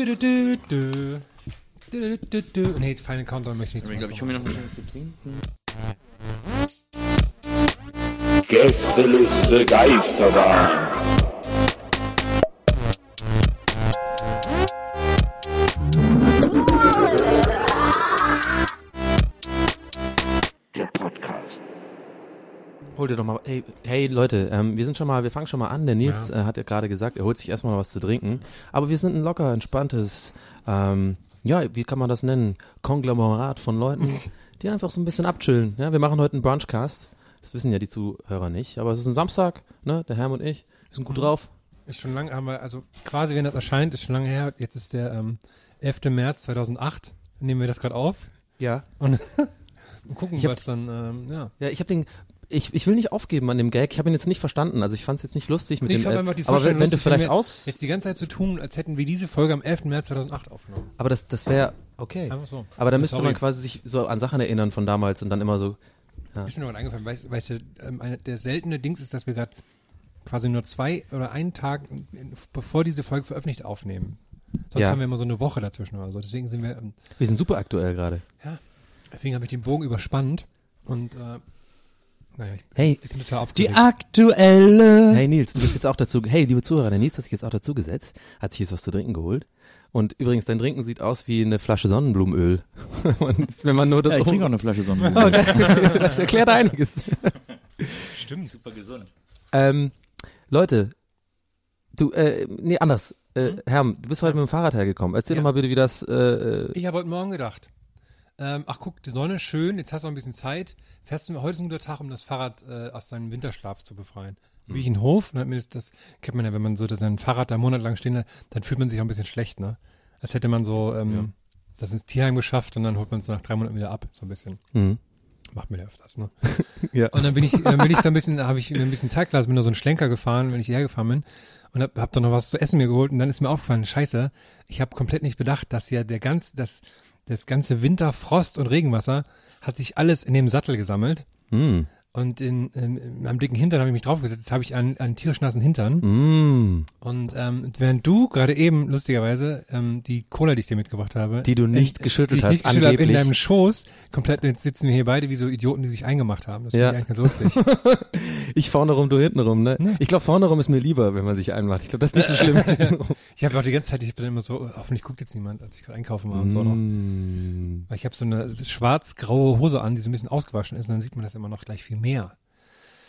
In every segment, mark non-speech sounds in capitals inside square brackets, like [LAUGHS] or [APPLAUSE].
Du, du, du, du. Du, du, du. Nee, Final Countdown möchte ich nicht Ich glaube, ich hole mir noch ein bisschen zu trinken. Gästeliste Geisterbahn. Hol dir doch mal. Hey, hey Leute, ähm, wir sind schon mal, wir fangen schon mal an. Der Nils Ja. äh, hat ja gerade gesagt, er holt sich erstmal was zu trinken. Aber wir sind ein locker, entspanntes, ähm, ja, wie kann man das nennen? Konglomerat von Leuten, die einfach so ein bisschen abchillen. Ja, wir machen heute einen Brunchcast. Das wissen ja die Zuhörer nicht. Aber es ist ein Samstag, ne? Der Herm und ich, wir sind gut drauf. Ist schon lange, haben wir, also quasi, wenn das erscheint, ist schon lange her. Jetzt ist der ähm, 11. März 2008. Nehmen wir das gerade auf Ja. und, [LAUGHS] und gucken, Ich was dann, ähm, ja. Ja, ich habe den. Ich, ich will nicht aufgeben an dem Gag. Ich habe ihn jetzt nicht verstanden. Also ich fand es jetzt nicht lustig mit Ich dem. die aber wenn, wenn du vielleicht aus. Jetzt die ganze Zeit zu tun, als hätten wir diese Folge am 11. März 2008 aufgenommen. Aber das, das wäre okay. Einfach so. Aber da So, müsste sorry. man quasi sich so an Sachen erinnern von damals und dann immer so. Ist mir noch eingefallen, weißt, weißt du, ähm, eine, der seltene Dings ist, dass wir gerade quasi nur zwei oder einen Tag bevor diese Folge veröffentlicht aufnehmen. Sonst Ja. haben wir immer so eine Woche dazwischen oder so. Deswegen sind wir, ähm, Wir sind super aktuell gerade. ja, deswegen habe ich den Bogen überspannt und äh, naja, ich, Hey, ich bin total Die aufgeregt. aktuelle. hey Nils, du bist jetzt auch dazu. Hey, liebe Zuhörer, der Nils hat sich jetzt auch dazu gesetzt, hat sich jetzt was zu trinken geholt. Und übrigens, dein Trinken sieht aus wie eine Flasche Sonnenblumenöl. [LAUGHS] Und wenn man nur das Ja, ich trinke auch eine Flasche Sonnenblumen. [LAUGHS] Okay. Das erklärt einiges. Stimmt. Super gesund. Ähm, Leute, du, äh, nee, anders. Äh, Herm, du bist heute mit dem Fahrrad hergekommen. Erzähl Ja. doch mal bitte, wie das, äh, äh, Ich habe heute Morgen gedacht, ähm, ach guck, die Sonne ist schön, jetzt hast du noch ein bisschen Zeit. Fährst du, heute ist ein guter Tag, um das Fahrrad äh, aus seinem Winterschlaf zu befreien. Dann bin ich in den Hof und hab mir das, das kennt man ja, wenn man so sein Fahrrad da monatelang stehen hat, dann fühlt man sich auch ein bisschen schlecht, ne? Als hätte man so ähm, das ins Tierheim geschafft und dann holt man es nach drei Monaten wieder ab, so ein bisschen. hm. Macht mir ja öfters, ne? [LAUGHS] Ja. Und dann bin ich, dann bin ich so ein bisschen, habe ich mir ein bisschen Zeit gelassen, bin da so einen Schlenker gefahren, wenn ich hierher gefahren bin und hab, hab dann noch was zu essen mir geholt und dann ist mir aufgefallen, scheiße, ich habe komplett nicht bedacht, dass ja der ganz, das, das ganze Winter, Frost und Regenwasser hat sich alles in dem Sattel gesammelt Hm. Und in, in, am dicken Hintern habe ich mich draufgesetzt, jetzt habe ich einen, einen tierisch nassen Hintern Mm. und ähm, während du gerade eben, lustigerweise, ähm, die Cola, die ich dir mitgebracht habe, Die du nicht in, geschüttelt die ich hast, nicht geschüttelt habe, in angeblich. deinem Schoß, komplett, jetzt sitzen wir hier beide wie so Idioten, die sich eingemacht haben. Das Ja. finde ich eigentlich ganz lustig. [LAUGHS] Ich vorne rum, du hinten rum, ne? Ich glaube, vorne rum ist mir lieber, wenn man sich einmacht. Ich glaube, das ist nicht so schlimm. [LAUGHS] Ich habe auch die ganze Zeit, ich bin immer so, hoffentlich guckt jetzt niemand, als ich gerade einkaufen war und so noch. Mm. Weil ich habe so eine schwarz-graue Hose an, die so ein bisschen ausgewaschen ist und dann sieht man das immer noch gleich viel mehr.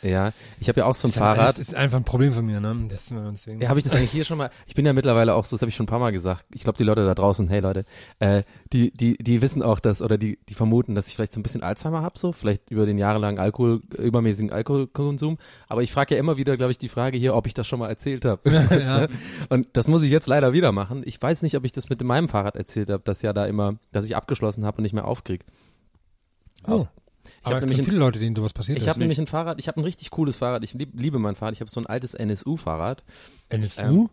Ja, ich habe ja auch so ein Das Fahrrad. Das ist einfach ein Problem von mir, ne? Das, äh, deswegen. Ja, habe ich das eigentlich hier schon mal? Ich bin ja mittlerweile auch so, das habe ich schon ein paar Mal gesagt. Ich glaube, die Leute da draußen, hey Leute, äh, die die die wissen auch das oder die die vermuten, dass ich vielleicht so ein bisschen Alzheimer habe, so vielleicht über den jahrelangen Alkohol übermäßigen Alkoholkonsum. Aber ich frage ja immer wieder, glaube ich, die Frage hier, ob ich das schon mal erzählt habe. [LAUGHS] ja. du? Und das muss ich jetzt leider wieder machen. Ich weiß nicht, ob ich das mit meinem Fahrrad erzählt habe, dass ja da immer, dass ich abgeschlossen habe und nicht mehr aufkrieg. oh. Ich habe nämlich ein, viele Leute, denen sowas passiert ich habe nämlich ein Fahrrad, ich habe ein richtig cooles Fahrrad. Ich lieb, liebe mein Fahrrad. Ich habe so ein altes NSU-Fahrrad. NSU? Ähm,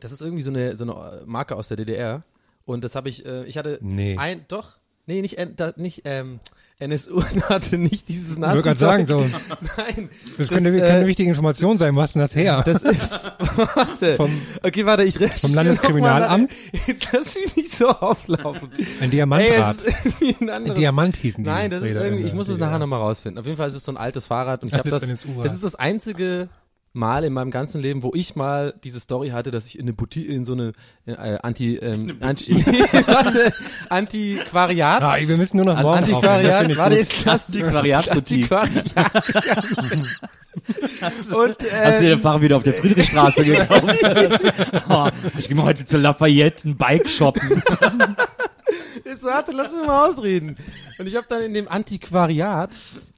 Das ist irgendwie so eine, so eine Marke aus der DDR. Und das habe ich, äh, ich hatte Nee. ein, doch, nee, nicht, da, nicht, ähm, NSU [LAUGHS] hatte nicht dieses ich nazi wollte gerade sagen, so, [LAUGHS] Nein, das, könnte, äh, könnte eine wichtige Information sein. Was ist denn das her? das ist, [LAUGHS] warte, Vom- okay, warte, ich recherchiere vom Landeskriminalamt? mal. Jetzt lass mich nicht so auflaufen. ein Ey, Diamantrad. ist irgendwie ein ein Diamant hießen die. Nein, das ist Räder in irgendwie, ich muss es nachher nochmal rausfinden. Auf jeden Fall ist es so ein altes Fahrrad und ich habe das, das ist das einzige Mal in meinem ganzen Leben, wo ich mal diese Story hatte, dass ich in eine Boutique, in so eine äh, Anti, ähm, Anti, [LAUGHS] warte, Antiquariat, Ah, wir müssen nur noch morgen Antiquariat, warte jetzt, lass Antiquariatsboutique. [LAUGHS] Antiquariat. [LAUGHS] Und, äh, Hast du den Fahrer wieder auf der Friedrichstraße [LAUGHS] gekauft? [LAUGHS] oh, ich gehe mal heute zur Lafayette ein Bike shoppen. Jetzt warte, lass mich mal ausreden. Und ich habe dann in dem Antiquariat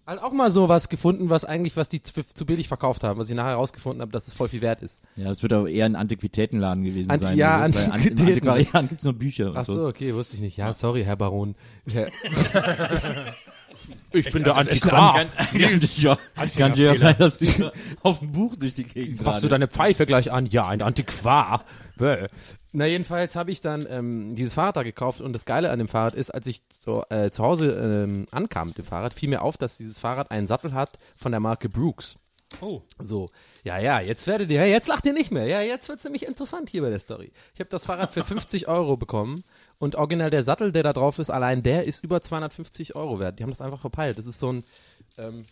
halt auch mal so was gefunden, was eigentlich, was die zu, zu billig verkauft haben, was ich nachher herausgefunden habe, dass es voll viel wert ist. Ja, das wird aber eher ein Antiquitätenladen gewesen Anti- sein. ja, Also, weil An- Antiquitäten. Im Antiquariat gibt's nur Bücher Ach so. so, okay, wusste ich nicht. Ja, sorry, Herr Baron. [LAUGHS] Ja. ich bin der Antiquar. Kann, ja, kann ja sein, dass du [LAUGHS] auf dem Buch durch die Gegend Machst du deine Pfeife gleich an? Ja, ein Antiquar. Bäh. Na, jedenfalls habe ich dann ähm, dieses Fahrrad da gekauft und das Geile an dem Fahrrad ist, als ich zu, äh, zu Hause ähm, ankam mit dem Fahrrad, fiel mir auf, dass dieses Fahrrad einen Sattel hat von der Marke Brooks. Oh. So, ja, ja, jetzt werdet ihr, jetzt lacht ihr nicht mehr. Ja, jetzt wird's nämlich interessant hier bei der Story. Ich habe das Fahrrad für [LAUGHS] 50 Euro bekommen und original der Sattel, der da drauf ist, allein der ist über 250 Euro wert. Die haben das einfach verpeilt. Das ist so ein, ähm,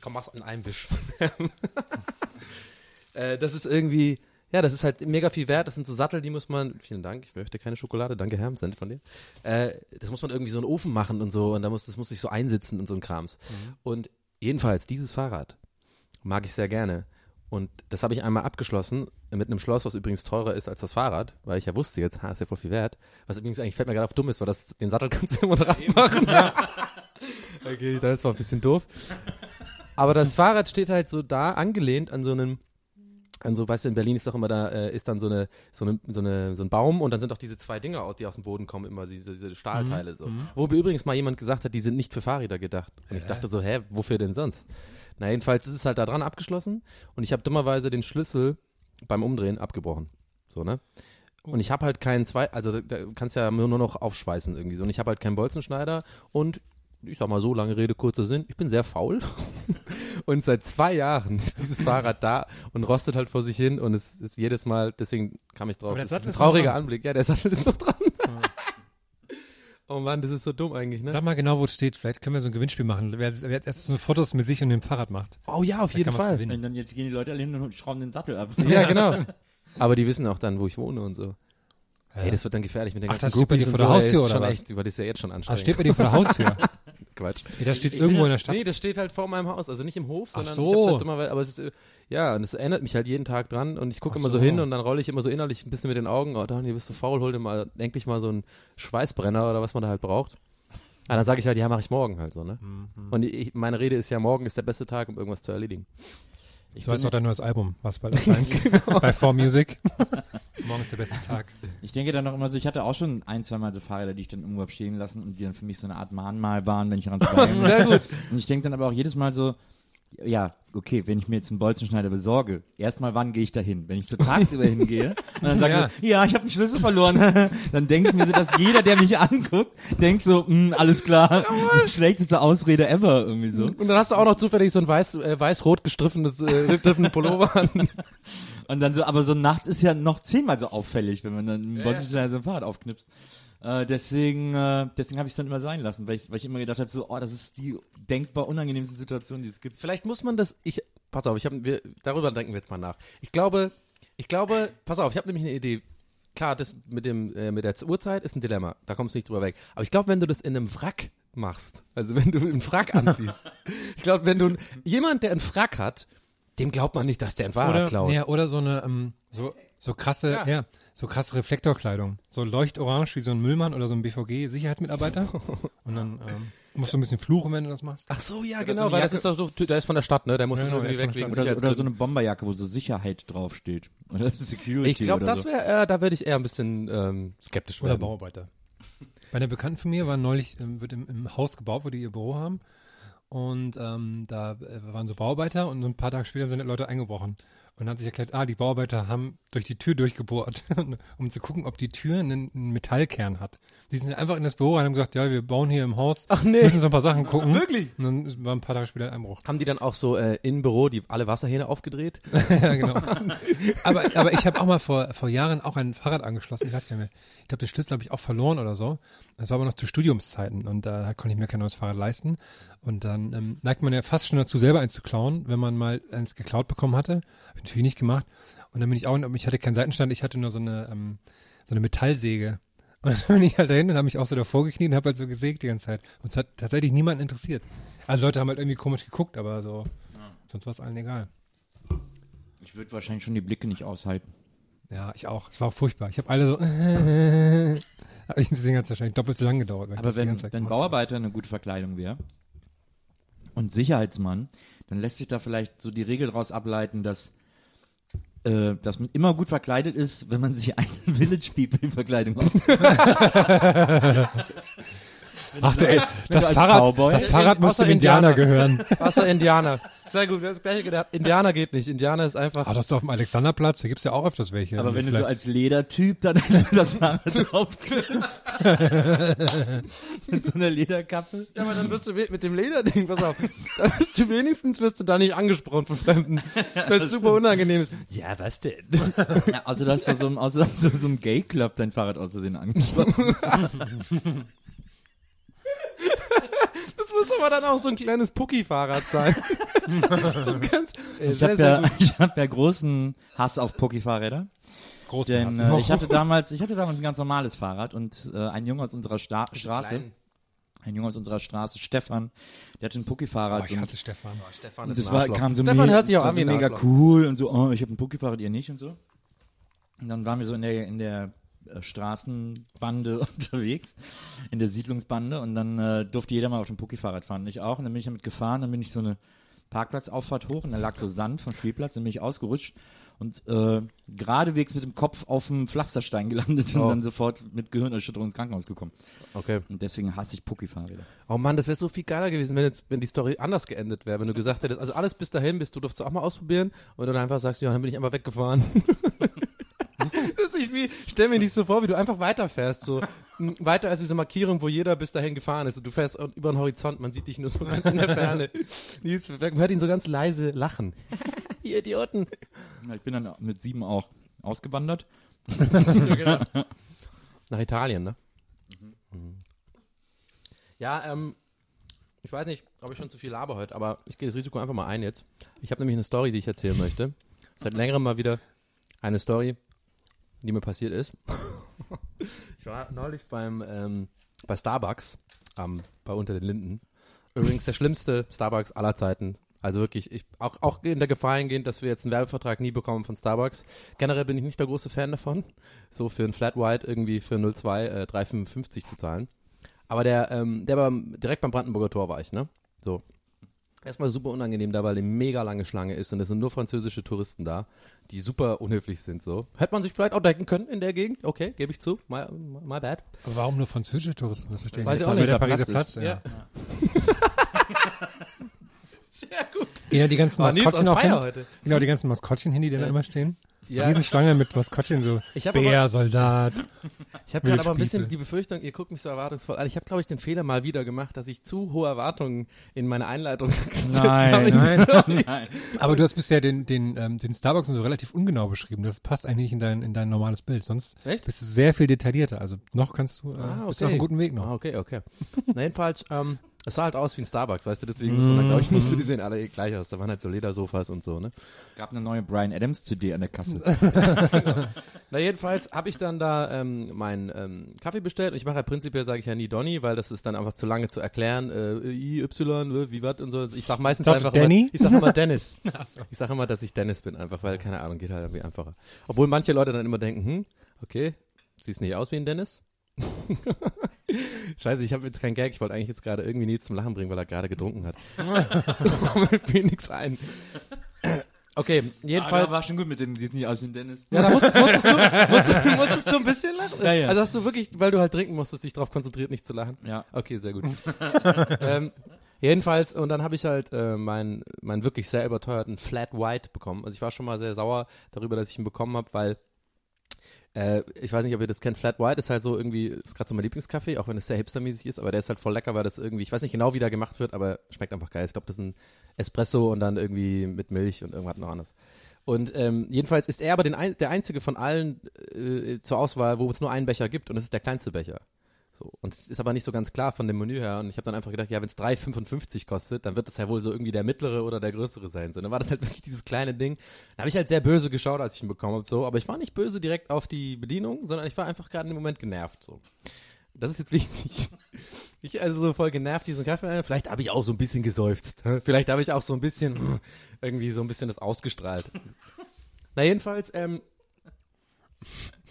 komm, mach's in einem Wisch. [LAUGHS] äh, das ist irgendwie, ja, das ist halt mega viel wert. Das sind so Sattel, die muss man, vielen Dank, ich möchte keine Schokolade, danke Herr, Send von dir. Äh, das muss man irgendwie so in den Ofen machen und so und da muss, das muss sich so einsitzen und so ein Krams. Und jedenfalls, dieses Fahrrad mag ich sehr gerne. Und das habe ich einmal abgeschlossen mit einem Schloss, was übrigens teurer ist als das Fahrrad, weil ich ja wusste jetzt, ha, ist ja voll viel wert. Was übrigens eigentlich fällt mir gerade auf dumm ist, weil das, den Sattel [LAUGHS] kannst du immer dran machen. [LAUGHS] okay, das war ein bisschen doof. Aber das Fahrrad steht halt so da, angelehnt an so einem, an so, weißt du, in Berlin ist doch immer da, äh, ist dann so eine, so eine, so eine, so ein Baum und dann sind auch diese zwei Dinger, aus- die aus dem Boden kommen, immer diese, diese Stahlteile so. Wo mir übrigens mal jemand gesagt hat, die sind nicht für Fahrräder gedacht. Und ich dachte so, hä, wofür denn sonst? Na, jedenfalls ist es halt da dran abgeschlossen und ich habe dummerweise den Schlüssel beim Umdrehen abgebrochen. So, ne? Und ich habe halt keinen zwei, also da kannst ja nur noch aufschweißen irgendwie so. Und ich habe halt keinen Bolzenschneider und ich sag mal so, lange Rede, kurzer Sinn, ich bin sehr faul. [LAUGHS] und seit zwei Jahren ist dieses [LAUGHS] Fahrrad da und rostet halt vor sich hin und es ist jedes Mal, deswegen kam ich drauf. Aber der Sattel ist ein ist noch trauriger dran. Anblick. Ja, der Sattel ist noch dran. [LAUGHS] oh Mann, das ist so dumm eigentlich, ne? Sag mal genau, wo es steht. Vielleicht können wir so ein Gewinnspiel machen. Wer, wer jetzt erst so Fotos mit sich und dem Fahrrad macht. Oh ja, auf jeden Fall. Und dann jetzt gehen die Leute alle hin und schrauben den Sattel ab. Ja, genau. Aber die wissen auch dann, wo ich wohne und so. Ey, das wird dann gefährlich mit den Ach, ganzen das steht bei dir Groupies vor der so. Haustür ist oder was? echt, das ist ja jetzt schon Ah, anstrengend. steht bei dir vor der Haustür. Quatsch. Ja, das steht irgendwo in der Stadt. Nee, das steht halt vor meinem Haus, also nicht im Hof, Ach sondern so. ich hab's halt immer, aber es ist, äh, ja, und es erinnert mich halt jeden Tag dran und ich gucke Ach immer so. so. hin und dann rolle ich immer so innerlich ein bisschen mit den Augen, oh Daniel, bist du faul, hol dir mal endlich mal so einen Schweißbrenner oder was man da halt braucht. Ah, dann sage ich halt, ja, mache ich morgen halt so, ne? Mhm. Und ich, meine Rede ist ja, morgen ist der beste Tag, um irgendwas zu erledigen. Ich, So heißt auch dein neues Album, was bald erscheint. bei [LAUGHS] 4Music. [LAUGHS] Morgen ist der beste Tag. ich denke dann noch immer so, ich hatte auch schon ein, zwei Mal so Fahrräder, die ich dann irgendwo hab stehen lassen und die dann für mich so eine Art Mahnmal waren, wenn ich daran [LAUGHS] vorbei Sehr gut. Und ich denke dann aber auch jedes Mal so, ja, okay, wenn ich mir jetzt einen Bolzenschneider besorge, erstmal wann gehe ich da hin? Wenn ich so tagsüber [LAUGHS] hingehe und dann sage Ja. ja, ich habe einen Schlüssel verloren, [LAUGHS] dann denke ich mir so, dass jeder, der mich anguckt, denkt so, hm, alles klar, [LAUGHS] schlechteste Ausrede ever irgendwie so. Und dann hast du auch noch zufällig so ein weiß, äh, weiß-rot gestriffenes äh, Pullover an. Und dann so, aber so nachts ist ja noch zehnmal so auffällig, wenn man dann einen Bolzenschneider so ein Fahrrad aufknipst. Äh, deswegen, äh, deswegen habe ich es dann immer sein lassen, weil ich, weil ich immer gedacht habe, so, oh, das ist die denkbar unangenehmste Situation, die es gibt. Vielleicht muss man das, ich, pass auf, ich habe, wir, darüber denken wir jetzt mal nach. Ich glaube, ich glaube, pass auf, ich habe nämlich eine Idee. Klar, das mit dem, äh, mit der Uhrzeit ist ein Dilemma, da kommst du nicht drüber weg. Aber ich glaube, wenn du das in einem Wrack machst, also wenn du einen Frack [LAUGHS] anziehst, ich glaube, wenn du, jemand, der einen Frack hat, dem glaubt man nicht, dass der ein Fahrrad Oder, klaut. ja, oder so eine, ähm, so, so krasse, ja. Ja. So krasse Reflektorkleidung. So leuchtorange wie so ein Müllmann oder so ein BVG-Sicherheitsmitarbeiter. [LAUGHS] Und dann ähm, musst du ein bisschen fluchen, wenn du das machst. Ach so, ja, genau, weil das ist doch so, der ist von der Stadt, ne, der muss Ja, das genau, irgendwie der ist von weg der wegen Oder, oder so eine. Bomberjacke, wo so Sicherheit draufsteht. [LAUGHS] Oder Security Ich glaube, oder das wäre, äh, da würde ich eher ein bisschen ähm, skeptisch Oder werden. Bauarbeiter. Bei einer Bekannten von mir war neulich, ähm, wird im, im Haus gebaut, wo die ihr Büro haben. Und ähm, da äh, waren so Bauarbeiter und so ein paar Tage später sind Leute eingebrochen. Und dann hat sich erklärt, ah, die Bauarbeiter haben durch die Tür durchgebohrt, [LAUGHS] um zu gucken, ob die Tür einen, einen Metallkern hat. Die sind einfach in das Büro rein und haben gesagt, ja, wir bauen hier im Haus, Ach nee. müssen so ein paar Sachen gucken. Wirklich? Und dann war ein paar Tage später ein Einbruch. Haben die dann auch so äh, im Büro die alle Wasserhähne aufgedreht? [LAUGHS] ja, genau. aber, aber ich habe auch mal vor, vor Jahren auch ein Fahrrad angeschlossen. Ich weiß gar nicht mehr. Ich glaube, den Schlüssel habe ich auch verloren oder so. Das war aber noch zu Studiumszeiten und da konnte ich mir kein neues Fahrrad leisten. Und dann ähm, neigt man ja fast schon dazu, selber eins zu klauen, wenn man mal eins geklaut bekommen hatte. Natürlich nicht gemacht. Und dann bin ich auch, ich hatte keinen Seitenstand, ich hatte nur so eine, ähm, so eine Metallsäge. Und dann bin ich halt dahin und habe mich auch so davor gekniet und habe halt so gesägt die ganze Zeit. Und es hat tatsächlich niemanden interessiert. Also Leute haben halt irgendwie komisch geguckt, aber so, sonst war es allen egal. Ich würde wahrscheinlich schon die Blicke nicht aushalten. Ja, ich auch. Es war auch furchtbar. Ich habe alle so, [LAUGHS] aber ich- deswegen hat es wahrscheinlich doppelt so lang gedauert. Aber wenn, wenn. Bauarbeiter eine gute Verkleidung wäre und Sicherheitsmann, dann lässt sich da vielleicht so die Regel daraus ableiten, dass, äh, dass man immer gut verkleidet ist, wenn man sich eine [LAUGHS] Village People Verkleidung aus. [LAUGHS] Ach, du, ey, das Fahrrad, das Fahrrad muss dem Indianer gehören. Außer Indianer. Sehr gut, das gleiche gedacht. Indianer geht nicht. Indianer ist einfach. Ach, das ist doch auf dem Alexanderplatz, da gibt's ja auch öfters welche. Aber wenn du so als Ledertyp dann [LAUGHS] das Fahrrad draufklippst. Mit so einer Lederkappe. Ja, aber dann wirst du mit dem Lederding, pass auf, da bist du wenigstens wirst du da nicht angesprochen von Fremden. [LAUGHS] Weil es super unangenehm ist. Ja, was denn? Ja, also du hast bei so einem, außer so, so einem Gay-Club dein Fahrrad aus Versehen angeschlossen. [LAUGHS] Das muss aber dann auch so ein kleines Pucki-Fahrrad sein. so ganz, äh, Ich habe sehr ja, [LAUGHS] ich hab ja großen Hass auf Poki-Fahrräder. großen Denn Hass. äh, ich hatte damals, ich hatte damals ein ganz normales Fahrrad und äh, ein Junge aus unserer Sta Straße, klein. ein Junge aus unserer Straße, Stefan, der hatte ein oh, Poki-Fahrrad ich hasse Stefan. Stefan und ist das ein war, Arschloch. kam so, Stefan hört sich auch an wie so mega cool und so, oh, ich habe ein Poki-Fahrrad, ihr nicht und so. Und dann waren wir so in der, in der Straßenbande [LAUGHS] unterwegs, in der Siedlungsbande und dann äh, durfte jeder mal auf dem Poki-Fahrrad fahren. Und Ich auch und dann bin ich damit gefahren, dann bin ich so eine Parkplatzauffahrt hoch und da lag so Sand vom Spielplatz, dann bin ich ausgerutscht und äh, geradewegs mit dem Kopf auf dem Pflasterstein gelandet und Oh. dann sofort mit Gehirnerschütterung ins Krankenhaus gekommen. Okay. Und deswegen hasse ich Poki-Fahrräder. Oh Mann, das wäre so viel geiler gewesen, wenn jetzt, wenn die Story anders geendet wäre, wenn du gesagt hättest, also alles bis dahin, bis du durftest auch mal ausprobieren und dann einfach sagst, ja, dann bin ich einfach weggefahren. [LAUGHS] [LAUGHS] das ist wie, stell mir nicht so vor, wie du einfach weiterfährst, so weiter als diese Markierung, wo jeder bis dahin gefahren ist. Und du fährst über den Horizont, man sieht dich nur so ganz in der Ferne. [LAUGHS] Nils, Man hört ihn so ganz leise lachen. [LAUGHS] Ihr Idioten. Ich bin dann mit sieben auch ausgewandert. Nach Italien, ne? Mhm. Ja, ähm, ich weiß nicht, ob ich schon zu viel laber heute, aber ich gehe das Risiko einfach mal ein jetzt. Ich habe nämlich eine Story, die ich erzählen möchte. Seit längerem mal wieder eine Story, die mir passiert ist. ich war neulich beim ähm, bei Starbucks am bei unter den Linden. Übrigens der schlimmste Starbucks aller Zeiten. Also wirklich, ich, auch, auch in der Gefahr hingehend, dass wir jetzt einen Werbevertrag nie bekommen von Starbucks. Generell bin ich nicht der große Fan davon, so für ein Flat White irgendwie für 0,2 äh, 3,55 zu zahlen. Aber der, ähm, der war direkt beim Brandenburger Tor war ich, ne? So. Erstmal super unangenehm da, weil eine mega lange Schlange ist und es sind nur französische Touristen da, die super unhöflich sind, so. Hätte man sich vielleicht auch denken können in der Gegend, okay, gebe ich zu, my, my bad. Aber warum nur französische Touristen? Das verstehe ich Weiß nicht. ich auch nicht, der der Pariser Platz Platz, ist. ja. Ja. [LAUGHS] Sehr gut. Gehen ja die ganzen Maskottchen auch hin. Genau, die ganzen Maskottchen hin, die da immer stehen. Ja. Riesenschlange mit Maskottchen, so Ich habe aber, Bär, Soldat. ich hab gerade aber ein bisschen die Befürchtung, ihr guckt mich so erwartungsvoll an. Ich habe, glaube ich, den Fehler mal wieder gemacht, dass ich zu hohe Erwartungen in meine Einleitung [LAUGHS] gesetzt habe. nein. Nein. Aber du hast bisher den, den, ähm, den Starbucks so relativ ungenau beschrieben. Das passt eigentlich nicht in dein, in dein normales Bild. Sonst Echt? bist du sehr viel detaillierter. Also noch kannst du, äh, Ah, bist du auf einem guten Weg noch. Ah, okay, okay. Na, jedenfalls, ähm, es sah halt aus wie ein Starbucks, weißt du, deswegen muss man da, glaube ich, nicht so, die sehen alle gleich aus. Da waren halt so Ledersofas und so, ne? Gab eine neue Brian Adams CD an der Kasse. [LAUGHS] Na, jedenfalls habe ich dann da ähm, meinen ähm, Kaffee bestellt und ich mache ja prinzipiell, sage ich ja nie Donny, weil das ist dann einfach zu lange zu erklären, äh, I, Y, wie was und so. Ich sage meistens Doch, einfach Danny? Immer, ich sage immer Dennis. [LAUGHS] Ich sage immer, dass ich Dennis bin, einfach, weil, keine Ahnung, geht halt irgendwie einfacher. Obwohl manche Leute dann immer denken, hm, okay, siehst nicht aus wie ein Dennis? [LAUGHS] Scheiße, ich habe jetzt keinen Gag. Ich wollte eigentlich jetzt gerade irgendwie Nils zum Lachen bringen, weil er gerade getrunken hat. [LAUGHS] Mir fiel nichts ein. Okay, jedenfalls. war schon gut mit dem, siehst nicht aus wie ein Dennis. Ja, da musst, musstest, du, musstest, [LAUGHS] musstest du ein bisschen lachen. Ja, ja. Also hast du wirklich, weil du halt trinken musstest, dich darauf konzentriert, nicht zu lachen. Ja. Okay, sehr gut. ähm, jedenfalls, und dann habe ich halt äh, meinen meinen wirklich sehr überteuerten Flat White bekommen. Also ich war schon mal sehr sauer darüber, dass ich ihn bekommen habe, weil äh, ich weiß nicht, ob ihr das kennt. Flat White ist halt so irgendwie, ist gerade so mein Lieblingskaffee, auch wenn es sehr hipstermäßig ist, aber der ist halt voll lecker, weil das irgendwie, ich weiß nicht genau, wie der gemacht wird, aber schmeckt einfach geil. Ich glaube, das ist ein Espresso und dann irgendwie mit Milch und irgendwas noch anderes. Und ähm, jedenfalls ist er aber ein, der einzige von allen äh, zur Auswahl, wo es nur einen Becher gibt und es ist der kleinste Becher. So. Und es ist aber nicht so ganz klar von dem Menü her. Und ich habe dann einfach gedacht, ja, wenn es 3,55 kostet, dann wird das ja wohl so irgendwie der mittlere oder der größere sein. So, dann war das halt [LAUGHS] wirklich dieses kleine Ding. Da habe ich halt sehr böse geschaut, als ich ihn bekommen habe. So. Aber ich war nicht böse direkt auf die Bedienung, sondern ich war einfach gerade im Moment genervt. So. Das ist jetzt [LAUGHS] wichtig. Ich also so voll genervt diesen Kaffee. Vielleicht habe ich auch so ein bisschen geseufzt. hä? [LAUGHS] Vielleicht habe ich auch so ein bisschen hm, irgendwie so ein bisschen das ausgestrahlt. Na jedenfalls, ähm,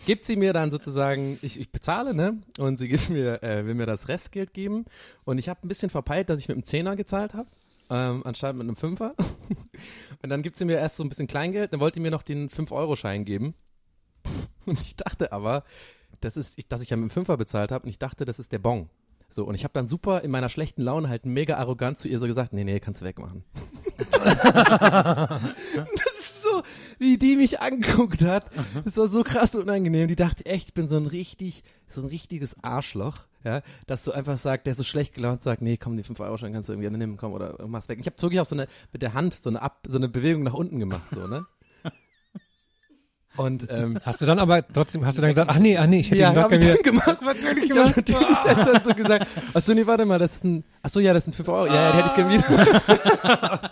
gibt sie mir dann sozusagen, ich, ich bezahle, ne? Und sie gibt mir, äh, will mir das Restgeld geben. Und ich habe ein bisschen verpeilt, dass ich mit einem Zehner gezahlt habe, ähm, anstatt mit einem Fünfer. [LAUGHS] Und dann gibt sie mir erst so ein bisschen Kleingeld, dann wollte sie mir noch den 5-Euro-Schein geben. [LAUGHS] Und ich dachte aber, das ist, ich, dass ich ja mit dem Fünfer bezahlt habe und ich dachte, das ist der Bon. So, und ich habe dann super in meiner schlechten Laune halt mega arrogant zu ihr so gesagt, nee, nee, kannst du wegmachen. [LAUGHS] das ist so, wie die mich angeguckt hat. Das war so krass unangenehm. Die dachte echt, ich bin so ein richtig, so ein richtiges Arschloch. Ja, dass du einfach sagst, der so schlecht gelaunt sagt, nee, komm, die 5 Euro schon kannst du irgendwie nehmen, komm, oder mach's weg. Ich habe wirklich auch so eine, mit der Hand so eine Ab, so eine Bewegung nach unten gemacht, so, ne? Und, ähm, Hast du dann aber trotzdem, hast du dann gesagt, ach nee, ach nee, ich hätte ja, ihn ich gerne dann gemacht. Was soll ich gemacht? Natürlich hat dann so [LAUGHS] gesagt, ach so, nee, warte mal, das ist ein, ach so, ja, das sind 5 Euro. Ja, ja, hätte ich gerne wieder. [LAUGHS]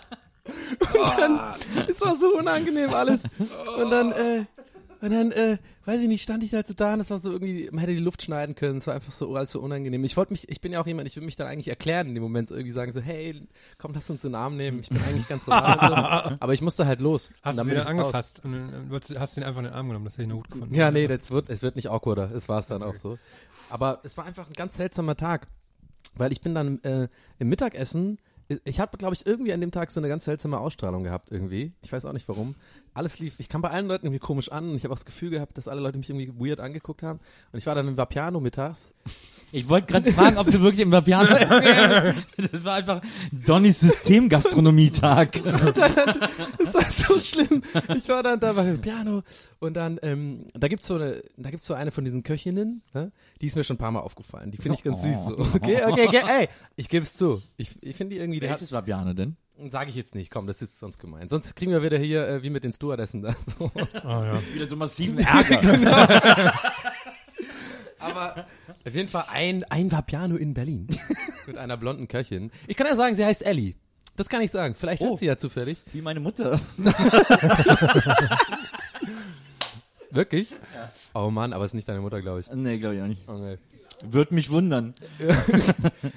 Und dann, es war so unangenehm alles. Und dann, äh, und dann, äh, weiß ich nicht, stand ich halt so da und es war so irgendwie, man hätte die Luft schneiden können, es war einfach so alles so unangenehm. Ich wollte mich, ich bin ja auch jemand, ich will mich dann eigentlich erklären in dem Moment, so irgendwie sagen so, hey, komm, lass uns den Arm nehmen, ich bin eigentlich ganz normal. so. [LAUGHS] Aber ich musste halt los. Hast du raus. angefasst und dann wolltest- hast du ihn einfach in den Arm genommen, das hätte ich noch gut gefunden. Ja, nee, das wird, es wird nicht awkwarder. Es war es dann auch so. Aber es war einfach ein ganz seltsamer Tag. Weil ich bin dann äh, im Mittagessen, ich habe, glaube ich, irgendwie an dem Tag so eine ganz seltsame Ausstrahlung gehabt irgendwie. Ich weiß auch nicht warum. Alles lief, ich kam bei allen Leuten irgendwie komisch an und ich habe auch das Gefühl gehabt, dass alle Leute mich irgendwie weird angeguckt haben. Und ich war dann im Vapiano mittags. Ich wollte gerade fragen, ob du wirklich im Vapiano [LAUGHS] gehst. Das war einfach Donnys Systemgastronomietag. Das war so schlimm. Ich war dann da bei Piano und dann, ähm, da gibt's so eine, da gibt's so eine von diesen Köchinnen, ne? die ist mir schon ein paar Mal aufgefallen. Die finde ich ganz süß. So. [LAUGHS] Okay, okay, okay, ey, ich geb's zu. Ich, ich finde die irgendwie, Welches Vapiano denn? Sage ich jetzt nicht, komm, das ist sonst gemein. Sonst kriegen wir wieder hier äh, wie mit den Stewardessen da. [LAUGHS] So. Ah, ja. Wieder so massiven [LAUGHS] Ärger. [LAUGHS] Aber auf jeden Fall ein, ein Vapiano in Berlin mit einer blonden Köchin. Ich kann ja sagen, sie heißt Ellie. Das kann ich sagen. Vielleicht Oh. hat sie ja zufällig. Wie meine Mutter. Wirklich? Oh Mann, aber es ist nicht deine Mutter, glaube ich. Nee, glaube ich auch nicht. Okay. Würde mich wundern. [LAUGHS]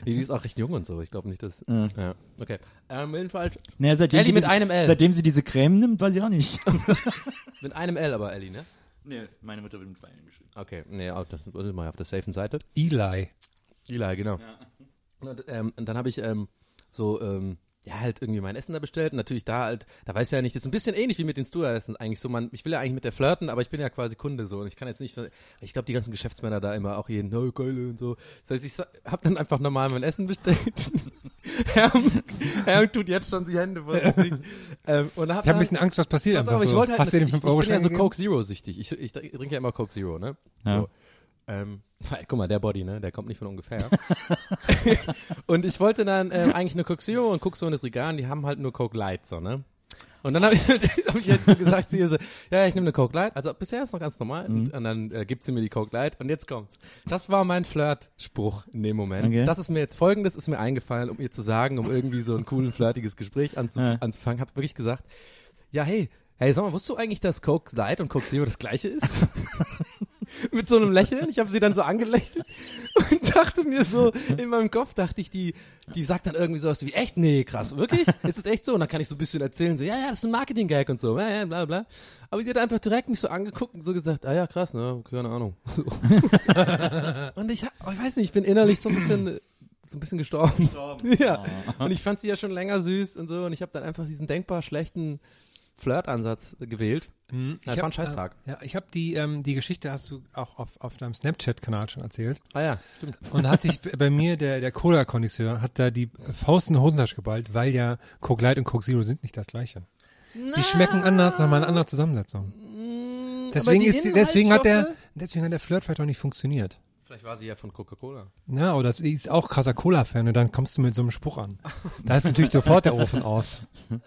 Nee, die ist auch recht jung und so. Ich glaube nicht, dass. Ja. Ja. Okay. Ähm, jedenfalls Naja, seitdem, Ellie sie mit diese, einem L. seitdem sie diese Creme nimmt, weiß ich auch nicht. [LAUGHS] mit einem L, aber Ellie, ne? nee, meine Mutter wird mit zwei L geschrieben. Okay. Nee, auch das ist mal auf der safen Seite. Eli. Eli, genau. Und, ähm, und dann habe ich ähm, so, ähm, ja, halt irgendwie mein Essen da bestellt. Und natürlich da halt, da weiß ich ja nicht, das ist ein bisschen ähnlich wie mit den Stewardessen eigentlich so. Man, ich will ja eigentlich mit der flirten, aber ich bin ja quasi Kunde so. Und ich kann jetzt nicht, ich glaube, die ganzen Geschäftsmänner da immer auch jeden, oh, geile und so. Das heißt, ich hab dann einfach normal mein Essen bestellt. [LAUGHS] Herm, Herm tut jetzt schon die Hände vor sich. ähm, und hab Ich habe ein bisschen Angst, was passiert. Pass auf, ich so. wollte halt, Hast du den ich, 5 ich bin ja so Coke Zero süchtig. Ich, ich trinke ja immer Coke Zero, ne? Ja. So. Ähm, [LAUGHS] guck mal, der Body, ne? Der kommt nicht von ungefähr. [LAUGHS] und ich wollte dann ähm, eigentlich eine Coke Zero und guck so in das Regal und die haben halt nur Coke Light, so, ne? Und dann habe ich, hab ich [LAUGHS] jetzt so gesagt zu ihr so, ja, ich nehme eine Coke Light. Also bisher ist noch ganz normal. Und, und dann äh, gibt sie mir die Coke Light. Und jetzt kommt's. Das war mein Flirt-Spruch in dem Moment. Okay. Das ist mir jetzt folgendes, ist mir eingefallen, um ihr zu sagen, um irgendwie so ein coolen, flirtiges Gespräch anzu Ja. anzufangen. Hab wirklich gesagt, ja, hey, hey, sag mal, wusstest du eigentlich, dass Coke Light und Coke Zero das gleiche ist? Mit so einem Lächeln. Ich habe sie dann so angelächelt und dachte mir so, in meinem Kopf dachte ich, die, die sagt dann irgendwie sowas wie, echt? Nee, krass, wirklich? Ist es echt so? Und dann kann ich so ein bisschen erzählen, so, ja, ja, das ist ein Marketing-Gag und so, ja, ja, bla, bla. Aber sie hat einfach direkt mich so angeguckt und so gesagt, ah ja, krass, ne, keine Ahnung. So. [LAUGHS] und ich, hab- ich weiß nicht, ich bin innerlich so ein bisschen, so ein bisschen gestorben. [LAUGHS] Ja. Und ich fand sie ja schon länger süß und so und ich habe dann einfach diesen denkbar schlechten Flirtansatz gewählt. Mhm. Das Ich war hab, ein Scheißtag. Äh, ja, ich habe die, ähm, die Geschichte hast du auch auf, auf deinem Snapchat-Kanal schon erzählt. Ah ja, stimmt. Und da hat sich bei mir der, der Cola-Konnoisseur hat da die Faust in die Hosentasche geballt, weil ja Coke Light und Coke Zero sind nicht das gleiche. Die schmecken anders, haben eine andere Zusammensetzung. Deswegen, die ist, deswegen hat der, deswegen hat der Flirt vielleicht auch nicht funktioniert. Vielleicht war sie ja von Coca-Cola. Ja, oder sie ist auch krasser Cola-Fan und dann kommst du mit so einem Spruch an. Da ist natürlich sofort der Ofen aus. [LAUGHS]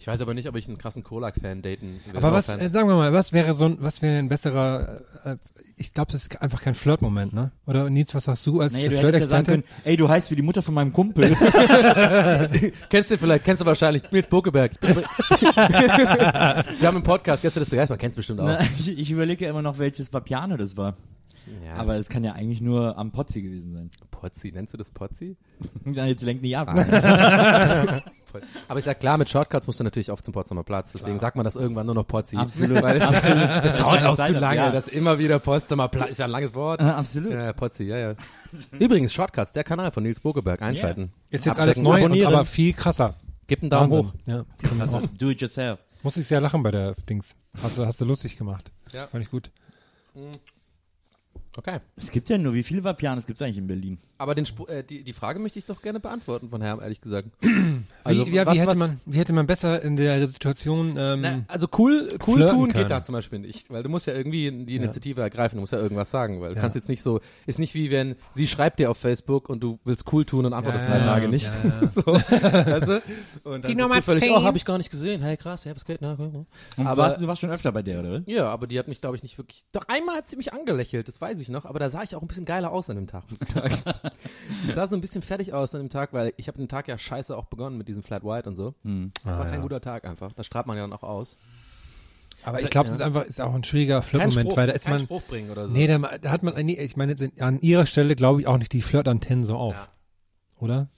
Ich weiß aber nicht, ob ich einen krassen Kolak-Fan daten will. Aber was, äh, sagen wir mal, was wäre so ein, was wäre ein besserer, äh, ich glaube, das ist einfach kein Flirtmoment, ne? Oder Nils, was hast du als Nee, du hättest ja sagen Flirt-Experte? können, ey, du heißt wie die Mutter von meinem Kumpel. [LAUGHS] [LAUGHS] Kennst du vielleicht, kennst du wahrscheinlich Nils Bokeberg. [LAUGHS] Wir haben einen Podcast, kennst du das mal? Kennst du bestimmt auch. Na, ich, ich überlege ja immer noch, welches Vapiano das war. Ja. Aber es kann ja eigentlich nur am Pozzi gewesen sein. Pozzi, nennst du das Pozzi? Jetzt lenkt nicht ab. Voll. Aber ich sag klar, mit Shortcuts musst du natürlich oft zum Potsdamer Platz. Deswegen sagt man das irgendwann nur noch Pozzi. Absolut. [LAUGHS] Weil das, [LAUGHS] das dauert auch zu lange. ja. Das immer wieder Potsdamer Platz ist ja ein langes Wort. Äh, absolut. Ja, Pozzi, ja, ja. [LAUGHS] Übrigens, Shortcuts, der Kanal von Nils Bokeberg. Einschalten. Ist jetzt Abchecken, alles neu, und, aber viel krasser. Gib einen Daumen Wahnsinn. hoch. Ja. Also, do it yourself. Muss ich sehr lachen bei der Dings. Hast du, hast du lustig gemacht. Ja. Fand ich gut. Okay. Es gibt ja nur, wie viele Vapianos gibt es eigentlich in Berlin? Aber den Spr äh, die, die Frage möchte ich doch gerne beantworten von Herrn, ehrlich gesagt. [CLEARS THROAT] Also, wie, ja, was- wie, hätte was- man, wie hätte man besser in der Situation, ähm, Na, also cool, cool tun können. geht da zum Beispiel nicht, weil du musst ja irgendwie die Initiative ergreifen, du musst ja irgendwas sagen, weil du Ja. kannst jetzt nicht so, ist nicht wie wenn sie schreibt dir auf Facebook und du willst cool tun und antwortest Ja, drei ja, Tage nicht. ja, [LAUGHS] ja. so, weißt du? Und dann Die Nummer zufällig, 10. oh, habe ich gar nicht gesehen, hey krass, ja, was geht, na, aber warst, du warst schon öfter bei der, oder? ja, aber die hat mich, glaube ich, nicht wirklich. Doch einmal hat sie mich angelächelt, das weiß ich noch, aber da sah ich auch ein bisschen geiler aus an dem Tag, muss ich [LAUGHS] sagen. ich sah so ein bisschen fertig aus an dem Tag, weil ich habe den Tag ja scheiße auch begonnen mit diesem Flat White und so. Das Ah, war kein ja. guter Tag einfach. Da strahlt man ja dann auch aus. aber ich glaube, es ist einfach, ist auch ein schwieriger Flirtmoment, weil da ist man, Spruch bringen oder so. nee, da, da hat man, nee, ich meine, an ihrer Stelle glaube ich auch nicht die Flirtantennen so auf. Ja. Oder?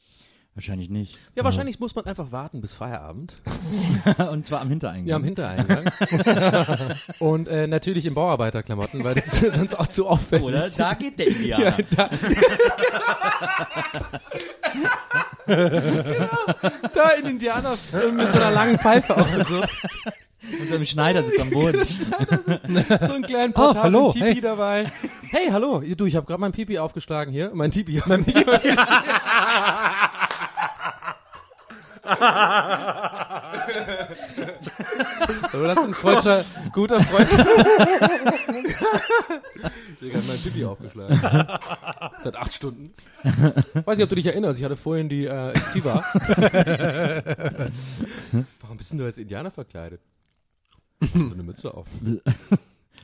Wahrscheinlich nicht. Ja, wahrscheinlich muss man einfach warten bis Feierabend. [LAUGHS] Und zwar am Hintereingang. Ja, am Hintereingang. [LAUGHS] und äh, natürlich in Bauarbeiterklamotten, weil das ist sonst auch zu auffällig. Oder? Da geht der Indianer. [LAUGHS] Da in Indianer äh, mit so einer langen Pfeife auch und so. Und so ein Schneider sitzt am Boden. So einen kleinen Oh, Portal hallo, mit Tipi hey. dabei. Hey, hallo. Du, ich habe gerade mein Pipi aufgeschlagen hier. Mein Tipi. Mein Pipi. [LAUGHS] so, das ist ein freudscher, guter freudscher. [LAUGHS] Digga, hat mein Pipi aufgeschlagen. Seit acht Stunden. Weiß nicht, ob du dich erinnerst. Ich hatte vorhin die äh, Estiva. [LAUGHS] Warum bist denn du als Indianer verkleidet? So eine Mütze auf.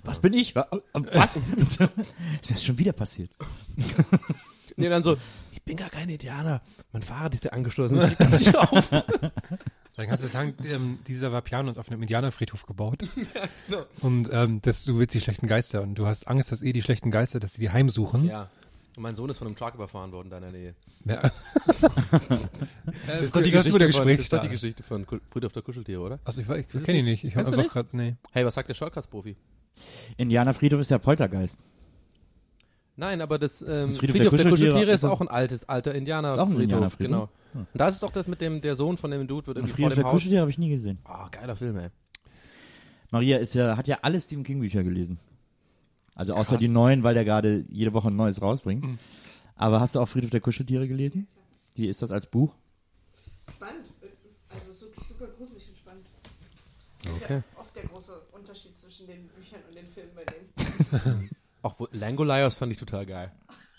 Was bin ich? Was? ist mir schon wieder passiert. Nee, dann so, ich bin gar kein Indianer. Mein Fahrrad ist ja angeschlossen. Das nicht auf. [LAUGHS] Dann kannst du sagen, ähm, dieser Vapiano ist auf einem Indianerfriedhof gebaut. [LAUGHS] Und ähm, das, du willst die schlechten Geister und du hast Angst, dass eh die schlechten Geister, dass sie die heimsuchen. Ja. Und mein Sohn ist von einem Truck überfahren worden in deiner Nähe. Ja. [LAUGHS] Das ist doch die das ist Geschichte, von, das ist doch die. Geschichte von Friedhof der Kuscheltiere, oder? Also ich, ich kenne ihn nicht? Ich habe du einfach grad, nee. Hey, was sagt der Shortcuts-Profi? Indianerfriedhof ist ja Poltergeist. Nein, aber das, ähm, Das Friedhof, der Kuscheltiere ist ist auch ein altes, alter Indianer Ist auch ein Friedhof, Indianerfriedhof? genau. Und da ist es doch das mit dem, der Sohn von dem Dude wird irgendwie vor Friedhof dem der Haus. Kuscheltiere habe ich nie gesehen. Ah, geiler Film, ey. Maria ist ja, hat ja alle Stephen King Bücher gelesen. Also außer Krass. die neuen, weil der gerade jede Woche ein neues rausbringt. Mhm. Aber hast du auch Friedhof der Kuscheltiere gelesen? Wie ist das als Buch? Spannend. Also es ist wirklich super gruselig und spannend. Okay. Ja, oft der große Unterschied zwischen den Büchern und den Filmen bei denen. [LAUGHS] Auch Langoliers fand ich total geil.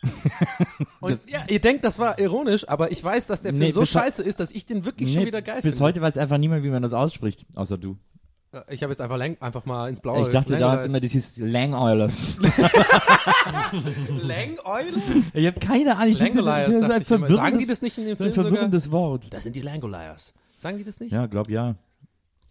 [LAUGHS] Und ja, ihr denkt, das war ironisch, aber ich weiß, dass der Film Nee, so bis he- scheiße ist, dass ich den wirklich schon Nee, wieder geil bis finde. heute weiß einfach niemand, wie man das ausspricht, außer du. Äh, Ich habe jetzt einfach, Lang, einfach mal ins Blaue. ich dachte Langoliers. damals immer, das hieß Lang Oilers. [LAUGHS] [LAUGHS] Lang Oilers? ich habe keine Ahnung. Ich finde, Langoliers, das ist dachte ein ich immer. Sagen die verwirrendes, das nicht in dem ein Film sogar? verwirrendes Wort. Das sind die Langoliers. Sagen die das nicht? Ja, glaub ja.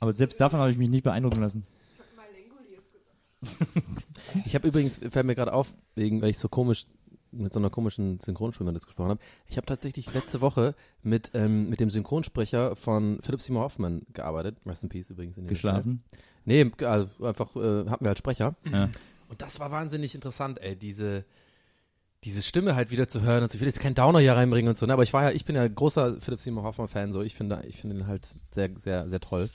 Aber selbst davon habe ich mich nicht beeindrucken lassen. Ich habe mal Lengoliers gesagt. Ich habe übrigens, fällt mir gerade auf, wegen, weil ich so komisch mit so einer komischen Synchronstimme das gesprochen habe. Ich habe tatsächlich letzte Woche mit, ähm, mit dem Synchronsprecher von Philipp Seymour Hoffman gearbeitet. Rest in Peace übrigens. In Geschlafen. Fall. Nee, also einfach äh, hatten wir als Sprecher. Ja. Und das war wahnsinnig interessant, ey, diese, diese Stimme halt wieder zu hören und so. Ich will jetzt keinen Downer hier reinbringen und so, ne? aber ich war ja, ich bin ja großer Philipp Seymour Hoffman Fan, so. Ich finde, ich finde ihn halt sehr, sehr, sehr toll.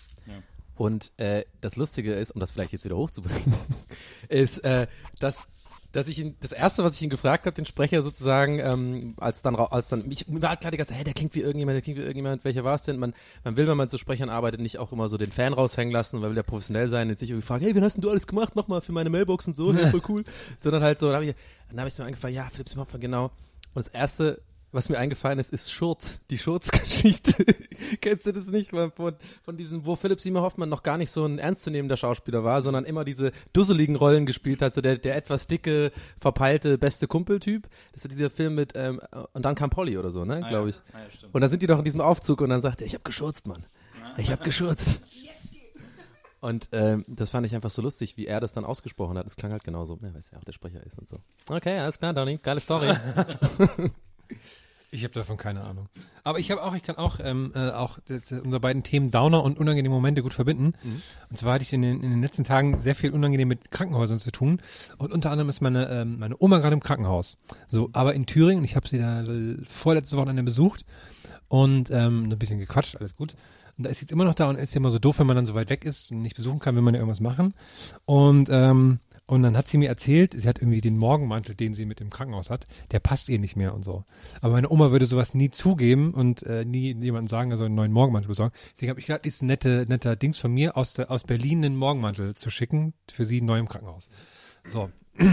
Ja. Und äh, das Lustige ist, um das vielleicht jetzt wieder hochzubringen, [LAUGHS] ist, äh, dass dass ich ihn, das erste, was ich ihn gefragt habe, den Sprecher sozusagen, ähm, als dann, als dann, ich, mir war klar, die ganze Zeit, hey, der klingt wie irgendjemand, der klingt wie irgendjemand, welcher war es denn? Man, man will, wenn man zu Sprechern arbeitet, nicht auch immer so den Fan raushängen lassen, weil will ja professionell sein, jetzt nicht irgendwie fragen, hey, wen hast denn du alles gemacht, mach mal für meine Mailbox und so, hey, [LAUGHS] voll cool, sondern halt so, dann habe ich, dann habe ich mir angefragt, ja, Philipp Simhofer, genau. Und das erste, was mir eingefallen ist, ist Schurz, die Schurz-Geschichte. [LAUGHS] Kennst du das nicht von, von, von diesem, wo Philipp Seymour Hoffmann noch gar nicht so ein ernstzunehmender Schauspieler war, sondern immer diese dusseligen Rollen gespielt hat, so der, der etwas dicke, verpeilte, beste Kumpeltyp. Das ist dieser Film mit, ähm, und dann kam Polly oder so, ne, glaube ich. Ah, ja. Und dann sind die doch in diesem Aufzug und dann sagt er, ich hab geschurzt, Mann. Ich hab geschurzt. Und ähm, das fand ich einfach so lustig, wie er das dann ausgesprochen hat. Es klang halt genauso. Ja, weiß ja auch der Sprecher ist und so. Okay, alles klar, Donny. Geile Story. [LAUGHS] Ich habe davon keine Ahnung. Aber ich habe auch, ich kann auch, ähm, äh, auch das, äh, unsere beiden Themen Downer und unangenehme Momente gut verbinden. Und zwar hatte ich in den, in den letzten Tagen sehr viel unangenehm mit Krankenhäusern zu tun. Und unter anderem ist meine, ähm, meine Oma gerade im Krankenhaus. So, aber in Thüringen. Ich habe sie da äh, vorletzte Wochenende besucht und ähm, ein bisschen gequatscht, alles gut. Und da ist sie jetzt immer noch da und ist ja immer so doof, wenn man dann so weit weg ist und nicht besuchen kann, will man ja irgendwas machen. Und ähm, und dann hat sie mir erzählt, sie hat irgendwie den Morgenmantel, den sie mit im Krankenhaus hat, der passt ihr nicht mehr und so. Aber meine Oma würde sowas nie zugeben und äh, nie jemandem sagen, er soll einen neuen Morgenmantel besorgen. Deswegen habe ich gedacht, ist ein nette, netter Dings von mir, aus, aus Berlin einen Morgenmantel zu schicken, für sie neu im Krankenhaus. So. [CLEARS THROAT]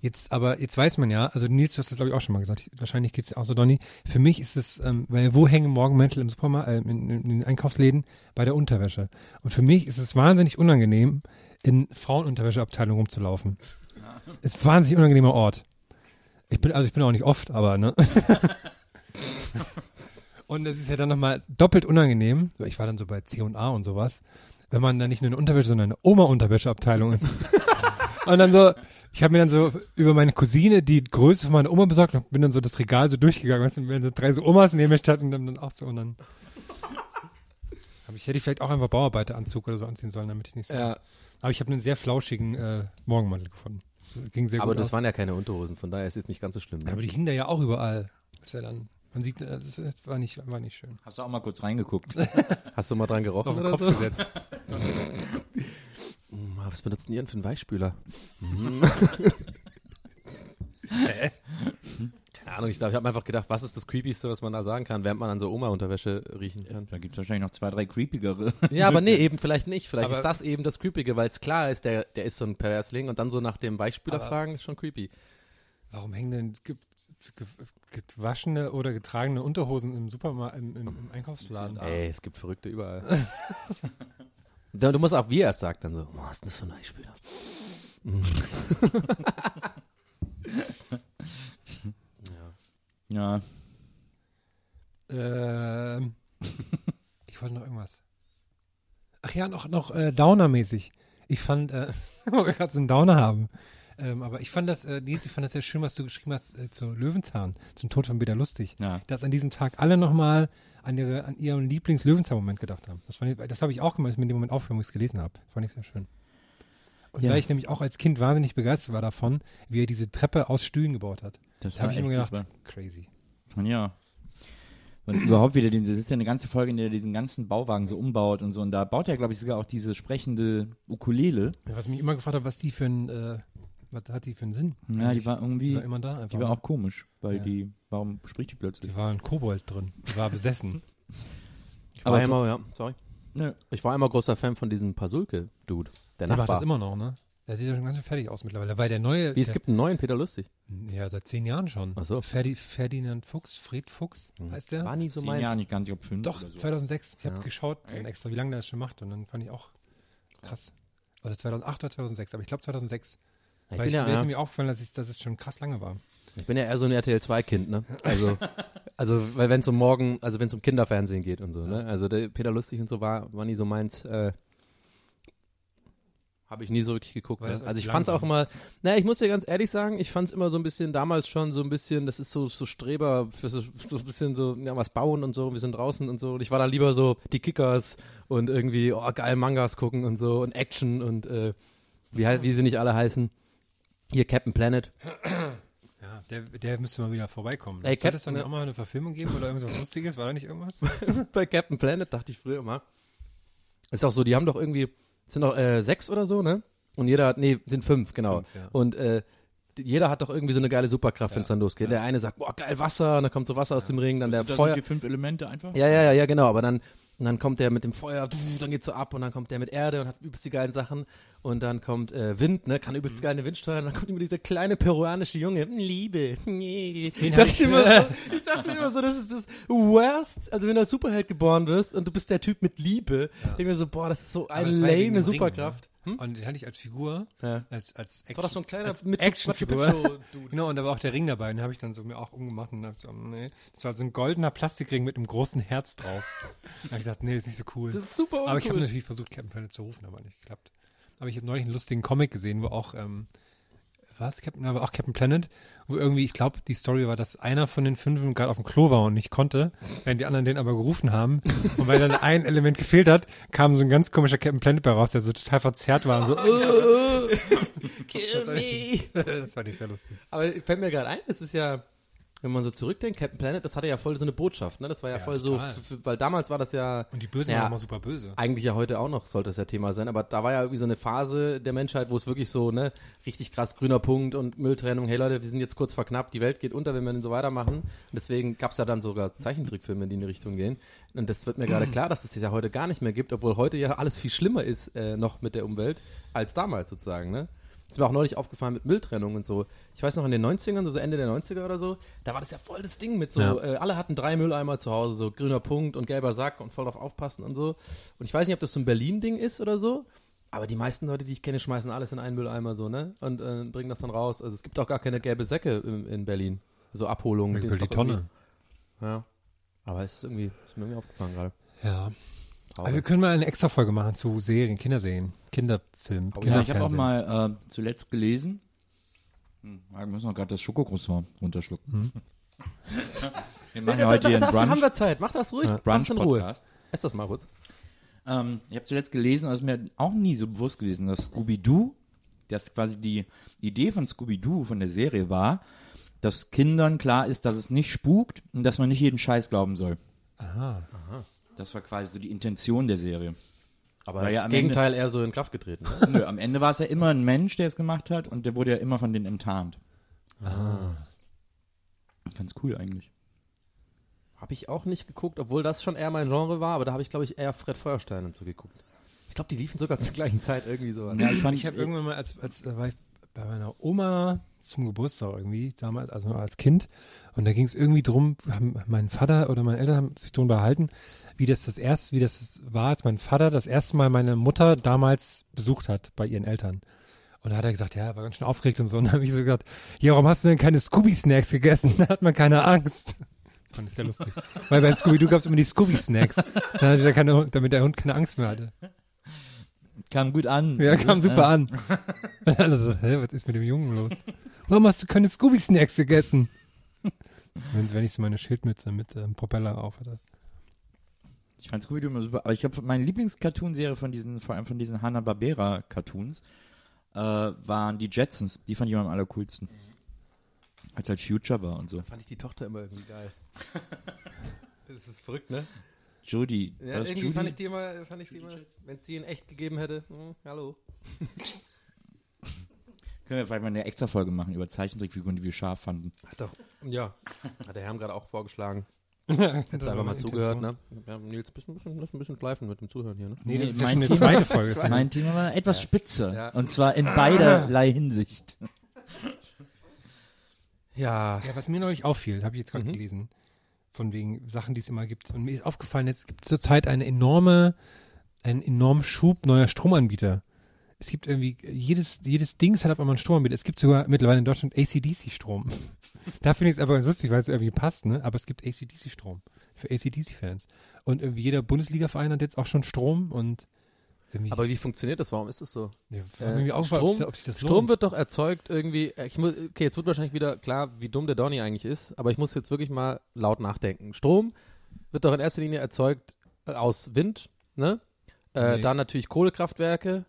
Jetzt, aber jetzt weiß man ja, also Nils, du hast das glaube ich auch schon mal gesagt, ich, wahrscheinlich geht's ja auch so, Donny. Für mich ist es, ähm, weil wo hängen Morgenmäntel im Supermarkt, äh, in, in den Einkaufsläden? Bei der Unterwäsche. Und für mich ist es wahnsinnig unangenehm, in Frauenunterwäscheabteilung rumzulaufen. Ist ein wahnsinnig unangenehmer Ort. Ich bin, also ich bin auch nicht oft, aber ne. [LAUGHS] und es ist ja dann nochmal doppelt unangenehm, weil ich war dann so bei C&A und sowas, wenn man dann nicht nur eine Unterwäsche, sondern eine Oma-Unterwäscheabteilung ist. [LAUGHS] und dann so, ich habe mir dann so über meine Cousine die Größe von meiner Oma besorgt und bin dann so das Regal so durchgegangen, weißt du, wenn so drei so Omas neben mir standen und dann auch so und dann [LAUGHS] hab ich hätte ich vielleicht auch einfach Bauarbeiteranzug oder so anziehen sollen, damit ich nicht so. ja, Aber ich habe einen sehr flauschigen äh, Morgenmantel gefunden. Das ging sehr aber gut das aus. waren ja keine Unterhosen, von daher ist es nicht ganz so schlimm. Ne? aber die hingen da ja auch überall. Das ist ja dann, man sieht, das war nicht, war nicht schön. Hast du auch mal kurz reingeguckt? [LAUGHS] Hast du mal dran gerochen Auf den Kopf so? gesetzt. [LAUGHS] Hm, Was benutzt denn ihr denn für einen Weichspüler? [LAUGHS] Keine Ahnung, ich glaube, ich habe einfach gedacht, was ist das Creepyste, was man da sagen kann, während man an so Oma-Unterwäsche riechen kann. da gibt es wahrscheinlich noch zwei, drei creepigere. Ja, aber nee, [LAUGHS] eben vielleicht nicht. Vielleicht Aber- ist das eben das Creepige, weil es klar ist, der, der ist so ein Perversling und dann so nach dem Weichspüler fragen, ist schon creepy. Warum hängen denn ge ge gewaschene oder getragene Unterhosen im Supermarkt, im, im, im Einkaufsladen? Ey, es gibt Verrückte überall. [LAUGHS] du, du musst auch, wie er es sagt, dann so, oh, was ist denn das für ein Weichspüler? [LAUGHS] Ja. Ähm, [LAUGHS] ich wollte noch irgendwas. Ach ja, noch, noch äh, Downer-mäßig. Ich fand, äh, [LAUGHS] wo wir gerade so einen Downer haben. Ähm, aber ich fand das, äh, Nils, ich fand das sehr schön, was du geschrieben hast äh, zu Löwenzahn, zum Tod von Peter Lustig. Ja. Dass an diesem Tag alle nochmal an, ihre, an ihren Lieblings-Löwenzahn-Moment gedacht haben. Das, fand ich- das habe ich auch gemacht, als ich mir in dem Moment aufgehört, wo ich es gelesen habe. Fand ich sehr schön. Und Ja. weil ich nämlich auch als Kind wahnsinnig begeistert war davon, wie er diese Treppe aus Stühlen gebaut hat. Das Da habe ich immer echt gedacht, super. crazy. Und ja. Und überhaupt wieder, das ist ja eine ganze Folge, in der er diesen ganzen Bauwagen so umbaut und so. Und da baut er, glaube ich, sogar auch diese sprechende Ukulele. Was mich immer gefragt hat, was die für ein, äh, was hat die für einen Sinn? Ja, die war die irgendwie, war immer da einfach. die war auch komisch, weil Ja. die, warum spricht die plötzlich? die war ein Kobold drin. Die war besessen. [LAUGHS] Ich Aber war so- immer, ja, sorry. Nö. Ich war immer großer Fan von diesem Pasulke-Dude. Der, Der macht Nachbar. das immer noch, ne? Der sieht ja schon ganz schön fertig aus mittlerweile, weil der neue. Wie, es der, gibt einen neuen Peter Lustig. Ja, seit zehn Jahren schon. Ach so. Ferdi, Ferdinand Fuchs, Fred Fuchs, Hm. heißt der? War nie so Zehn meins. Jahre, nicht ganz, ich glaube fünf Doch, oder so. 2006. Ich habe Ja. geschaut dann extra, wie lange der das schon macht und dann fand ich auch krass. Oder 2008 oder 2006, aber ich glaube 2006. Ich weil bin, ich, ja, mir ist nämlich aufgefallen, dass, ich, dass es schon krass lange war. ich bin ja eher so ein RTL 2-Kind, ne? Also, [LAUGHS] also weil wenn es um morgen, also wenn es um Kinderfernsehen geht und so, ne? Also der Peter Lustig und so war, war nie so meins. Äh, Habe ich nie so wirklich geguckt. Ne? auch Also ich fand's auch langsam. immer, naja, ich muss dir ganz ehrlich sagen, ich fand's immer so ein bisschen, damals schon so ein bisschen, das ist so, so Streber für so, so ein bisschen so, ja, was bauen und so, wir sind draußen und so. Und ich war da lieber so die Kickers und irgendwie, oh, geil, Mangas gucken und so und Action und äh, wie, wie sie nicht alle heißen. Hier Captain Planet. Ja, der, der müsste mal wieder vorbeikommen. Ey, Soll es dann auch mal eine Verfilmung geben oder irgendwas Lustiges? War da nicht irgendwas? [LAUGHS] bei Captain Planet, dachte ich früher immer. Ist auch so, die haben doch irgendwie, es sind doch äh, sechs oder so, ne? Und jeder hat, nee, sind fünf, genau. Fünf, ja. Und äh, jeder hat doch irgendwie so eine geile Superkraft, wenn es Ja, dann losgeht. Der eine sagt, boah, geil Wasser, und dann kommt so Wasser aus dem Ring, dann der das Feuer. die fünf Elemente einfach? Ja, ja, ja, ja, genau. Aber dann, Und dann kommt der mit dem Feuer, dann geht's so ab und dann kommt der mit Erde und hat übelst die geilen Sachen. Und dann kommt äh, Wind, ne, kann übelst geil eine Wind steuern. Und dann kommt immer dieser kleine peruanische Junge, Liebe. [LAUGHS] Nee. Dachte ich, immer so, ich dachte mir immer so, das ist das Worst. Also wenn du als Superheld geboren wirst und du bist der Typ mit Liebe, denk ich mir so, boah, das ist so eine ja lame Ring, Superkraft. Ne? Und den hatte ich als Figur, Ja. als, als Action, War das so ein kleiner Actionfigur. Genau, und da war auch der Ring dabei. Den habe ich dann so mir auch umgemacht und hab so, nee. Das war so ein goldener Plastikring mit einem großen Herz drauf. da habe ich gesagt, nee, ist nicht so cool. Das ist super uncool. aber ich habe natürlich versucht, Captain Planet zu rufen, aber nicht geklappt. Aber ich habe neulich einen lustigen Comic gesehen, wo auch, ähm, was, Captain, aber auch Captain Planet, wo irgendwie, ich glaube, die Story war, dass einer von den fünf gerade auf dem Klo war und nicht konnte, während die anderen den aber gerufen haben. Und weil dann ein Element gefehlt hat, kam so ein ganz komischer Captain Planet bei raus, der so total verzerrt war und so, [LAUGHS] Kill me. [LAUGHS] das fand ich sehr lustig. Aber fällt mir gerade ein, es ist ja, wenn man so zurückdenkt, Captain Planet, das hatte ja voll so eine Botschaft, ne? Das war ja, Ja, voll total. so, weil damals war das ja, Und die Bösen Ja. waren immer super böse. eigentlich ja heute auch noch, sollte es ja Thema sein, aber da war ja irgendwie so eine Phase der Menschheit, wo es wirklich so, ne, richtig krass grüner Punkt und Mülltrennung, hey Leute, wir sind jetzt kurz verknappt, die Welt geht unter, wenn wir den so weitermachen. Und deswegen gab es ja dann sogar Zeichentrickfilme, die in die Richtung gehen. Und das wird mir gerade klar, dass es das ja heute gar nicht mehr gibt, obwohl heute ja alles viel schlimmer ist äh, noch mit der Umwelt als damals sozusagen, ne? Ist mir auch neulich aufgefallen mit Mülltrennung und so. Ich weiß noch in den 90ern, so Ende der 90er oder so, da war das ja voll das Ding mit so, Ja. äh, alle hatten drei Mülleimer zu Hause, so grüner Punkt und gelber Sack und voll drauf aufpassen und so. Und ich weiß nicht, ob das so ein Berlin-Ding ist oder so, aber die meisten Leute, die ich kenne, schmeißen alles in einen Mülleimer so, ne? Und äh, bringen das dann raus. Also es gibt auch gar keine gelbe Säcke in, in Berlin. So Abholungen. Die, die Tonne. Ja. Aber es ist irgendwie, ist mir irgendwie aufgefallen gerade. Ja. Aber wir können mal eine extra Folge machen zu Serien, Kinderserien, Kinderfilm, Oh Ja, ich habe auch mal äh, zuletzt gelesen. Hm, wir müssen noch gerade das Schokocroissant runterschlucken. [LAUGHS] wir machen ja heute hier einen dafür haben Brunch, wir Zeit. Mach das ruhig. Mach das in Ruhe. Ess das mal kurz. Ähm, ich habe zuletzt gelesen, also mir auch nie so bewusst gewesen, dass Scooby-Doo, dass quasi die Idee von Scooby-Doo, von der Serie war, dass Kindern klar ist, dass es nicht spukt und dass man nicht jeden Scheiß glauben soll. Aha. Das war quasi so die Intention der Serie. Aber das ja Gegenteil eher so in Kraft getreten. Ne? Nö, am Ende war es ja immer ein Mensch, der es gemacht hat und der wurde ja immer von denen enttarnt. Ah. Ganz cool eigentlich. Habe ich auch nicht geguckt, obwohl das schon eher mein Genre war, aber da habe ich, glaube ich, eher Fred Feuerstein und so geguckt. Ich glaube, die liefen sogar zur gleichen Zeit irgendwie so. Ja, ich fand, Ich habe irgendwann mal, als, als da war ich bei meiner Oma zum Geburtstag irgendwie, damals, also als Kind, und da ging es irgendwie drum, haben mein Vater oder meine Eltern haben sich drum behalten, wie das das erste, wie das war, als mein Vater das erste Mal meine Mutter damals besucht hat bei ihren Eltern. Und da hat er gesagt, ja, er war ganz schön aufgeregt und so. Und dann habe ich so gesagt, ja, warum hast du denn keine Scooby-Snacks gegessen? [LAUGHS] Da hat man keine Angst. Das fand ich sehr lustig. Weil bei Scooby-Doo gab es immer die Scooby-Snacks. Keine, damit der Hund keine Angst mehr hatte. Kam gut an. Ja, kam super an. Und [LAUGHS] alle so, hä, was ist mit dem Jungen los? Warum hast du keine Scooby-Snacks gegessen? Wenn, wenn ich so meine Schildmütze mit ähm, Propeller auf hatte. Ich fand Scooby-Doo immer super. Aber ich glaube, meine Lieblings-Cartoon-Serie von diesen, vor allem von diesen Hanna-Barbera-Cartoons, äh, waren die Jetsons. Die fand ich immer am allercoolsten. Als halt Future war und so. fand ich die Tochter immer irgendwie geil. [LAUGHS] das ist verrückt, ne? Jodie. Ja, irgendwie Judy? fand ich die immer, fand ich die immer, wenn es die in echt gegeben hätte. Hm, hallo. [LAUGHS] Können wir vielleicht mal eine extra Folge machen über Zeichentrickfiguren, die wir scharf fanden. Hat doch, ja. Hat der Herr gerade auch vorgeschlagen. [LAUGHS] Jetzt Jetzt einfach mal zugehört, ne? Ja, Nils, bist ein bisschen, lass ein bisschen schleifen mit dem Zuhören hier, ne? Nee, das ist ja mein eine zweite Folge. Ist Mein Thema war etwas spitzer. Ja. Und zwar in beiderlei [LAUGHS] Hinsicht. Ja. Ja, was mir neulich auffiel, habe ich jetzt gerade Mhm. gelesen, von wegen Sachen, die es immer gibt. Und mir ist aufgefallen, es gibt zurzeit eine enorme, einen enormen Schub neuer Stromanbieter. Es gibt irgendwie, jedes, jedes Dings hat auf einmal einen Stromanbieter. Es gibt sogar mittlerweile in Deutschland ACDC-Strom. [LAUGHS] da finde ich es aber lustig, weil es irgendwie passt, ne? Aber es gibt ACDC-Strom für ACDC-Fans. Und irgendwie jeder Bundesliga-Verein hat jetzt auch schon Strom und irgendwie, Aber wie funktioniert das? Warum ist es so? ja, äh, Strom- ob ob das Strom wird doch erzeugt irgendwie, äh, ich muss, okay, jetzt wird wahrscheinlich wieder klar, wie dumm der Donny eigentlich ist, aber ich muss jetzt wirklich mal laut nachdenken. Strom wird doch in erster Linie erzeugt äh, aus Wind, ne? Äh, Nee. Dann natürlich Kohlekraftwerke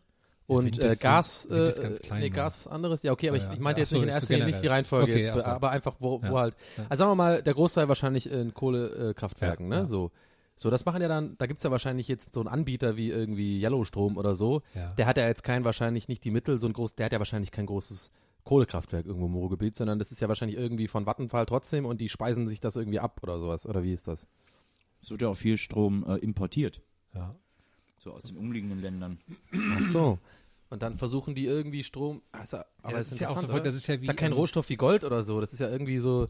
und Wind äh, Gas, Wind ist äh, ganz klein, nee, ne? Gas was anderes. Ja, okay, aber Ja, ich, ja. ich meinte Ach jetzt so, nicht in so erster Linie nicht die. Reihenfolge Okay, jetzt, so. aber einfach wo, Ja. wo halt. Ja. Also sagen wir mal, der Großteil wahrscheinlich in Kohlekraftwerken, Ja, ne? ja. So. So, das machen ja dann, da gibt's ja wahrscheinlich jetzt so einen Anbieter wie irgendwie Yellowstrom oder so, Ja. der hat ja jetzt kein wahrscheinlich nicht die Mittel, so ein groß, der hat ja wahrscheinlich kein großes Kohlekraftwerk irgendwo im Ruhrgebiet, sondern das ist ja wahrscheinlich irgendwie von Vattenfall trotzdem und die speisen sich das irgendwie ab oder sowas. Oder wie ist das? Es wird ja auch viel Strom äh, importiert, Ja. so aus den umliegenden Ländern. Ach so. Und dann versuchen die irgendwie Strom. Also, aber das das ist ja auch so das ist ja ist wie, da kein ähm, Rohstoff wie Gold oder so. Das ist ja irgendwie so.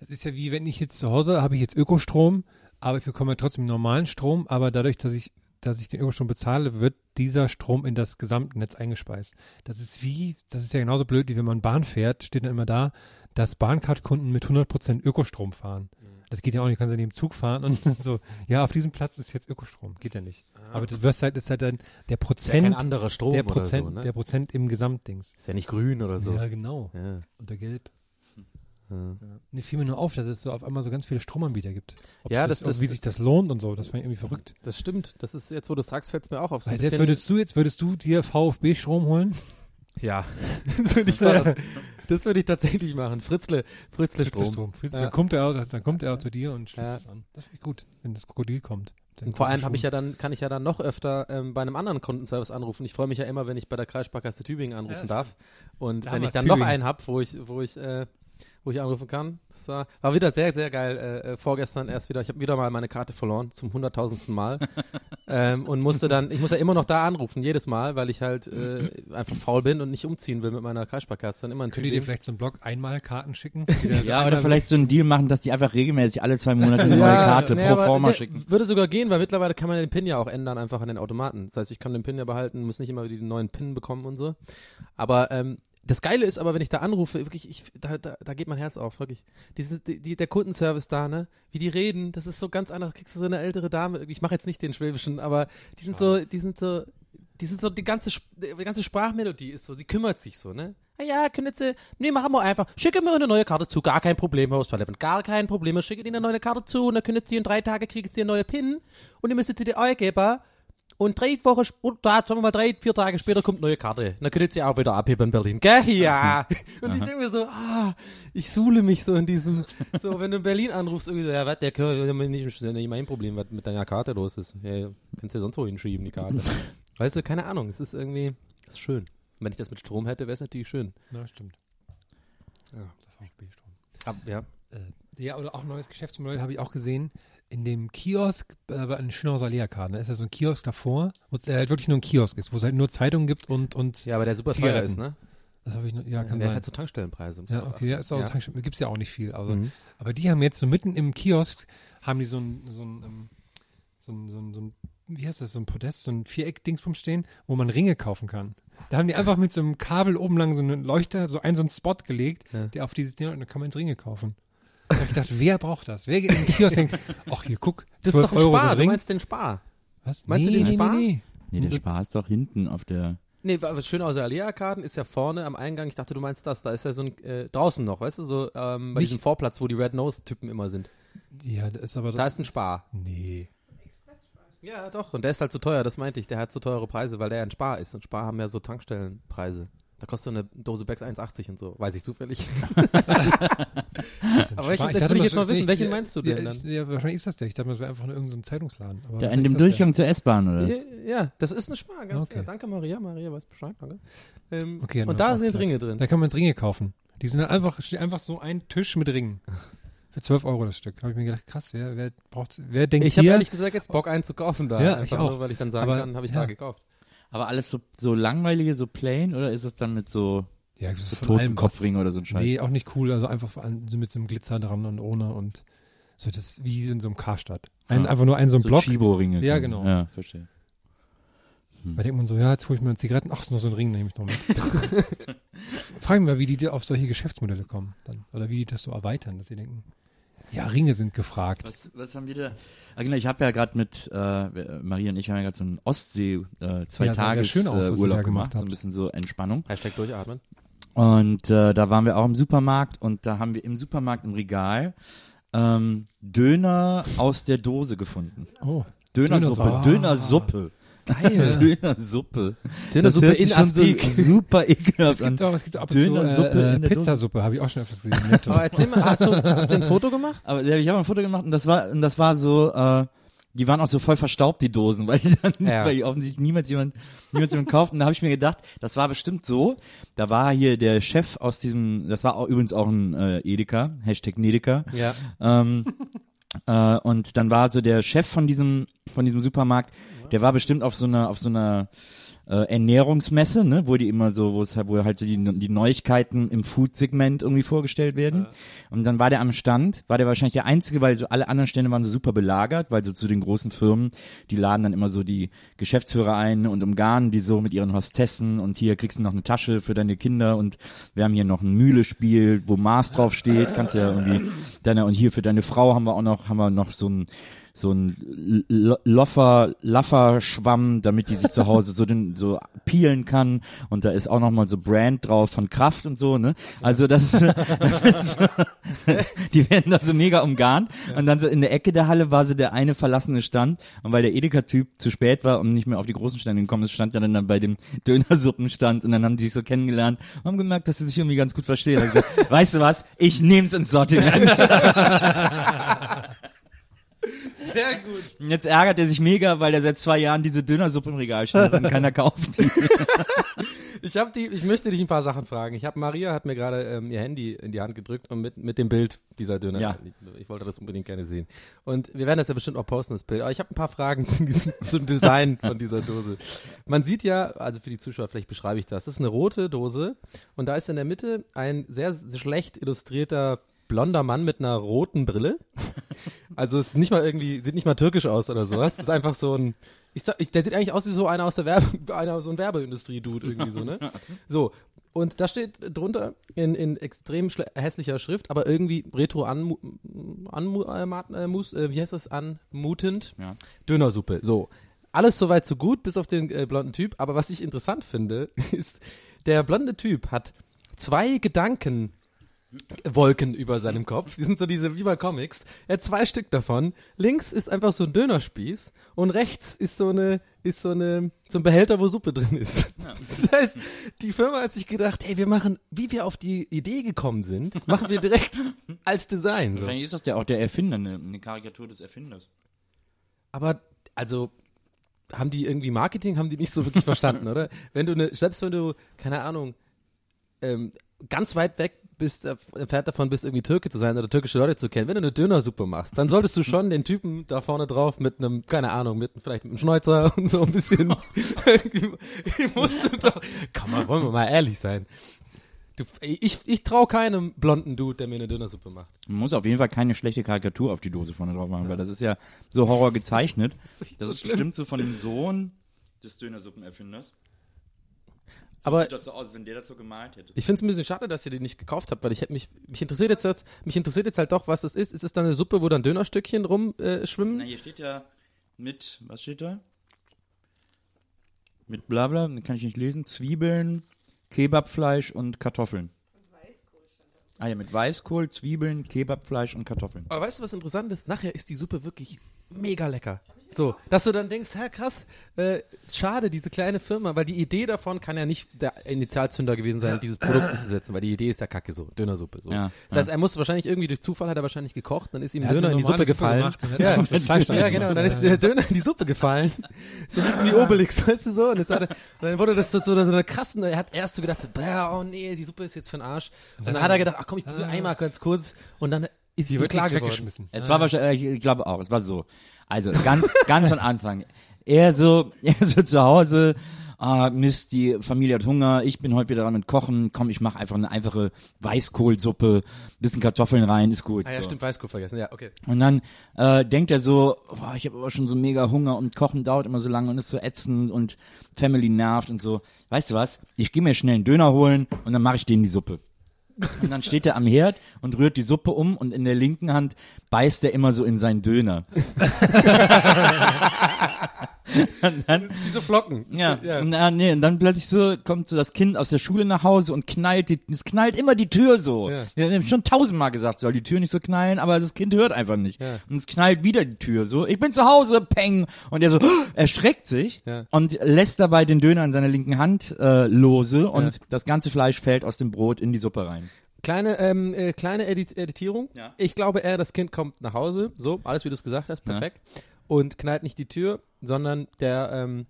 Das ist ja wie, wenn ich jetzt zu Hause habe ich jetzt Ökostrom, aber ich bekomme trotzdem normalen Strom, aber dadurch, dass ich, dass ich den Ökostrom bezahle, wird dieser Strom in das Gesamtnetz eingespeist. Das ist wie, das ist ja genauso blöd, wie wenn man Bahn fährt, steht dann immer da, dass Bahncard-Kunden mit 100% Ökostrom fahren. Das geht ja auch nicht, du kannst ja neben dem Zug fahren und [LAUGHS] so, ja, auf diesem Platz ist jetzt Ökostrom. Geht ja nicht. Aber das wirst halt, ist halt dann der Ist ja Prozent, kein anderer Strom der oder Prozent, so. Ne? der Prozent im Gesamtdings. ist ja nicht grün oder so. Ja, genau. Ja. Unter Gelb. Ja. Nee, fiel mir nur auf, dass es so auf einmal so ganz viele Stromanbieter gibt. Ob Ja, das, das- das- wie sich das lohnt und so, das fand ich irgendwie verrückt. Das stimmt. Das ist jetzt, wo du sagst, fällt es mir auch auf. So Also jetzt würdest du, jetzt würdest du dir VfB-Strom holen? ja, [LAUGHS] das würde ich machen. [LAUGHS] Das würde ich tatsächlich machen. Fritzle, Fritzle Strom. Fritz, Ja. Dann kommt er auch, dann kommt er zu dir und schließt Ja. es an. Das finde ich gut, wenn das Krokodil kommt. Und vor allem habe ich ja dann, kann ich ja dann noch öfter ähm, bei einem anderen Kundenservice anrufen. Ich freue mich ja immer, wenn ich bei der Kreissparkasse Tübingen anrufen Ja, darf. Und Da wenn ich dann noch Tübingen. einen habe, wo ich, wo ich, äh, wo ich anrufen kann. Das war, war wieder sehr, sehr geil. Äh, äh, vorgestern erst wieder. Ich habe wieder mal meine Karte verloren zum hunderttausendsten Mal [LAUGHS] ähm, und musste dann, ich muss ja immer noch da anrufen jedes Mal, weil ich halt äh, einfach faul bin und nicht umziehen will mit meiner Kreissparkasse. Dann immer Könnt ihr dir vielleicht einen Blog einmal Karten schicken? [LAUGHS] Ja, oder vielleicht so einen Deal machen, dass die einfach regelmäßig alle zwei Monate eine neue Karte nee, pro aber forma schicken. Würde sogar gehen, weil mittlerweile kann man den PIN ja auch ändern, einfach an den Automaten. Das heißt, ich kann den PIN ja behalten, muss nicht immer wieder den neuen PIN bekommen und so. Aber ähm, das Geile ist aber, wenn ich da anrufe, wirklich, ich, da, da, da geht mein Herz auf, wirklich. Diese, die, die, der Kundenservice da, ne, wie die reden, das ist so ganz anders. Kriegst du so eine ältere Dame, ich mache jetzt nicht den Schwäbischen, aber die sind so, die sind so, die sind so, die ganze, die ganze Sprachmelodie ist so, sie kümmert sich so, ne? Ah ja, können Sie, nee, machen wir einfach. Schicke mir eine neue Karte zu, gar kein Problem, Herr Ostverleven, gar kein Problem. Schicke Ihnen eine neue Karte zu und dann können Sie in drei Tagen kriegen Sie eine neue PIN und ihr müsstet sie die eingeben. Und drei Wochen, sagen wir mal, drei, vier Tage später kommt eine neue Karte. Dann können Sie auch wieder abheben in Berlin. Gell? Ja. [LAUGHS] Und ich denke mir so, ah, ich suhle mich so in diesem, so, wenn du in Berlin anrufst, irgendwie so, ja, was, der kann nicht, nicht mein Problem, was mit deiner Karte los ist. Ja, kannst du ja sonst wo hinschieben, die Karte. [LAUGHS] weißt du, keine Ahnung, es ist irgendwie, es ist schön. Wenn ich das mit Strom hätte, wäre es natürlich schön. Na, stimmt. Ja. Der VfB-Strom. Ja. Äh, ja, oder auch ein neues Geschäftsmodell habe ich auch gesehen. In dem Kiosk, äh, einem Schönhauser Alea-Karten, da ist ja so ein Kiosk davor, wo es äh, halt wirklich nur ein Kiosk ist, wo es halt nur Zeitungen gibt und, und Ja, aber der super teuer ist, ne? das habe ich noch, ja, kann der sein. hat so Tankstellenpreise. Ja, okay, ja, ist auch Ja. Tankstelle, gibt's ja auch nicht viel, aber, Mhm. aber die haben jetzt so mitten im Kiosk, haben die so ein, so ein, ähm, so ein, so ein, so ein wie heißt das, so ein Podest, so ein Viereck-Dingsbums stehen, wo man Ringe kaufen kann. Da haben die einfach mit so einem Kabel oben lang so einen Leuchter, so einen, so einen Spot gelegt, Ja. der auf dieses Ding, und da kann man jetzt Ringe kaufen. Da hab ich gedacht, wer braucht das? Wer geht in den Kiosk und denkt, ach hier, guck, Das ist 12 doch ein Euro so Spar, ein du meinst den Spar. Was? meinst du nee, den nee, Spar? Nee, Nee, der Spaß doch hinten auf der. Nee, wa- was schön aus der Alea-Karten ist ja vorne am Eingang. Ich dachte, du meinst das. Da ist ja so ein, äh, draußen noch, weißt du, so ähm, bei Nicht- diesem Vorplatz, wo die Red Nose-Typen immer sind. nee. Ja, das ist aber Da ist ein Spar. Nee. Ja, doch. Und der ist halt so teuer, das meinte ich. Der hat so teure Preise, weil der ja ein Spar ist. Und Spar haben ja so Tankstellenpreise. Da kostet so eine Dose Becks 1,80 und so. Weiß ich zufällig. [LAUGHS] Aber welchen, dachte will ich mal, jetzt mal wissen, welchen meinst du ja, denn dann? ich- Ja, wahrscheinlich ist das der. Ich dachte, das wäre einfach nur irgendein so Zeitungsladen. Aber wahrscheinlich in dem. Durchgang zur S-Bahn, oder? Ja, ja, das ist ein Spar. Ganz Okay. ja, danke, Maria. Maria weiß Bescheid. Danke. Ähm, Okay, dann und da sind. Ringe drin. Da kann man jetzt Ringe kaufen. Die sind einfach, steht einfach so ein Tisch mit Ringen. Für 12 Euro das Stück. Habe ich mir gedacht, krass, wer, wer braucht, wer denkt Ich habe hier? ehrlich gesagt jetzt Bock, einen zu kaufen da. Ja, Einfach ich auch. Nur, weil ich dann sagen Aber, kann, habe ich ja. da gekauft. Aber alles so, so langweilige, so plain, oder ist es dann mit so, ja, so. Totenkopfring oder so ein Scheiß? Nee, auch nicht cool. Also einfach so mit so einem Glitzer dran und ohne und so das wie in so einem Karstadt. Ein, Ah. Einfach nur ein so ein so Block. Chibo-Ringe. Ja, genau. Ja, verstehe. Da denkt man so, ja, jetzt hole ich mir Zigaretten. Ach, ist noch so ein Ring, nehme ich noch mit. [LAUGHS] Frag mich mal, wie die auf solche Geschäftsmodelle kommen. Dann. Oder wie die das so erweitern, dass sie denken, ja, Ringe sind gefragt. Was, was haben wir da? Ah, genau, ich habe ja gerade mit äh, Maria und ich haben ja gerade so einen Ostsee äh, zwei Ja, Tages schön aus, äh, Urlaub gemacht gemacht, so ein habt. bisschen so Entspannung. Hashtag durchatmen. Und äh, da waren wir auch im Supermarkt und da haben wir im Supermarkt im Regal ähm, Döner aus der Dose gefunden. Oh, Dönersuppe. Dönersuppe. Dönersuppe. Geil. [LAUGHS] Dönersuppe. Dönersuppe hört sich in schon so Aspik. super ekelhaft es gibt an. auch, es gibt auch ab und zu Dönersuppe äh, in der Dose. Pizzasuppe, habe ich auch schon öfters gesehen. [LAUGHS] Aber erzähl mal, hast du, [LAUGHS] ein Foto gemacht? Aber ja, ich habe ein Foto gemacht und das war und das war so, äh, die waren auch so voll verstaubt die Dosen, weil die dann, Ja. weil offensichtlich niemals jemand, niemals jemand kauft. Und da habe ich mir gedacht, das war bestimmt so. Da war hier der Chef aus diesem, das war auch, übrigens auch ein äh, Edeka, Hashtag Nedeka. Ja. Ähm, Äh, und dann war so der Chef von diesem, von diesem Supermarkt, der war bestimmt auf so einer, auf so einer äh, Ernährungsmesse, ne, wo die immer so, wo es halt, wo halt so die, die Neuigkeiten im Food-Segment irgendwie vorgestellt werden. Und dann war der am Stand, war der wahrscheinlich der Einzige, weil so alle anderen Stände waren so super belagert, weil so zu den großen Firmen, die laden dann immer so die Geschäftsführer ein und umgarnen die so mit ihren Hostessen und hier kriegst du noch eine Tasche für deine Kinder und wir haben hier noch ein Mühlespiel, wo Mars drauf steht, kannst du ja irgendwie deine, und hier für deine Frau haben wir auch noch, haben wir noch so ein so ein Loffer, Laffer-Schwamm, damit die sich zu Hause so den, so peelen kann. Und da ist auch nochmal so Brand drauf von Kraft und so, ne? Also das, ist- [LAUGHS] das ist, [LAUGHS] die werden da so mega umgarnt. Und dann so in der Ecke der Halle war so der eine verlassene Stand. Und weil der Edeka-Typ zu spät war und nicht mehr auf die großen Stände gekommen ist, stand er dann, dann bei dem Dönersuppenstand und dann haben die sich so kennengelernt und haben gemerkt, dass sie sich irgendwie ganz gut verstehen. Gesagt, [LAUGHS] weißt du was? Ich nehm's ins Sortiment. Sehr gut. Und jetzt ärgert er sich mega, weil er seit zwei Jahren diese Dönersuppe im Regal steht und keiner kauft die. [LAUGHS] Ich habe die, ich möchte dich ein paar Sachen fragen. Ich habe Maria hat mir gerade ähm, ihr Handy in die Hand gedrückt und mit mit dem Bild dieser Döner. Ja. Ich wollte das unbedingt gerne sehen. Und wir werden das ja bestimmt auch posten das Bild. Aber ich habe ein paar Fragen zu diesem, [LAUGHS] zum Design von dieser Dose. Man sieht ja, also für die Zuschauer vielleicht beschreibe ich das. Das ist eine rote Dose und da ist in der Mitte ein sehr schlecht illustrierter blonder Mann mit einer roten Brille. Also es ist nicht mal irgendwie, sieht nicht mal türkisch aus oder sowas. Es ist einfach so ein, ich sag, ich, der sieht eigentlich aus wie so einer aus der Werbe, [LAUGHS] einer, so ein Werbeindustrie-Dude irgendwie so, ne? So. Und da steht drunter in, in extrem hässlicher Schrift, aber irgendwie retro anmu, anmu, äh, äh, äh, wie heißt das, anmutend. Ja. Dönersuppe. So. Alles soweit so gut, bis auf den äh, blonden Typ. Aber was ich interessant finde, [LAUGHS] ist, der blonde Typ hat zwei Gedanken Wolken über seinem Kopf. Die sind so diese, wie bei Comics. Er hat zwei Stück davon. Links ist einfach so ein Dönerspieß und rechts ist so eine, ist so eine, so ein Behälter, wo Suppe drin ist. [LAUGHS] Das heißt, die Firma hat sich gedacht, hey, wir machen, wie wir auf die Idee gekommen sind, machen wir direkt [LAUGHS] als Design. So. Wahrscheinlich ist das ja auch der Erfinder, eine, eine Karikatur des Erfinders. Aber, also, haben die irgendwie Marketing, haben die nicht so wirklich verstanden, [LAUGHS] oder? Wenn du eine, selbst wenn du, keine Ahnung, ähm, ganz weit weg bist, äh, entfernt davon bist, irgendwie Türke zu sein oder türkische Leute zu kennen, wenn du eine Dönersuppe machst, dann solltest du [LAUGHS] schon den Typen da vorne drauf mit einem, keine Ahnung, mit vielleicht mit einem Schneuzer [LAUGHS] und so ein bisschen, [LAUGHS] musst du doch, komm mal, wollen wir mal ehrlich sein. Du, ich, ich trau keinem blonden Dude, der mir eine Dönersuppe macht. Man muss auf jeden Fall keine schlechte Karikatur auf die Dose vorne drauf machen, weil das ist ja so Horror gezeichnet. Das ist, so schlimm. bestimmt so von dem Sohn des Dönersuppenerfinders. Aber Sieht das so aus, als wenn der das so gemalt hätte. Ich finde es ein bisschen schade, dass ihr die nicht gekauft habt, weil ich hätte mich, mich interessiert jetzt das, mich interessiert jetzt halt doch, was das ist. Ist es dann eine Suppe, wo dann Dönerstückchen rumschwimmen? Äh, schwimmen? Na, hier steht ja mit, was steht da? Mit Blabla, kann ich nicht lesen, Zwiebeln, Kebabfleisch und Kartoffeln. Ah ja, mit Weißkohl, Zwiebeln, Kebabfleisch und Kartoffeln. Aber weißt du, was interessant ist? Nachher ist die Suppe wirklich mega lecker. So, dass du dann denkst, hä, krass, äh, schade, diese kleine Firma, weil die Idee davon kann ja nicht der Initialzünder gewesen sein, dieses Produkt umzusetzen, weil die Idee ist ja kacke so, Dönersuppe. So. Ja, das heißt, er muss wahrscheinlich irgendwie durch Zufall hat er wahrscheinlich gekocht, dann ist ihm Er hat Döner in die Suppe gefallen. gemacht ja, ja, genau, dann ist der Döner in die Suppe gefallen. [LAUGHS] So ein bisschen wie Obelix, weißt du so? Und jetzt er, dann wurde das so, so, so eine krassen, er hat erst so gedacht, so, oh nee, die Suppe ist jetzt für den Arsch. Und dann hat er gedacht, ach komm, ich probiere einmal ganz kurz und dann ist Die sie wird klar geworden. weggeschmissen. Es war wahrscheinlich, ich glaube auch, es war so. Also ganz, ganz von Anfang. Er so, [LAUGHS] er so zu Hause, ah, Mist, die Familie hat Hunger, ich bin heute wieder dran mit Kochen, komm, ich mache einfach eine einfache Weißkohlsuppe, bisschen Kartoffeln rein, ist gut. Ah ja, so. stimmt, Weißkohl vergessen, ja, okay. Und dann äh, denkt er so, boah, ich habe aber schon so mega Hunger und Kochen dauert immer so lange und ist so ätzend und Family nervt und so. Weißt du was? Ich gehe mir schnell einen Döner holen und dann mache ich denen die Suppe. Und dann steht er am Herd und rührt die Suppe um und in der linken Hand beißt er immer so in seinen Döner. [LAUGHS] [LAUGHS] dann, Wie so Flocken. ja, ja. Und, äh, nee, und dann plötzlich so kommt so das Kind aus der Schule nach Hause und knallt, die, es knallt immer die Tür so. Ja. Wir haben schon tausendmal gesagt, soll die Tür nicht so knallen, aber das Kind hört einfach nicht. Ja. Und es knallt wieder die Tür so, ich bin zu Hause, peng. Und er so, erschreckt sich Ja. und lässt dabei den Döner in seiner linken Hand äh, lose und das ganze Fleisch fällt aus dem Brot in die Suppe rein. Kleine, ähm, äh, kleine Edit Editierung. Ja. Ich glaube eher, das Kind kommt nach Hause, so, alles wie du es gesagt hast, perfekt. Und knallt nicht die Tür, sondern der, ähm,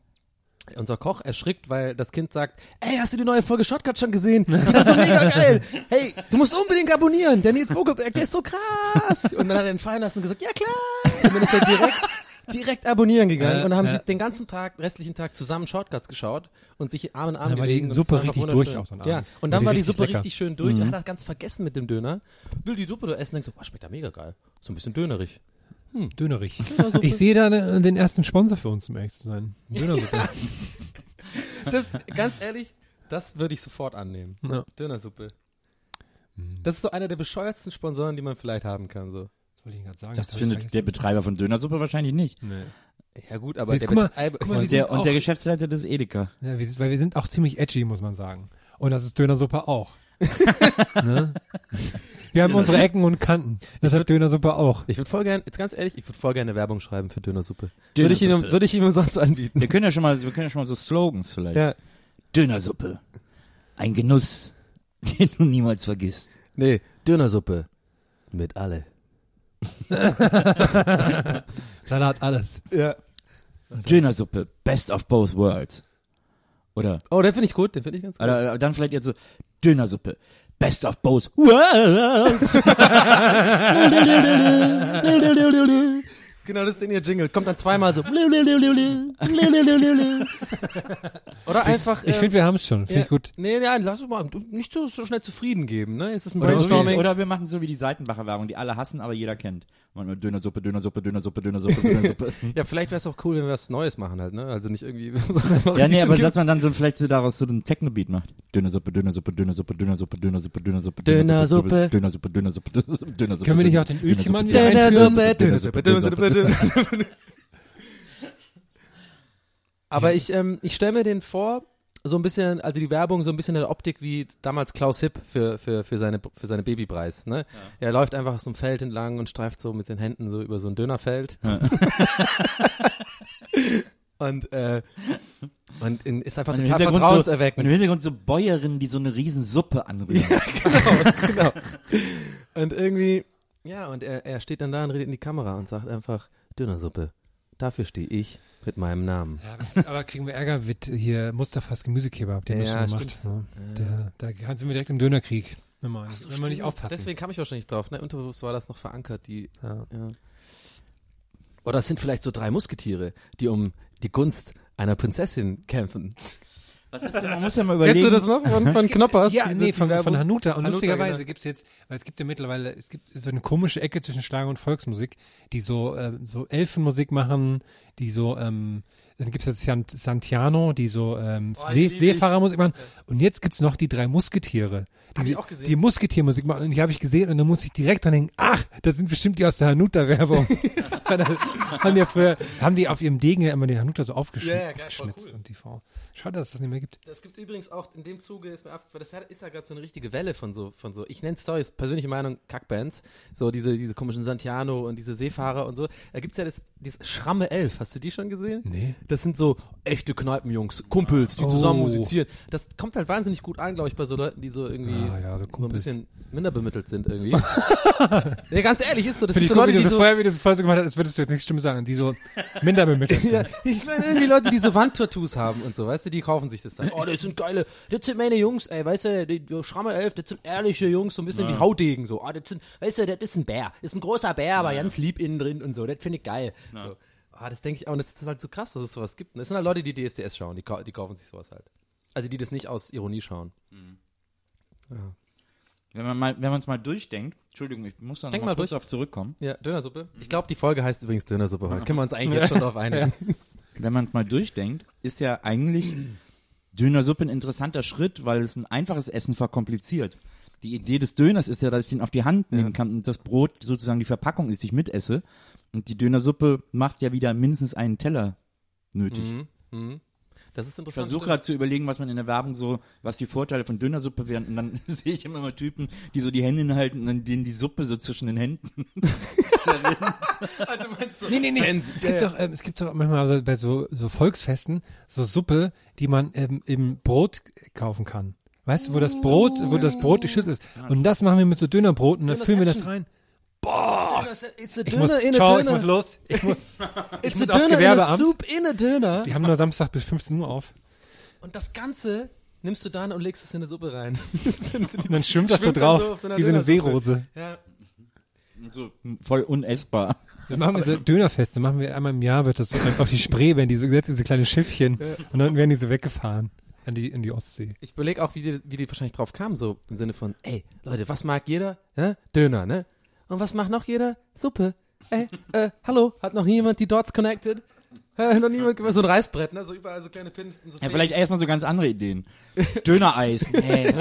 unser Koch erschrickt, weil das Kind sagt, ey, hast du die neue Folge Shotcut schon gesehen? Das ist so mega geil. [LAUGHS] Hey, du musst unbedingt abonnieren. Der Nils Bogeberg, der ist so krass. Und dann hat er den fallen lassen und gesagt, ja klar. Und dann ist er direkt, direkt abonnieren gegangen. Ja, und dann haben ja. sie den ganzen Tag, restlichen Tag zusammen Shortcuts geschaut und sich Arm in Arm Dann war die Suppe richtig durch auch so Ja, und dann war die Suppe lecker. richtig schön durch. Und hat er ganz vergessen mit dem Döner. Will die Suppe nur essen, denkt so, oh, schmeckt da mega geil. So ein bisschen dönerig. Dönerig. Ich sehe da den den ersten Sponsor für uns, um ehrlich zu sein. Dönersuppe. [LAUGHS] Das, ganz ehrlich, das würde ich sofort annehmen. ja. Dönersuppe. Das ist so einer der bescheuertsten Sponsoren, die man vielleicht haben kann. So. Das wollte ich gerade sagen. Das ich findet der. Betreiber von Dönersuppe wahrscheinlich nicht. Nee. Ja gut, aber Jetzt der mal, Betreiber- mal, Und der, sind und auch- der Geschäftsleiter des Edeka. Ja, wir sind, weil wir sind auch ziemlich edgy, muss man sagen. Und das ist Dönersuppe auch. [LAUGHS] ne? Wir haben unsere Ecken und Kanten. Das hat Dönersuppe auch. ich würde voll gerne, jetzt ganz ehrlich, ich würde voll gerne Werbung schreiben für Dönersuppe. Würde ich ihm, Dönersuppe. würde ich ihm umsonst anbieten. Wir können ja schon mal, wir können ja schon mal so Slogans vielleicht. Ja. Dönersuppe. Ein Genuss, [LAUGHS] den du niemals vergisst. Nee, Dönersuppe. Mit alle. [LAUGHS] Salat, alles. Ja. Dönersuppe. Best of both worlds. Oder, Oh, den finde ich gut, den finde ich ganz gut. oder dann vielleicht jetzt so Dönersuppe. Best of both worlds. [LAUGHS] Genau, das ist den ihr Jingle. Kommt dann zweimal so. Oder einfach. Ich ähm, finde, wir haben es schon. Finde ja, ich gut. Nee, nee, lass uns mal nicht so, so schnell zufrieden geben, ne? Es ist ein Oder, so wie, Brainstorming. oder wir machen so wie die Seitenbacher Werbung, die alle hassen, aber jeder kennt. Man Dönersuppe, Dönersuppe, Dönersuppe, Dönersuppe, Dönersuppe. Ja, vielleicht wäre es auch cool, wenn wir was Neues machen halt, ne? Also nicht irgendwie. ja, nee, aber dass man dann so vielleicht so daraus so einen Techno-Beat macht. Dönersuppe, Dönersuppe, Dönersuppe, Dönersuppe, Dönersuppe, Dönersuppe, Dönersuppe. Dönersuppe, Dönersuppe, Dönersuppe, Dönersuppe. Können wir nicht auch den Ölchemann wieder Dönersuppe? Dönersuppe, Dönersuppe, Dönersuppe. Aber ich, ähm, ich stelle mir den vor, so ein bisschen, also die Werbung so ein bisschen in der Optik wie damals Klaus Hipp für, für, für seine, für seine Babypreis, ne? Er läuft einfach so ein Feld entlang und streift so mit den Händen so über so ein Dönerfeld. [LAUGHS] und, äh, und ist einfach Und total Hintergrund so, und vertrauenserweckend. im Hintergrund so Bäuerinnen, die so eine riesen Suppe anrühren. [LAUGHS] genau. Und irgendwie, ja, und er, er steht dann da und redet in die Kamera und sagt einfach, Dönersuppe, dafür stehe ich mit meinem Namen. Ja, aber kriegen wir Ärger mit hier Mustafas Gemüsekebab, den Ja, das schon gemacht. Ne? Der, da sind wir direkt im Dönerkrieg. Wenn Ach so, wenn wir nicht aufpassen. Deswegen kam ich wahrscheinlich drauf, ne? Unterbewusst war das noch verankert, die, ja. ja. Oder es sind vielleicht so drei Musketiere, die um die Gunst einer Prinzessin kämpfen. Was ist denn, man muss ja mal überlegen. Kennst du das noch von, von Knoppers? Ja, nee, die von, von Hanuta. Und Hanuta, lustigerweise genau. gibt's jetzt, weil es gibt ja mittlerweile, es gibt so eine komische Ecke zwischen Schlager und Volksmusik, die so, ähm, so Elfenmusik machen, die so, ähm, dann gibt's jetzt San- Santiano, die so ähm, Oh, die See. Seefahrermusik machen. Und jetzt gibt's noch die drei Musketiere. Die, Hab ich auch gesehen. Die Musketiermusik machen. Und die habe ich gesehen und dann muss ich direkt dran denken, ach, das sind bestimmt die aus der Hanuta-Werbung. [LAUGHS] Weil da haben die ja früher, haben die auf ihrem Degen ja immer den Hanuta so aufgeschn Ja, ja, geil, voll aufgeschnitzt cool. und die Frau. Schade, dass es das nicht mehr gibt. Das gibt übrigens auch in dem Zuge, ist mir auf, weil das ist ja gerade so eine richtige Welle von so, von so, ich nenne Stories, persönliche Meinung, Kackbands, so diese, diese komischen Santiano und diese Seefahrer und so. Da gibt's ja das, dieses Schramme Elf, hast du die schon gesehen? Nee. Das sind so echte Kneipenjungs, Kumpels, die zusammen Oh. musizieren. Das kommt halt wahnsinnig gut an, glaube ich, bei so Leuten, die so irgendwie Ah, ja, so so ein bisschen minder bemittelt sind irgendwie. [LAUGHS] ja, ganz ehrlich, ist so, das Finde ich so gut, Leute, wie du die so vorher, wie du so vorher so gemacht hast, als würdest du jetzt nicht Stimme sagen, die so minder bemittelt [LAUGHS] sind. ja, ich meine irgendwie Leute, die so Wandtattoos haben und so, weißt du, die kaufen sich das dann. Oh, das sind geile, das sind meine Jungs, ey, weißt du, die, die Schramme Elf, das sind ehrliche Jungs, so ein bisschen wie Haudegen, so. Ah, das sind, weißt du, das ist ein Bär, das ist ein großer Bär, aber ganz lieb innen drin und so, das finde ich geil. So. Ah, das denke ich auch, und das ist halt so krass, dass es sowas gibt. Und Das sind halt Leute, die DSDS schauen, die, die kaufen sich sowas halt. Also die das nicht aus Ironie schauen. Wenn man mal, wenn man es mal durchdenkt, Entschuldigung, ich muss da noch mal mal kurz durch. auf zurückkommen. Ja, Dönersuppe. Ich glaube, die Folge heißt übrigens Dönersuppe heute. Können wir uns eigentlich jetzt schon [LAUGHS] drauf einigen. Wenn man es mal durchdenkt, ist ja eigentlich [CLEARS THROAT] Dönersuppe ein interessanter Schritt, weil es ein einfaches Essen verkompliziert. Die Idee des Döners ist ja, dass ich den auf die Hand nehmen kann und das Brot sozusagen die Verpackung ist, die ich mitesse. Und die Dönersuppe macht ja wieder mindestens einen Teller nötig. Mhm. Mhm. Das ist Ich interessant. versuche gerade zu überlegen, was man in der Werbung so, was die Vorteile von Dönersuppe wären. Und dann [LAUGHS] sehe ich immer mal Typen, die so die Hände hinhalten und dann denen die Suppe so zwischen den Händen [LAUGHS] zerrinnt. [LAUGHS] Nee, nee, nee. Es gibt doch, ähm, es gibt doch manchmal so, bei so, so Volksfesten so Suppe, die man ähm, im Brot kaufen kann. Weißt du, wo das Brot, wo das Brot die Schüssel ist. Und das machen wir mit so Dönerbroten und dann füllen wir das rein. Boah, it's a Ich muss, ciao, ich muss los. Ich muss, [LAUGHS] ich It's muss a aufs Döner in a Gewerbeamt. soup in a Döner. Die haben nur Samstag bis 15 Uhr auf. Und das Ganze nimmst du dann und legst es in eine Suppe rein. Und [LAUGHS] dann schwimmt das so Schwimmt dann drauf, so wie so eine. Seerose. ja. So voll unessbar. Dann machen wir so Dönerfeste, machen wir einmal im Jahr, wird das so auf die Spree, werden die so gesetzt, diese kleine Schiffchen. Und dann werden die so weggefahren in die, in die Ostsee. Ich überlege auch, wie die, wie die wahrscheinlich drauf kamen, so im Sinne von, ey, Leute, was mag jeder? Hä? Döner, ne? Und was macht noch jeder? Suppe. Ey, äh, hallo, hat noch nie jemand die Dots connected? [LAUGHS] Hä, noch niemand, so ein Reißbrett, ne? So überall so kleine Pinnen. So Ja, vielleicht erstmal so ganz andere Ideen. Dönereis. [LAUGHS] Nee,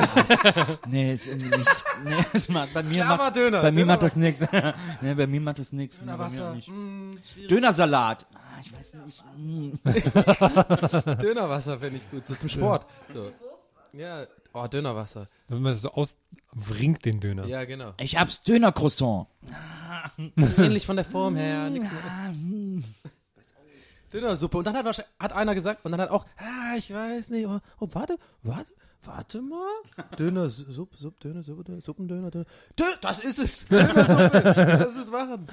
nee, ist irgendwie nicht. Nee, [LAUGHS] das macht, bei mir Klar macht, Döner, bei mir Döner macht das nichts. nee, bei mir macht das. Nee, Wasser. auch nicht. Mm. Dönersalat. Ah, ich weiß nicht. Mm. Dönerwasser finde ich gut, so zum Sport. So. Ja, oh, Dönerwasser. Wenn man das so auswringt, den Döner. Ja, genau. Ich hab's Dönercroissant. [LAUGHS] Ähnlich von der Form her, nix Dönersuppe. Und dann hat, wahrscheinlich- hat einer gesagt, und dann hat auch, ah, ich weiß nicht, oh, oh warte, warte, warte mal. Döner, Suppe, Suppe, Döner, Suppe, Döner, Suppendöner, Döner. Dö, das ist es. Dönersuppe. das ist machen.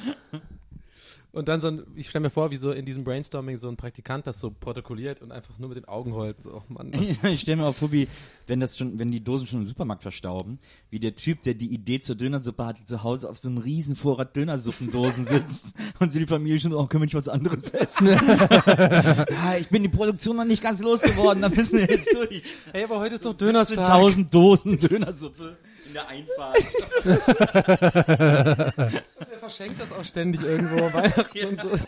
Und dann so ein, ich stelle mir vor, wie so in diesem Brainstorming so ein Praktikant das so protokolliert und einfach nur mit den Augen heult. So, oh Mann, [LAUGHS] ich stelle mir auch vor, wie, wenn das schon, wenn die Dosen schon im Supermarkt verstauben, wie der Typ, der die Idee zur Dönersuppe hatte, zu Hause auf so einem riesen Vorrat Dönersuppendosen sitzt [LAUGHS] und so die Familie schon, oh, können wir nicht was anderes [LAUGHS] essen? ah, ich bin die Produktion noch nicht ganz losgeworden, da müssen wir jetzt durch. Ey, aber heute ist doch Dönerstag. 1000 Dosen Dönersuppe in der Einfahrt. [LAUGHS] Der verschenkt das auch ständig irgendwo, [LAUGHS] Weihnachten und so. Und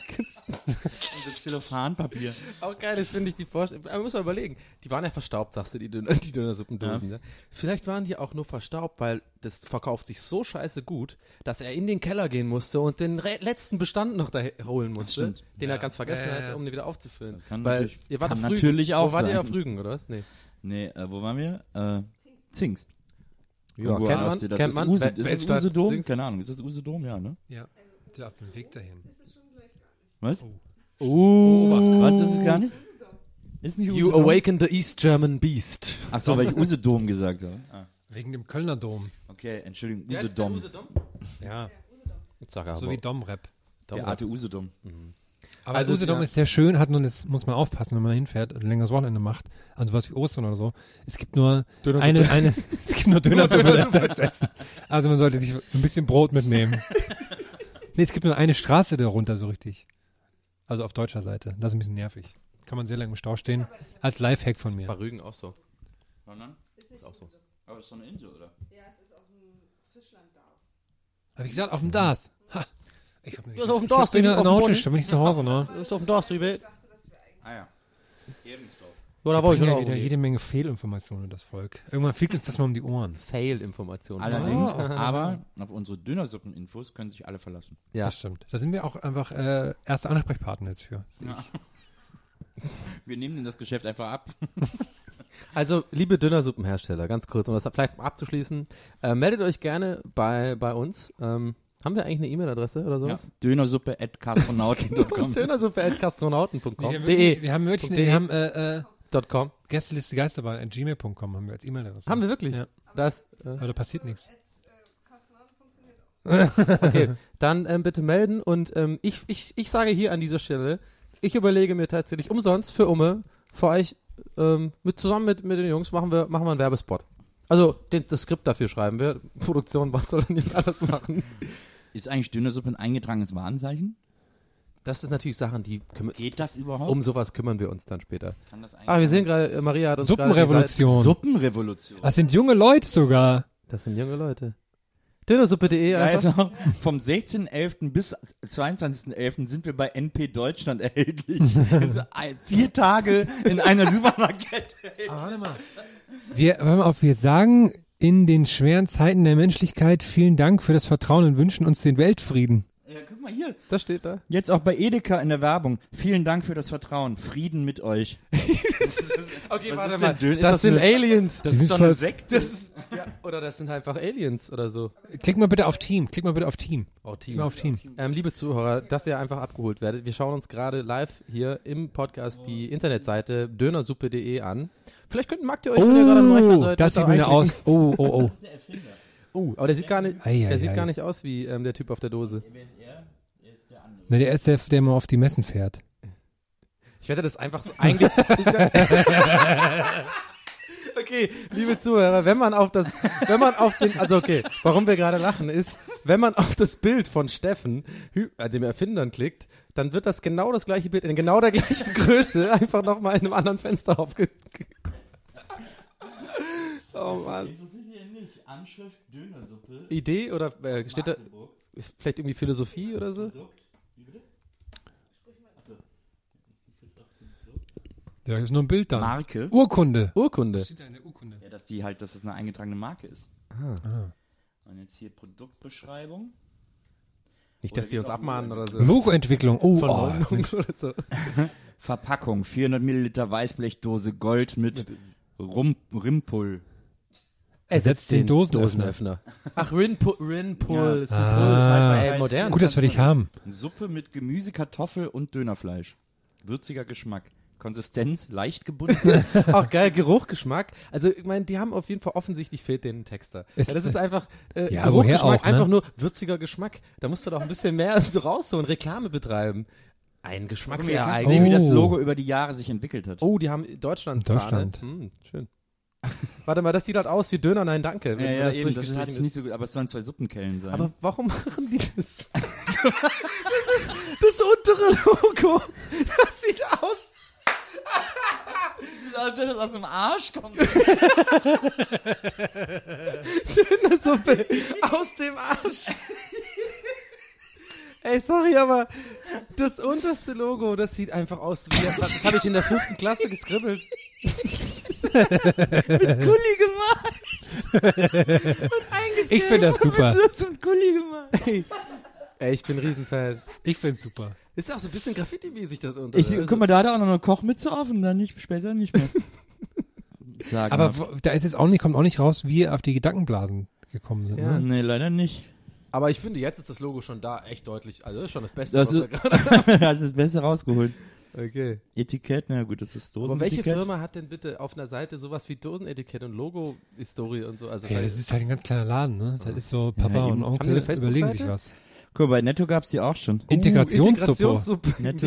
so Zellophanpapier. Auch geil, das finde ich die Vorstellung. Aber muss man überlegen, die waren ja verstaubt, sagst du, die, Döner, die Dönersuppendosen. Ja. Vielleicht waren die auch nur verstaubt, weil das verkauft sich so scheiße gut, dass er in den Keller gehen musste und den letzten Bestand noch da holen musste, den er ganz vergessen Ja, ja, ja. hat, um den wieder aufzufüllen. kann weil natürlich- ihr wart kann natürlich auch Wo wart ihr sein. auf Rügen, oder was? Nee. Nee, äh, wo waren wir? Äh, Zingst. Ja, Irgendwo kennt man, das. kennt ist man. Use, ist das Weltstadt Usedom? Zingst. Keine Ahnung, ist das Usedom? Ja, ne? Ja. Der auf dem Weg dahin. Was? Uh, Was ist es gar nicht? Ist nicht you Usedom? awaken the East German Beast. Ach so, weil ich Usedom gesagt habe. Ah, Wegen dem Kölner Dom. okay, Entschuldigung, Usedom. Ja, Sag aber. so wie Dom-Rap. Der Arte Usedom. Aber Also, Usedom ja. ist sehr schön, hat nur, das muss man aufpassen, wenn man da hinfährt, ein längeres Wochenende macht, also was wie Ostern oder so. Es gibt nur Dönersuppe. eine, eine, [LAUGHS] [LAUGHS] es gibt nur Dönersuppe [LAUGHS] zu essen. Also man sollte sich ein bisschen Brot mitnehmen. nee, es gibt nur eine Straße darunter so richtig. Also auf deutscher Seite. Das ist ein bisschen nervig. Kann man sehr lange im Stau stehen. Als Lifehack von Bei mir. Rügen auch so. Ist auch so. Aber es ist so eine Insel, oder? Ja, es ist auf dem Fischland da. Hab ich gesagt, auf dem Das. Ha. Ich hab, Ja, so auf dem Das, den auf Boden. da bin ich zu Hause, ne? Das ist auf dem Dorf, Triebe. Ah ja. Oder Da wo ich ja wieder jede Menge Fehlinformationen, das Volk. Irgendwann fliegt uns das mal um die Ohren. Fail-Informationen. Allerdings, aber auf unsere Dönersuppen-Infos können sich alle verlassen. Ja. Das stimmt. Da sind wir auch einfach äh, erste Ansprechpartner jetzt für. [LAUGHS] Wir nehmen Ihnen das Geschäft einfach ab. [LAUGHS] Also, liebe Dönersuppenhersteller, ganz kurz, um das vielleicht mal abzuschließen, äh, meldet euch gerne bei, bei uns. Ähm, haben wir eigentlich eine E-Mail-Adresse oder Ja. sowas? Dönersuppe at kastronauten.com. [LAUGHS] Dönersuppe.kastronauten.com. wir, De. wir haben wirklich, De. wir haben äh, äh, .com. Gästeliste Geisterbahn at gmail.com haben wir als E-Mail-Adresse. Haben wir wirklich? Ja. Das, äh, Aber da passiert nichts. [LAUGHS] okay, dann ähm, bitte melden und ähm, ich, ich, ich sage hier an dieser Stelle, ich überlege mir tatsächlich umsonst für Umme, für euch ähm, mit zusammen mit, mit den Jungs machen wir, machen wir einen Werbespot. Also den, das Skript dafür schreiben wir. [LAUGHS] Produktion, was soll denn nicht alles machen? Ist eigentlich Dönersuppe ein eingetragenes Warenzeichen? Das ist natürlich Sachen, die kümmern, Geht das überhaupt? um sowas kümmern wir uns dann später. Kann das Ah, wir sehen gerade, äh, Maria hat uns Suppenrevolution. Suppenrevolution. Ah, Das sind junge Leute sogar. Das sind junge Leute. Dönersuppe.de Ja, einfach. also vom 16.11. bis 22.11. sind wir bei NP Deutschland erhältlich. [LAUGHS] also vier Tage in einer Supermarktkette. warte mal. Wir, warte mal auf, wir sagen in den schweren Zeiten der Menschlichkeit vielen Dank für das Vertrauen und wünschen uns den Weltfrieden. Mal hier. Das steht da. Jetzt auch bei Edeka in der Werbung. Vielen Dank für das Vertrauen. Frieden mit euch. [LAUGHS] Okay, Was ist Dön- ist Das, das sind eine- Aliens. Das ist ist doch eine Sekte. Das ist, ja, oder das sind einfach Aliens oder so. Klick mal bitte auf Team. Klick mal bitte auf Team. Oh, Klick mal auf Team. Ähm, liebe Zuhörer, dass ihr einfach abgeholt werdet. Wir schauen uns gerade live hier im Podcast die Internetseite dönersuppe.de an. Vielleicht könnt, mag ihr euch, wenn ihr gerade am Rechner Oh, seid, das da sieht mir aus. Oh, oh, oh. Oh, aber der sieht gar nicht, Ei, ei, der sieht ei. gar nicht aus wie ähm, der Typ auf der Dose. Ne, der ist der, der immer auf die Messen fährt. Ich werde das einfach so eigentlich. [LAUGHS] [LAUGHS] okay, liebe Zuhörer, wenn man auf das, wenn man auf den, also okay, warum wir gerade lachen ist, wenn man auf das Bild von Steffen, äh, dem Erfindern klickt, dann wird das genau das gleiche Bild in genau der gleichen [LAUGHS] Größe einfach nochmal in einem anderen Fenster aufge. oh Mann. Was sind die denn nicht? Anschrift Dönersuppe. Idee oder äh, steht da vielleicht irgendwie Philosophie oder so? Ja, das ist nur ein Bild dann. Marke. Urkunde. Urkunde. Steht da in der Urkunde. Ja, dass die halt, dass das eine eingetragene Marke ist. Ah. Und jetzt hier Produktbeschreibung. Nicht, dass die uns abmahnen oder so. Logoentwicklung. Oh, Von oh. [LAUGHS] Oder so. [LAUGHS] Verpackung, 400 Milliliter Weißblechdose Gold mit Rum, Rimpul. Ersetzt den Dosenöffner. Dosenöffner. Ach, Rinpul, Rinpul Ja. ist ein Ah. Pull. Ist halt bei modern. Gut, dass wir dich haben. Suppe mit Gemüse, Kartoffel und Dönerfleisch. Würziger Geschmack. Konsistenz leicht gebunden. [LAUGHS] Auch geil, Geruch, Geschmack. Also, ich meine, die haben auf jeden Fall offensichtlich fehlt denen ein Texter. Ist- ja, das ist einfach äh, Ja, Geruch, Geschmack, auch, ne? einfach nur würziger Geschmack. Da musst du doch ein bisschen mehr [LAUGHS] so rausholen, Reklame betreiben. Ein Geschmacksereignis. sehen, wie das Oh. Logo über die Jahre sich entwickelt hat. Oh, die haben Deutschland. Deutschland. Hm, schön. [LAUGHS] Warte mal, das sieht halt aus wie Döner, nein, danke. ja, ja, das eben, das ist. nicht so gut, aber es sollen zwei Suppenkellen sein. Aber warum machen die das? das ist das untere Logo. Das sieht aus. Sieht aus, als wenn das aus dem Arsch kommt. [LAUGHS] Dönersuppe aus dem Arsch. Ey, sorry, aber das unterste Logo, das sieht einfach aus wie, das habe ich in der fünften Klasse geskribbelt. Gulli gemacht. Ich finde das super. Mit Gulli gemacht. Ey, ey ich bin ein Riesenfan. Ich finde super. Ist ja auch so ein bisschen Graffiti-mäßig das untere. Ich, Also- guck mal, da hat er auch noch eine Kochmütze auf und dann nicht, später nicht mehr. [LAUGHS] Sag Aber wo- da ist jetzt auch nicht, kommt auch nicht raus, wie wir auf die Gedankenblasen gekommen sind. Ja. Ne? Nee, leider nicht. aber ich finde, jetzt ist das Logo schon da echt deutlich. Also, das ist schon das Beste, Das ist- gerade Hast [LAUGHS] das Beste rausgeholt. Okay. Etikett, na gut, das ist Aber welche. Firma hat denn bitte auf einer Seite sowas wie Dosenetikett und Logo-Historie und so? Also, Ey, das ist halt ein ganz kleiner Laden, ne? Das ist so, Papa Ja, und Onkel überlegen sich was. Guck mal, bei Netto gab's die auch schon. Integrationssuppe. Integrationssuppe. Netto-.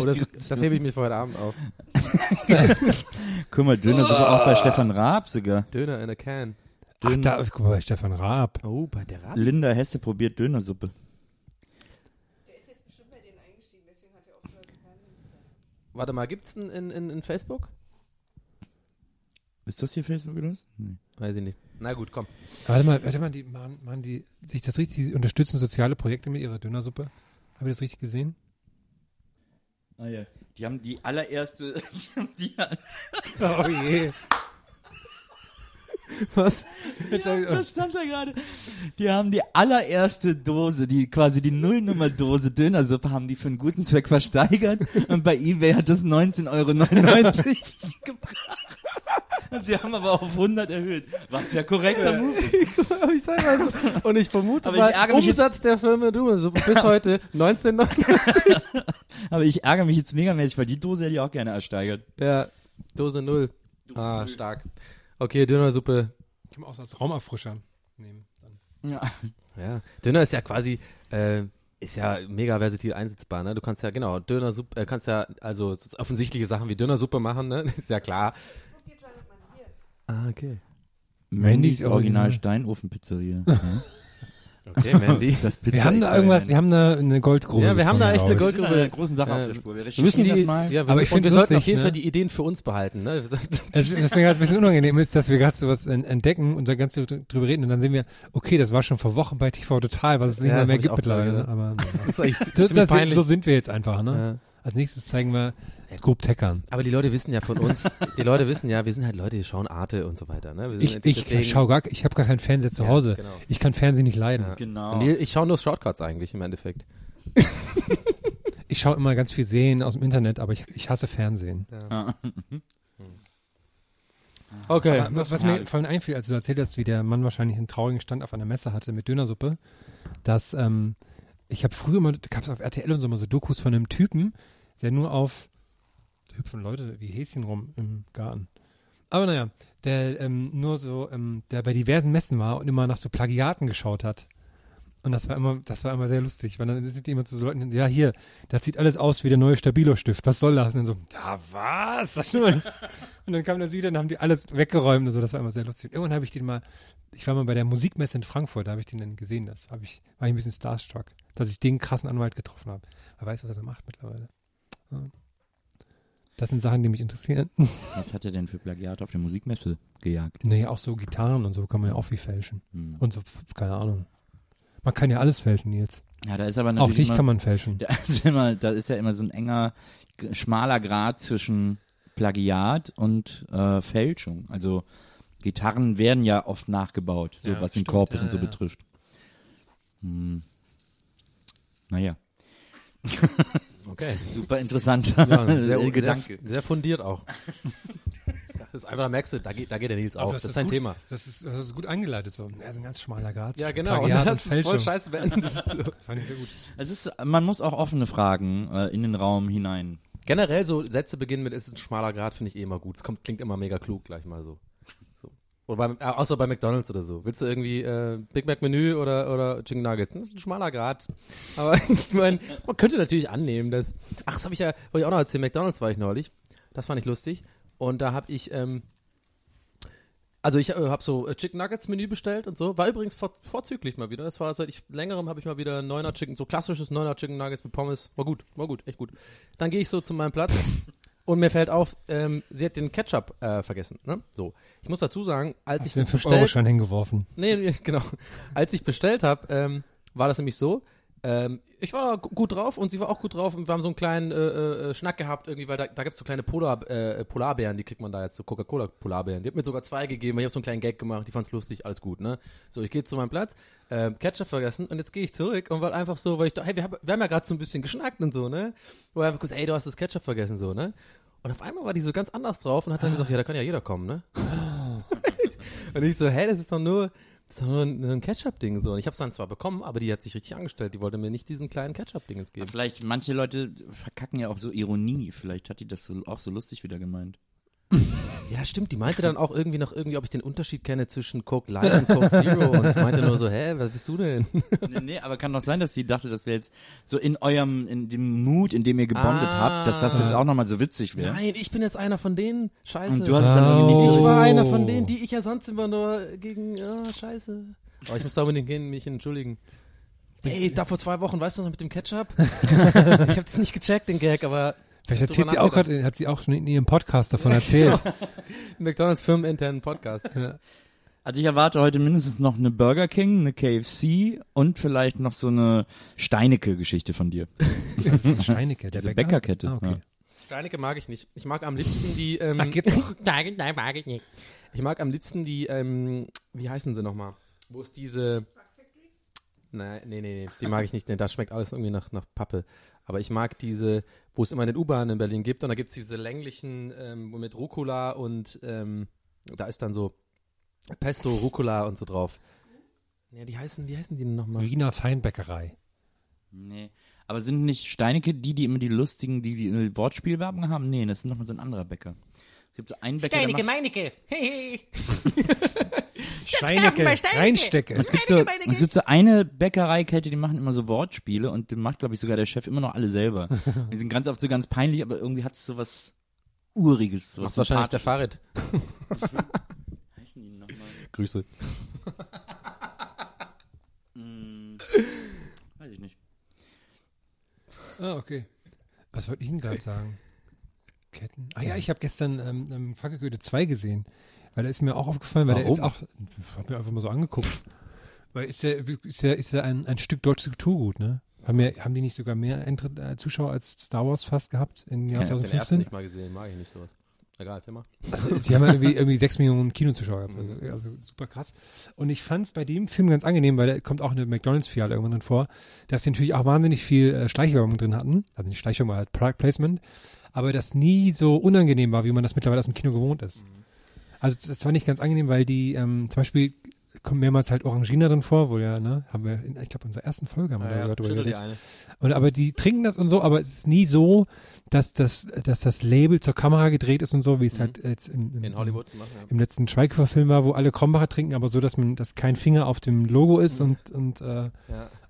Oh, [LAUGHS] das, das hebe ich mir für heute Abend auf. [LAUGHS] Guck mal, Dönersuppe auch bei Stefan Raab sogar. Döner in a can. Ach, da, guck mal, bei Stefan Raab. Oh, bei der Rad. Linda Hesse probiert Dönersuppe. Der ist jetzt bestimmt bei denen eingestiegen, deswegen hat er aufgehört. Warte mal, gibt's einen in, in, in Facebook? Ist das hier Facebook oder was? Nee. Weiß ich nicht. Na gut, komm. Warte mal, warte mal, die machen, machen die sich das richtig, die unterstützen soziale Projekte mit ihrer Dönersuppe. Habe ich das richtig gesehen? Ah ja. Die haben die allererste, [LAUGHS] die haben die, Oh je. [LAUGHS] Was? Jetzt sag ich, oh, das stand da gerade. Die haben die allererste Dose, die quasi die Nullnummer-Dose Dönersuppe, haben die für einen guten Zweck versteigert und bei eBay hat das 19,99 Euro [LAUGHS] gebracht. Und [LAUGHS] sie haben aber auf 100 erhöht. Was ja korrekter Move ist. ich sag mal so. Und ich vermute Aber ich mal, ärgere mich Umsatz der Firma Dönersuppe bis heute [LAUGHS] 1999. Aber ich ärgere mich jetzt megamäßig, weil die Dose hätte ich auch gerne ersteigert. ja, Dose Null. Ah, stark. Okay, Dönersuppe. kann man auch so als Raumerfrischer nehmen. Dann. Ja. Ja, Döner ist ja quasi, äh, ist ja mega versatil einsetzbar, ne? Du kannst ja, genau, Dönersuppe, äh, kannst ja, also so offensichtliche Sachen wie Dönersuppe machen, ne? [LAUGHS] Ist ja klar. Ah, okay. Mandys Original. Original Steinofen-Pizzeria. [LAUGHS] Okay, Mandy. [LAUGHS] Wir haben da irgendwas, wir haben da eine Goldgrube. Ja, wir haben da echt eine gefunden, Wir Gold- sind einer großen Sache Äh, auf der Spur. Wir Wir müssen die, das mal. ja, wir, Aber ich und find's wir sollten auf jeden ne? Fall die Ideen für uns behalten, ne? Also, was mir gerade ein bisschen unangenehm ist, dass wir gerade so was en- entdecken und da ganz dr- drüber reden und dann sehen wir, okay, das war schon vor Wochen bei TV Total, was es nicht Ja, mehr ich gibt mittlerweile. Ne? Aber Das ist echt [LAUGHS] das, ziemlich das, so sind wir jetzt einfach. Ne? Ja. Als nächstes zeigen wir Group Teckern. Aber die Leute wissen ja von uns, die Leute wissen ja, wir sind halt Leute, die schauen Arte und so weiter, ne? Wir sind Ich, ich schau gar, ich habe gar keinen Fernseher zu Ja, Hause. genau. Ich kann Fernsehen nicht leiden. Ja. Genau. Und die- ich schaue nur Shortcuts eigentlich im Endeffekt. [LAUGHS] Ich schaue immer ganz viel Serien aus dem Internet, aber ich, ich hasse Fernsehen. Ah. Okay. Aber was, was mir vorhin einfiel, als du erzählt hast, wie der Mann wahrscheinlich einen traurigen Stand auf einer Messe hatte mit Dönersuppe, dass ähm, ich habe früher mal, da gab es auf RTL und so mal so Dokus von einem Typen, der nur auf hüpfen Leute wie Häschen rum im Garten. Aber naja, der ähm, nur so, ähm, der bei diversen Messen war und immer nach so Plagiaten geschaut hat. Und das war immer, das war immer sehr lustig, weil dann sind die immer zu so Leuten, ja hier, das sieht alles aus wie der neue Stabilo-Stift, was soll das? Und dann so, ja was? Das stimmt nicht. Und dann kam das wieder, dann haben die alles weggeräumt und so, das war immer sehr lustig. Und irgendwann habe ich den mal, ich war mal bei der Musikmesse in Frankfurt, da habe ich den dann gesehen, das habe ich, war ich ein bisschen starstruck, dass ich den krassen Anwalt getroffen habe. Wer weiß, was er macht mittlerweile. Ja. Das sind Sachen, die mich interessieren. [LAUGHS] Was hat er denn für Plagiat auf der Musikmesse gejagt? Nee, auch so Gitarren und so kann man ja auch viel fälschen. Hm. Und so, keine Ahnung. Man kann ja alles fälschen jetzt. Ja, da ist aber Auch natürlich dich immer, kann man fälschen. [LAUGHS] da ist, immer, da ist ja immer so ein enger, schmaler Grad zwischen Plagiat und äh, Fälschung. Also Gitarren werden ja oft nachgebaut, so Ja, was den stimmt. Korpus Ja, und so ja. betrifft. Hm. Naja, [LAUGHS] Okay. super interessanter Ja, sehr, Gedanke. [LAUGHS] Sehr, sehr fundiert auch. Das ist einfach, da merkst du, da geht, da geht der Nils auf. Das, ist sein gut, Thema. Das ist, das ist gut eingeleitet so. Ja, ist ein ganz schmaler Grad. Ja, genau. Und das ist voll scheiße beendet. Das so. [LAUGHS] Fand ich sehr gut. Es ist, man muss auch offene Fragen äh, in den Raum hinein. Generell so Sätze beginnen mit, es ist ein schmaler Grad, finde ich eh immer gut. Es kommt, klingt immer mega klug gleich mal so. Oder beim, äh, außer bei McDonalds oder so. Willst du irgendwie äh, Big Mac Menü oder, oder Chicken Nuggets? Das ist ein schmaler Grad. Aber [LAUGHS] ich meine, man könnte natürlich annehmen, dass. Ach, das habe ich ja, wollte ich auch noch erzählen. McDonalds war ich neulich. Das fand ich lustig. Und da habe ich, ähm, also ich äh, habe so äh, Chicken Nuggets Menü bestellt und so. War übrigens vor, vorzüglich mal wieder. Das war seit ich längerem habe ich mal wieder Neuner Chicken, so klassisches Neuner Chicken Nuggets mit Pommes. War gut, war gut, echt gut. Dann gehe ich so zu meinem Platz und mir fällt auf, ähm, sie hat den Ketchup äh, vergessen. Ne? So, ich muss dazu sagen, als ich Den das 5 Euro bestellt, Schein hingeworfen. nee, nee, [LAUGHS] genau, als ich bestellt habe, ähm, war das nämlich so. Ähm, ich war gut drauf und sie war auch gut drauf und wir haben so einen kleinen äh, äh, Schnack gehabt irgendwie, weil da, da gibt's so kleine Polar, äh, Polarbeeren, die kriegt man da jetzt, so Coca-Cola Polarbeeren. Die hat mir sogar zwei gegeben, ich habe so einen kleinen Gag gemacht, die fand's lustig, alles gut, ne? So, ich gehe zu meinem Platz, äh, Ketchup vergessen und jetzt gehe ich zurück und war einfach so, weil ich da, hey, wir, haben- wir haben ja gerade so ein bisschen geschnackt und so, ne? Und einfach kurz, ey, du hast das Ketchup vergessen, so, ne? Und auf einmal war die so ganz anders drauf und hat dann gesagt, ja, da kann ja jeder kommen, ne? [LAUGHS] und ich so, hey, das ist doch nur, nur ein, Ketchup-Ding, so. Und ich habe es dann zwar bekommen, aber die hat sich richtig angestellt, die wollte mir nicht diesen kleinen Ketchup-Dingens geben. Vielleicht, manche Leute verkacken ja auch so Ironie. Vielleicht hat die das so, auch so lustig wieder gemeint. Ja, stimmt. Die meinte dann auch irgendwie noch irgendwie, ob ich den Unterschied kenne zwischen Coke Light und Coke Zero. Und ich meinte nur so, hä, was bist du denn? nee, nee, aber kann doch sein, dass die dachte, das wäre jetzt so in eurem, in dem Mut, in dem ihr gebondet Ah. habt, dass das jetzt auch nochmal so witzig wäre. Nein, ich bin jetzt einer von denen. Scheiße. Und du hast es dann irgendwie nicht ich so. war einer von denen, die ich ja sonst immer nur gegen, ja, scheiße. Aber ich muss da unbedingt gehen, mich entschuldigen. Ey, da vor zwei Wochen, weißt du noch mit dem Ketchup? [LAUGHS] ich habe das nicht gecheckt, den Gag, aber Vielleicht erzählt sie auch gerade, hat sie auch schon in ihrem Podcast davon erzählt. [LAUGHS] McDonalds firmeninternen Podcast. ja. Also ich erwarte heute mindestens noch eine Burger King, eine KFC und vielleicht noch so eine Steinecke-Geschichte von dir. [LAUGHS] Das ist Steinecke, der Diese Bäcker. Bäckerkette, Ah, okay. ja. Steinecke mag ich nicht. Ich mag am liebsten die, [LAUGHS] ähm, Ach, doch. Nein, nein, mag ich nicht. Ich mag am liebsten die, ähm, wie heißen sie nochmal? Wo ist diese, nein, nee, nee, nee, die mag ich nicht, nee, das schmeckt alles irgendwie nach, nach Pappe. Aber ich mag diese, wo es immer den U-Bahn in Berlin gibt und da gibt es diese länglichen, ähm, mit Rucola und, ähm, da ist dann so Pesto, Rucola und so drauf. Ja, die heißen, wie heißen die denn nochmal? Wiener Feinbäckerei. Nee. Aber sind nicht Steinecke die, die immer die lustigen, die, die Wortspielwerbung haben? Nee, das ist nochmal so ein anderer Bäcker. Es gibt so einen Bäcker, macht, Meinecke. Hey, Steinecke, [LAUGHS] bei Steinecke. Reinstecke. es gibt, so, es gibt so eine Bäckereikette, die machen immer so Wortspiele und den macht, glaube ich, sogar der Chef immer noch alle selber. die sind ganz oft so ganz peinlich, aber irgendwie hat es so was Uriges. So Das was ist wahrscheinlich der. Fahrrad. Heißen die nochmal? Grüße. Hm, weiß ich nicht. Ah, okay. Was wollte ich denn gerade sagen? Ketten. Ah ja, ich habe gestern ähm, ähm, Fackelgoethe 2 gesehen. Weil der ist mir auch aufgefallen, weil Warum? der ist auch, ich hab mir einfach mal so angeguckt. weil ist ja, ist ja, ist ja ein, ein Stück deutsches Kulturgut, ne? Haben, wir, haben die nicht sogar mehr Eintritt, äh, Zuschauer als Star Wars fast gehabt im Jahr Ich habe den 2015? nicht mal gesehen, mag ich nicht sowas. Egal, erzähl mal. Also, sie haben ja irgendwie, irgendwie 6 Millionen Kinozuschauer gehabt. Also, also super krass. Und ich fand es bei dem Film ganz angenehm, weil da kommt auch eine McDonalds-Filiale irgendwann drin vor, dass sie natürlich auch wahnsinnig viel äh, Schleichwerbung drin hatten. Also nicht Schleichwerbung, halt Product Placement. Aber das nie so unangenehm war, wie man das mittlerweile aus dem Kino gewohnt ist. Also das war nicht ganz angenehm, weil die ähm, zum Beispiel kommt mehrmals halt Orangina drin vor, wo ja, ne, haben wir, in, ich glaube, in unserer ersten Folge haben wir Ja, ja, darüber die geredet. Und aber die trinken das und so, aber es ist nie so, dass das, dass das Label zur Kamera gedreht ist und so, wie es Mhm. halt jetzt im, im, In Hollywood gemacht. Ja. im letzten Schweighöfer-Film war, wo alle Krombacher trinken, aber so, dass man, dass kein Finger auf dem Logo ist und und, äh,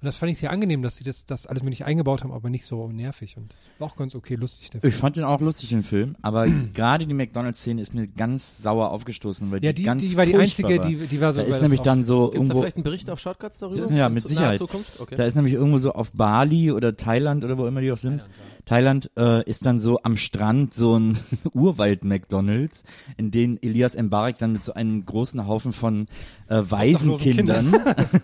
und Ja. das fand ich sehr angenehm, dass sie das, das alles mit nicht eingebaut haben, aber nicht so nervig und war auch ganz okay, lustig der Film. Ich fand den auch lustig, den Film, aber [CLEARS THROAT] gerade die McDonalds-Szene ist mir ganz sauer aufgestoßen, weil Ja, die, die, ganz die war die einzige, war. die, die war so. Da ist nämlich auch- dann so Gibt es da irgendwo, vielleicht einen Bericht auf Shortcuts darüber? Ja, mit Sicherheit. Okay. da ist nämlich irgendwo so auf Bali oder Thailand oder wo immer die auch sind. Thailand äh, ist dann so am Strand so ein [LAUGHS] Urwald-McDonalds, in den Elias Mbarek dann mit so einem großen Haufen von äh, Waisenkindern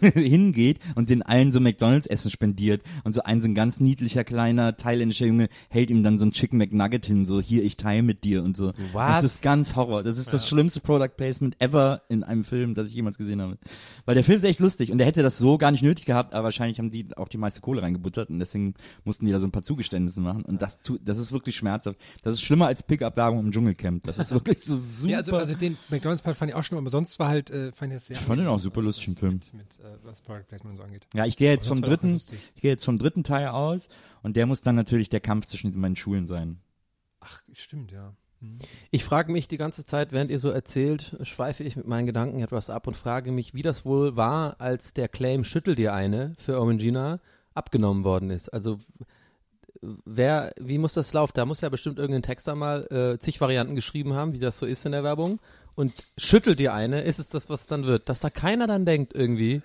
[LAUGHS] hingeht und den allen so McDonalds-Essen spendiert. Und so ein so ein ganz niedlicher kleiner thailändischer Junge hält ihm dann so ein Chicken McNugget hin, so hier, ich teile mit dir und so. Was? Das ist ganz Horror. Das ist das schlimmste Product Placement ever in einem Film, das ich jemals gesehen habe. Weil der Film ist echt lustig und der hätte das so gar nicht nötig gehabt, aber wahrscheinlich haben die auch die meiste Kohle reingebuttert und deswegen mussten die da so ein paar Zugeständnisse machen und das tut, das ist wirklich schmerzhaft. Das ist schlimmer als Pickup-Werbung im Dschungelcamp. Das ist [LAUGHS] wirklich so super. Ja, also, also den McDonalds-Part fand ich auch schon, aber sonst war halt, äh, fand ich das sehr Ich fand den auch super lustig, was- den Film. Mit, mit äh, was Product Placement so angeht. ja, ich gehe jetzt vom dritten, ich gehe jetzt vom dritten Teil aus und der muss dann natürlich der Kampf zwischen beiden Schulen sein. Ach, stimmt, ja. Mhm. Ich frage mich die ganze Zeit, während ihr so erzählt, schweife ich mit meinen Gedanken etwas ab und frage mich, wie das wohl war, als der Claim Schüttel dir eine für Orangina abgenommen worden ist. Also wer, wie muss das laufen? Da muss ja bestimmt irgendein Texter mal äh, zig Varianten geschrieben haben, wie das so ist in der Werbung. Und schüttelt dir eine, ist es das, was dann wird? Dass da keiner dann denkt irgendwie,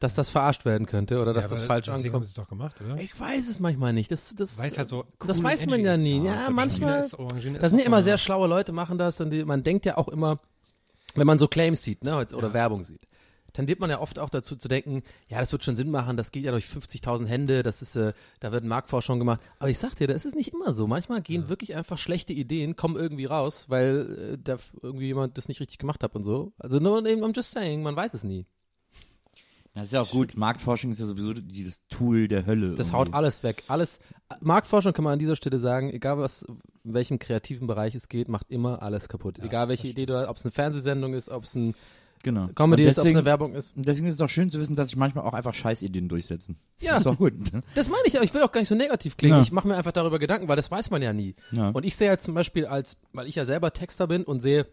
dass das verarscht werden könnte oder dass ja, das falsch haben ankommt. sie es doch gemacht, oder? Ich weiß es manchmal nicht. Das, das, Weiß halt so. das weiß man ja ist. nie. Ja, Orangina manchmal- Ist, Orangina Das ist sind immer so sehr schlaue Leute, machen das und die, man denkt ja auch immer, wenn man so Claims sieht, ne, oder Ja. Werbung sieht, tendiert man ja oft auch dazu zu denken, ja, das wird schon Sinn machen, das geht ja durch 50.000 Hände, das ist, äh, da wird Marktforschung gemacht. Aber ich sag dir, das ist nicht immer so. Manchmal gehen wirklich einfach schlechte Ideen, kommen irgendwie raus, weil äh, da irgendwie jemand das nicht richtig gemacht hat und so. Also nur eben, I'm just saying, man weiß es nie. Das ist ja auch gut. Marktforschung ist ja sowieso dieses Tool der Hölle. Das irgendwie. haut alles weg. Alles. Marktforschung kann man an dieser Stelle sagen, egal was, in welchem kreativen Bereich es geht, macht immer alles kaputt. egal welche Idee du hast, ob es eine Fernsehsendung ist, ob es ein Genau. Comedy Und ist, ob es deswegen- eine Werbung ist. Und deswegen ist es doch schön zu wissen, dass sich manchmal auch einfach Scheißideen durchsetzen. Ja. Ist doch gut. Das meine ich, aber ich will auch gar nicht so negativ klingen. Ja. Ich mache mir einfach darüber Gedanken, weil das weiß man ja nie. Ja. Und ich sehe halt zum Beispiel als, weil ich ja selber Texter bin und sehe,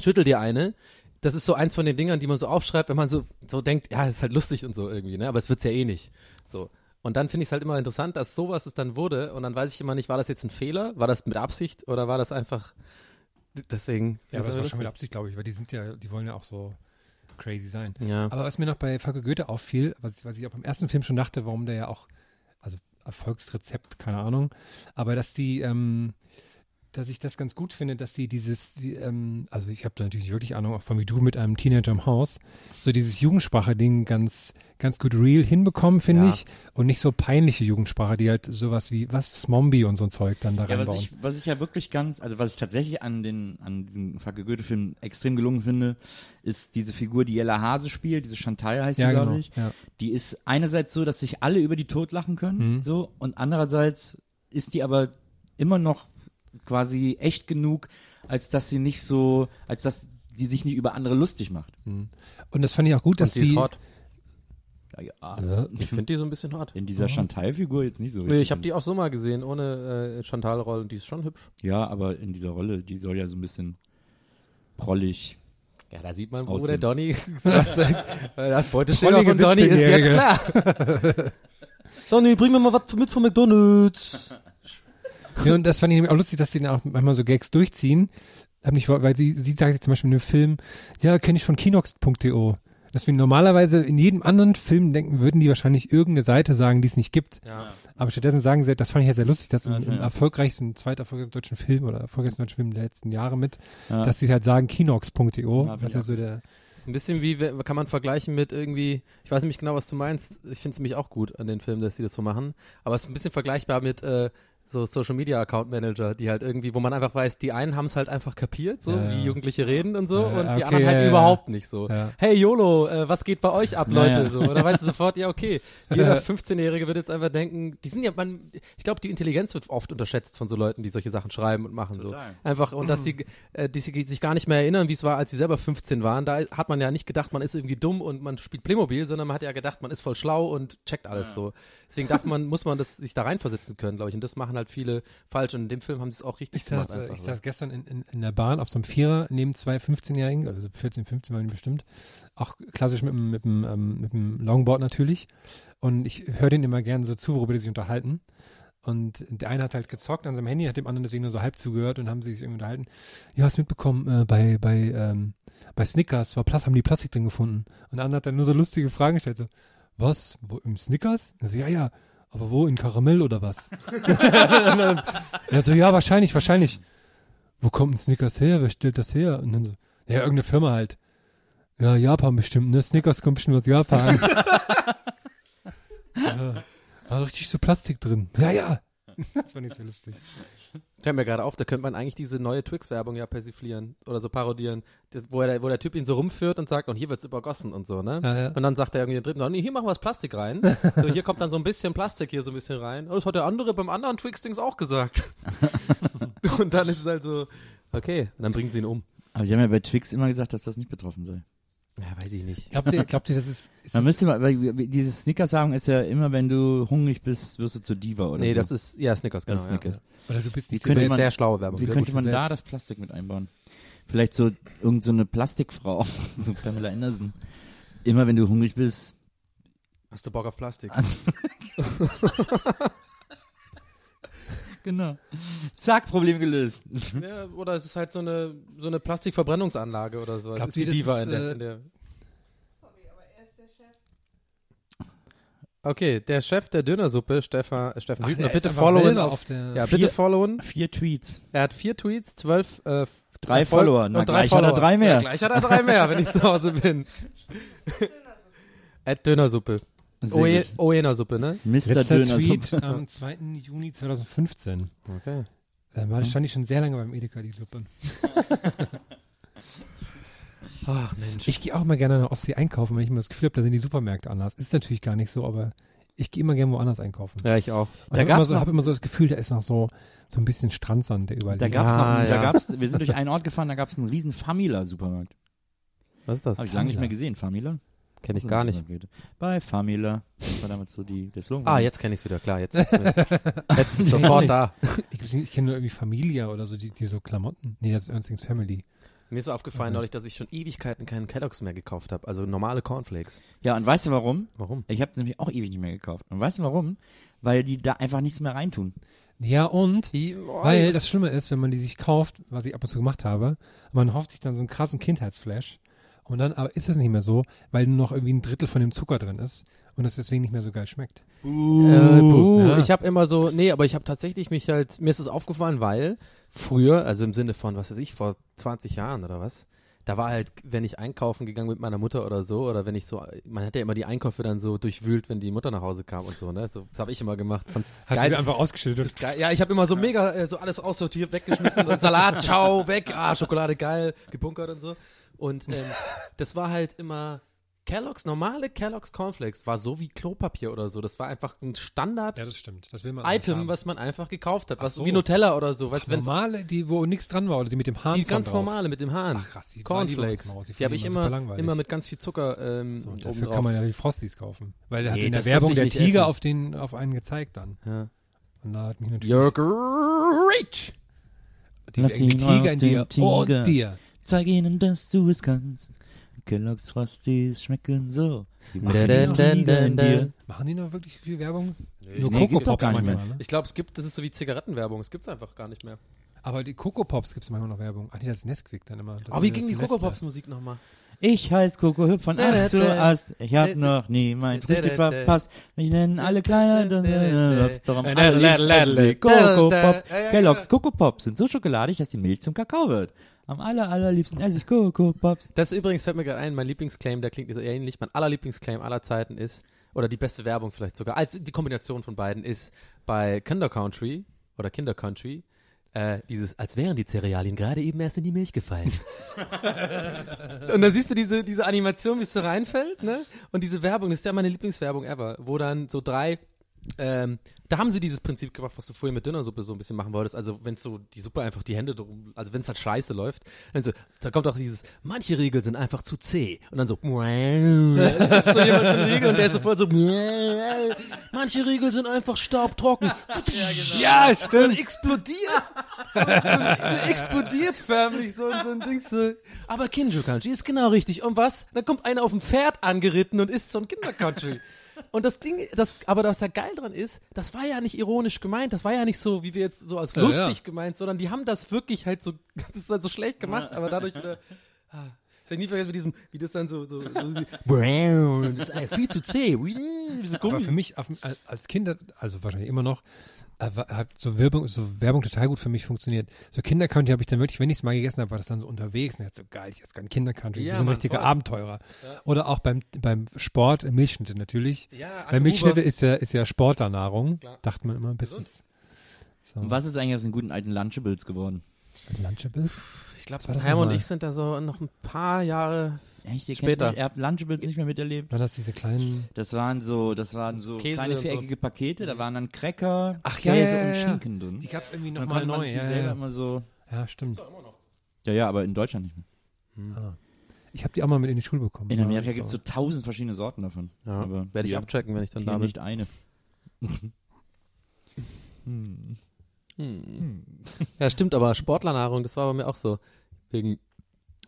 schüttel dir eine. Das ist so eins von den Dingern, die man so aufschreibt, wenn man so, so denkt, ja, das ist halt lustig und so irgendwie, ne? Aber es wird's ja eh nicht. So. Und dann finde ich es halt immer interessant, dass sowas es dann wurde und dann weiß ich immer nicht, war das jetzt ein Fehler? War das mit Absicht oder war das einfach deswegen? Ja, aber das war schon mit Absicht, glaube ich, weil die sind ja, die wollen ja auch so crazy sein. Ja. Aber was mir noch bei Falco Goethe auffiel, was, was ich auch beim ersten Film schon dachte, warum der ja auch, also Erfolgsrezept, keine Ahnung, aber dass die, ähm, dass ich das ganz gut finde, dass die dieses, die, ähm, also ich habe da natürlich wirklich Ahnung, auch von wie du mit einem Teenager im Haus, so dieses Jugendsprache-Ding ganz, ganz gut real hinbekommen, finde Ja. ich. Und nicht so peinliche Jugendsprache, die halt sowas wie, was, Smombi und so ein Zeug dann da Ja, was reinbauen. ich, was ich ja wirklich ganz, also was ich tatsächlich an den, an diesem Facke Goethe-Film extrem gelungen finde, ist diese Figur, die Jella Hase spielt, diese Chantal heißt sie, ja, glaube genau. ich. Ja. Die ist einerseits so, dass sich alle über die tot lachen können, Mhm. so, und andererseits ist die aber immer noch quasi echt genug, als dass sie nicht so, als dass sie sich nicht über andere lustig macht. Und das fand ich auch gut, dass und die ist die, hot. Ja, Ja. Ich finde die so ein bisschen hot. In dieser Chantal-Figur jetzt nicht so. Nee, richtig. ich habe die auch so mal gesehen, ohne äh, Chantal-Rolle und die ist schon hübsch. Ja, aber in dieser Rolle, die soll ja so ein bisschen prollig. Ja, da sieht man, wo Aussehen. [LAUGHS] [LAUGHS] der Donny das, das Beuteschema von Donny ist jetzt 17-Jährige. klar. [LAUGHS] Donny, bring mir mal was mit von McDonalds. Ja, und das fand ich nämlich auch lustig, dass sie dann auch manchmal so Gags durchziehen. Hab nicht, weil sie, sie sagt zum Beispiel in einem Film, ja, kenne ich von kinox.de. Dass wir normalerweise in jedem anderen Film denken, würden die wahrscheinlich irgendeine Seite sagen, die es nicht gibt. Ja. Aber stattdessen sagen sie, das fand ich ja sehr lustig, dass im, im erfolgreichsten, zweiterfolgreichsten deutschen Film oder erfolgreichsten deutschen Film der letzten Jahre mit, Ja. dass sie halt sagen kinox.de, Ja, was ja so der, Ist ein bisschen wie, kann man vergleichen mit irgendwie, ich weiß nämlich genau, was du meinst. Ich finde es nämlich auch gut an den Filmen, dass sie das so machen. Aber es ist ein bisschen vergleichbar mit, äh, so Social Media Account Manager, die halt irgendwie, wo man einfach weiß, die einen haben es halt einfach kapiert, so Ja, wie. Jugendliche reden und so, Ja, und ja, die okay, anderen halt ja, ja. überhaupt nicht so. Ja. Hey YOLO, äh, was geht bei euch ab, Leute? ja. So, oder weißt du sofort, ja okay, jeder 15-Jährige wird jetzt einfach denken, die sind ja, man, ich glaube, die Intelligenz wird oft unterschätzt von so Leuten, die solche Sachen schreiben und machen Total. so. Einfach und dass sie, äh, die sie sich gar nicht mehr erinnern, wie es war, als sie selber 15 waren. Da hat man ja nicht gedacht, man ist irgendwie dumm und man spielt Playmobil, sondern man hat ja gedacht, man ist voll schlau und checkt alles so. Deswegen darf man, muss man das sich da reinversetzen können, glaube ich. Und das machen halt viele falsch. Und in dem Film haben sie es auch richtig Ich saß, gemacht. Einfach, ich so. saß gestern in, in, in der Bahn auf so einem Vierer neben zwei 15-Jährigen, also 14, 15 waren die bestimmt. Auch klassisch mit dem, mit dem, ähm, mit dem Longboard natürlich. Und ich höre denen immer gerne so zu, worüber die sich unterhalten. Und der eine hat halt gezockt an seinem Handy, hat dem anderen deswegen nur so halb zugehört und haben sich irgendwie unterhalten. Ja, hast du mitbekommen, äh, bei, bei, ähm, bei Snickers war Plas haben die Plastik drin gefunden. Und der andere hat dann nur so lustige Fragen gestellt, so, was, wo, im Snickers? Und so, ja, ja, aber wo, in Karamell oder was? [LAUGHS] Ja, so, ja, wahrscheinlich, wahrscheinlich. Wo kommt ein Snickers her? Wer stellt das her? Und dann so, ja, irgendeine Firma halt. Ja, Japan bestimmt, ne? Snickers kommt bestimmt aus Japan. [LAUGHS] ja, war richtig so Plastik drin. Ja, ja. Das fand ich sehr lustig. Fällt mir gerade auf, da könnte man eigentlich diese neue Twix-Werbung ja persiflieren oder so parodieren, das, wo, der, wo der Typ ihn so rumführt und sagt, und hier wird's übergossen und so, ne? Ja, ja. Und dann sagt er irgendwie den dritten, nee, hier machen wir das Plastik rein. [LAUGHS] so, hier kommt dann so ein bisschen Plastik hier so ein bisschen rein. Oh, das hat der andere beim anderen Twix-Dings auch gesagt. [LAUGHS] und dann ist es halt so, okay, und dann bringen sie ihn um. Aber sie haben ja bei Twix immer gesagt, dass das nicht betroffen sei. Ja, weiß ich nicht. Glaubt ihr, glaubt ihr, das ist, ist Man das, müsste mal, weil diese Snickers-Werbung ist ja immer, wenn du hungrig bist, wirst du zur Diva oder Nee, so. das ist, ja, Snickers, genau. Das ist Snickers. oder du bist nicht könnte Ja. man- Sehr schlaue Werbung. Wie könnte man da das Plastik mit einbauen? Vielleicht so irgend so eine Plastikfrau, [LAUGHS] so Pamela Anderson. Immer wenn du hungrig bist. Hast du Bock auf Plastik? Also, [LAUGHS] [LAUGHS] genau. Zack, Problem gelöst. ja, oder es ist halt so eine, so eine Plastikverbrennungsanlage oder so. Ist die Diva ist, in, der, äh, in der. Sorry, aber er ist der Chef. Okay, der Chef der Dönersuppe, Stefan, Steffen Ach, Hübner, bitte followen auf, auf der, ja, Vier- bitte followen. Vier Tweets. Er hat vier Tweets, zwölf, äh, Drei Follower. Na, und drei gleich hat er Follower. drei mehr. Ja, gleich hat er drei mehr, wenn ich zu Hause bin. [LAUGHS] At Dönersuppe. Oena-Suppe, ne? Mr. Letzter Döner. Tweet [LAUGHS] am 2. Juni 2015. Okay. Da war, stand ich schon sehr lange beim Edeka, die Suppe. [LAUGHS] Ach Mensch. Ich gehe auch immer gerne nach Ostsee einkaufen, wenn ich immer das Gefühl habe, da sind die Supermärkte anders. Ist natürlich gar nicht so, aber ich gehe immer gerne woanders einkaufen. ja, ich auch. Und Da habe immer, gab's so, noch- hab immer so das Gefühl, da ist noch so, so ein bisschen Strandsand, der überall Da gab's Ja, noch, einen- da ja. gab's, wir sind [LAUGHS] durch einen Ort gefahren, da gab's einen riesen Famila-Supermarkt. Was ist das? Habe ich lange nicht mehr gesehen, Famila? Kenne ich gar nicht. Bei Famila. Das war damals so die, der Slogan. Ah, jetzt kenne ich es wieder, klar. Jetzt, jetzt, [LAUGHS] jetzt ist sofort da. Ich, ich kenne nur irgendwie Familia oder so, die, die so Klamotten. Nee, das ist Ernstings Family. Mir ist aufgefallen Okay. neulich, dass ich schon Ewigkeiten keinen Kellogg's mehr gekauft habe. Also normale Cornflakes. Ja, und weißt du warum? Warum? Ich habe nämlich auch ewig nicht mehr gekauft. Und weißt du warum? Weil die da einfach nichts mehr reintun. Ja, und Die, weil das Schlimme ist, wenn man die sich kauft, was ich ab und zu gemacht habe, man hofft sich dann so einen krassen Kindheitsflash und dann aber ist es nicht mehr so, weil nur noch irgendwie ein Drittel von dem Zucker drin ist und es deswegen nicht mehr so geil schmeckt. Äh, buh. Ja. Ich habe immer so, nee, aber ich habe tatsächlich mich halt, mir ist es aufgefallen, weil früher, also im Sinne von, was weiß ich, vor 20 Jahren oder was, da war halt, wenn ich einkaufen gegangen mit meiner Mutter oder so, oder wenn ich so, man hat ja immer die Einkäufe dann so durchwühlt, wenn die Mutter nach Hause kam und so, ne? So, das habe ich immer gemacht. Fand's Hat geil. sie einfach ausgeschüttet. Ja, ich habe immer so mega äh, so alles aussortiert, weggeschmissen, so Salat, ciao, weg, ah, Schokolade geil, gebunkert und so. Und ähm, [LAUGHS] das war halt immer Kellogg's, normale Kellogg's Cornflakes war so wie Klopapier oder so. Das war einfach ein Standard Ja, das stimmt. Das will man Item, was man einfach gekauft hat, Ach was so. wie Nutella oder so, weißt Ach, normale, die wo nichts dran war oder die mit dem Hahn die ganz drauf. normale mit dem Hahn. Ach krass, die Cornflakes. Die Die, habe ich immer immer super langweilig. immer mit ganz viel Zucker ähm, So, dafür kann man ja die Frosties kaufen. Weil der hat Nee, in der Werbung der Tiger essen. auf, den, auf einen gezeigt dann. ja. Und da hat mich natürlich You're great. die, Lass Tiger in dir. Oh, Tiger. dir. Zeig ihnen, dass du es kannst. Kellogg's Frosties schmecken so. Die machen Dun, dun, dun. Machen die noch wirklich viel Werbung? Nee, Nur nee, Coco Pops manchmal, ne? Ich glaube, es gibt, das ist so wie Zigarettenwerbung. Es gibt's einfach gar nicht mehr. Aber die Coco Pops gibt es manchmal noch Werbung. Ach nee, das ist Nesquik dann immer. Das Oh, wie ging die Coco. Pops Musik nochmal? Ich heiß Coco Hüpf von Ast zu Ast. Ich hab noch nie mein Frühstück verpasst. Mich nennen alle kleiner. Essen sie Coco Pops. Kellogg's Coco Pops sind so schokoladig, dass die Milch zum Kakao wird. Am aller, allerliebsten esse ich Coco Pops. Das übrigens fällt mir gerade ein, mein Lieblingsclaim, der klingt so ähnlich. Mein allerlieblingsclaim aller Zeiten ist, oder die beste Werbung vielleicht sogar, als die Kombination von beiden ist bei Kinder Country, oder Kinder Country, äh, dieses, als wären die Cerealien gerade eben erst in die Milch gefallen. [LAUGHS] und dann siehst du diese, diese Animation, wie es so reinfällt, ne? Und diese Werbung, das ist ja meine Lieblingswerbung ever, wo dann so drei, ähm, da haben sie dieses Prinzip gemacht, was du vorher mit Dönersuppe so ein bisschen machen wolltest. Also wenn so die Suppe einfach die Hände drum, also wenn es halt scheiße läuft, dann so, da kommt auch dieses, manche Riegel sind einfach zu zäh. Und dann so, [LAUGHS] da ist so jemand im Riegel und der ist sofort so, [LAUGHS] manche Riegel sind einfach staubtrocken. [LAUGHS] Ja, stimmt. Und explodiert. So, so, explodiert förmlich so, so ein Ding so. Aber Kinjo Country ist genau richtig. Und was? Dann kommt einer auf dem Pferd angeritten und isst so ein Kinder Country. Und das Ding, das, aber was ja geil dran ist, das war ja nicht ironisch gemeint, das war ja nicht so, wie wir jetzt so als Ja, lustig ja. gemeint, sondern die haben das wirklich halt so, [LAUGHS] das ist halt so schlecht gemacht, aber dadurch wieder, ah, das hab ich nie vergessen mit diesem, wie das dann so, so, so [LAUGHS] brown, das ist äh, viel zu zäh, diese Aber für mich als Kind, also wahrscheinlich immer noch, hat so Werbung, so Werbung total gut für mich funktioniert. So Kindercountry habe ich dann wirklich, wenn ich es mal gegessen habe, war das dann so unterwegs und ich dachte so geil, ich jetzt kein Kindercountry, Ja, wir sind Mann, richtige voll. Abenteurer. Oder auch beim beim Sport, Milchschnitte natürlich. ja, Weil Milchschnitte ist ja ist ja Sportlernahrung, Klar. dachte man immer bis es so Und was ist eigentlich aus den guten alten Lunchables geworden? Lunchables. Ich glaube, Herm und ich sind da so noch ein paar Jahre, Echt, ihr Später. Kennt, ihr habt Lunchables nicht mehr miterlebt? War das diese kleinen Das waren so, das waren so Käse kleine und so. viereckige Pakete, da waren dann Cracker, Ach, ja, Käse ja, ja, und ja. Schinken drin. Die gab es irgendwie nochmal konnte man neu. Ja, ja. immer so. ja, stimmt. Ja, ja, aber in Deutschland nicht mehr. Ah. Ich habe die auch mal mit in die Schule bekommen. In Amerika gibt es so tausend verschiedene Sorten davon. ja, aber werde ich abchecken, wenn ich dann da bin. nicht eine. [LAUGHS] [LAUGHS] Hm. [LAUGHS] Ja, stimmt, aber Sportlernahrung, das war bei mir auch so. Wegen,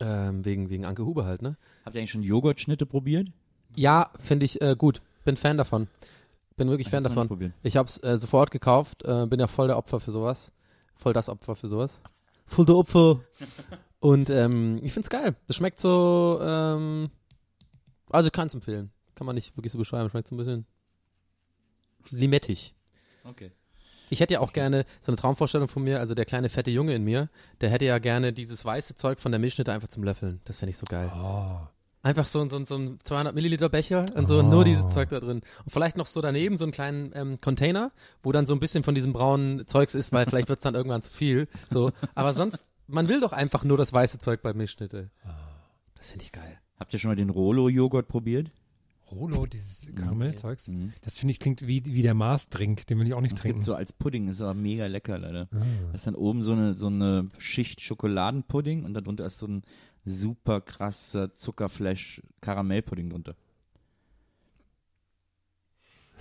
ähm, wegen, wegen Anke Huber halt, ne? Habt ihr eigentlich schon Joghurtschnitte probiert? Ja, finde ich äh, gut. Bin Fan davon. Bin wirklich Fan Ich davon. Ich hab's äh, sofort gekauft, äh, bin ja voll der Opfer für sowas. Voll das Opfer für sowas. Voll der Opfer. [LAUGHS] Und ähm, ich find's geil. Das schmeckt so, ähm, also ich kann's empfehlen. Kann man nicht wirklich so beschreiben. Schmeckt so ein bisschen limettig. Okay. Ich hätte ja auch gerne so eine Traumvorstellung von mir, also der kleine fette Junge in mir, der hätte ja gerne dieses weiße Zeug von der Milchschnitte einfach zum Löffeln. Das fände ich so geil. Oh. Einfach so, ein- so, so ein 200 Milliliter Becher und so Oh. nur dieses Zeug da drin. Und vielleicht noch so daneben so einen kleinen ähm, Container, wo dann so ein bisschen von diesem braunen Zeugs ist, weil vielleicht wird's dann irgendwann zu viel. So. Aber sonst, man will doch einfach nur das weiße Zeug bei Milchschnitte. Das finde ich geil. Habt ihr schon mal den Rolo-Joghurt probiert? Rolo, dieses Karamellzeugs. Mhm. Das finde ich klingt wie, wie der Mars-Drink, den will ich auch nicht Das trinken. gibt so als Pudding, ist aber mega lecker, leider. Ah. Da ist dann oben so eine, so eine Schicht Schokoladenpudding und darunter ist so ein super krasser Zuckerflash Karamellpudding drunter.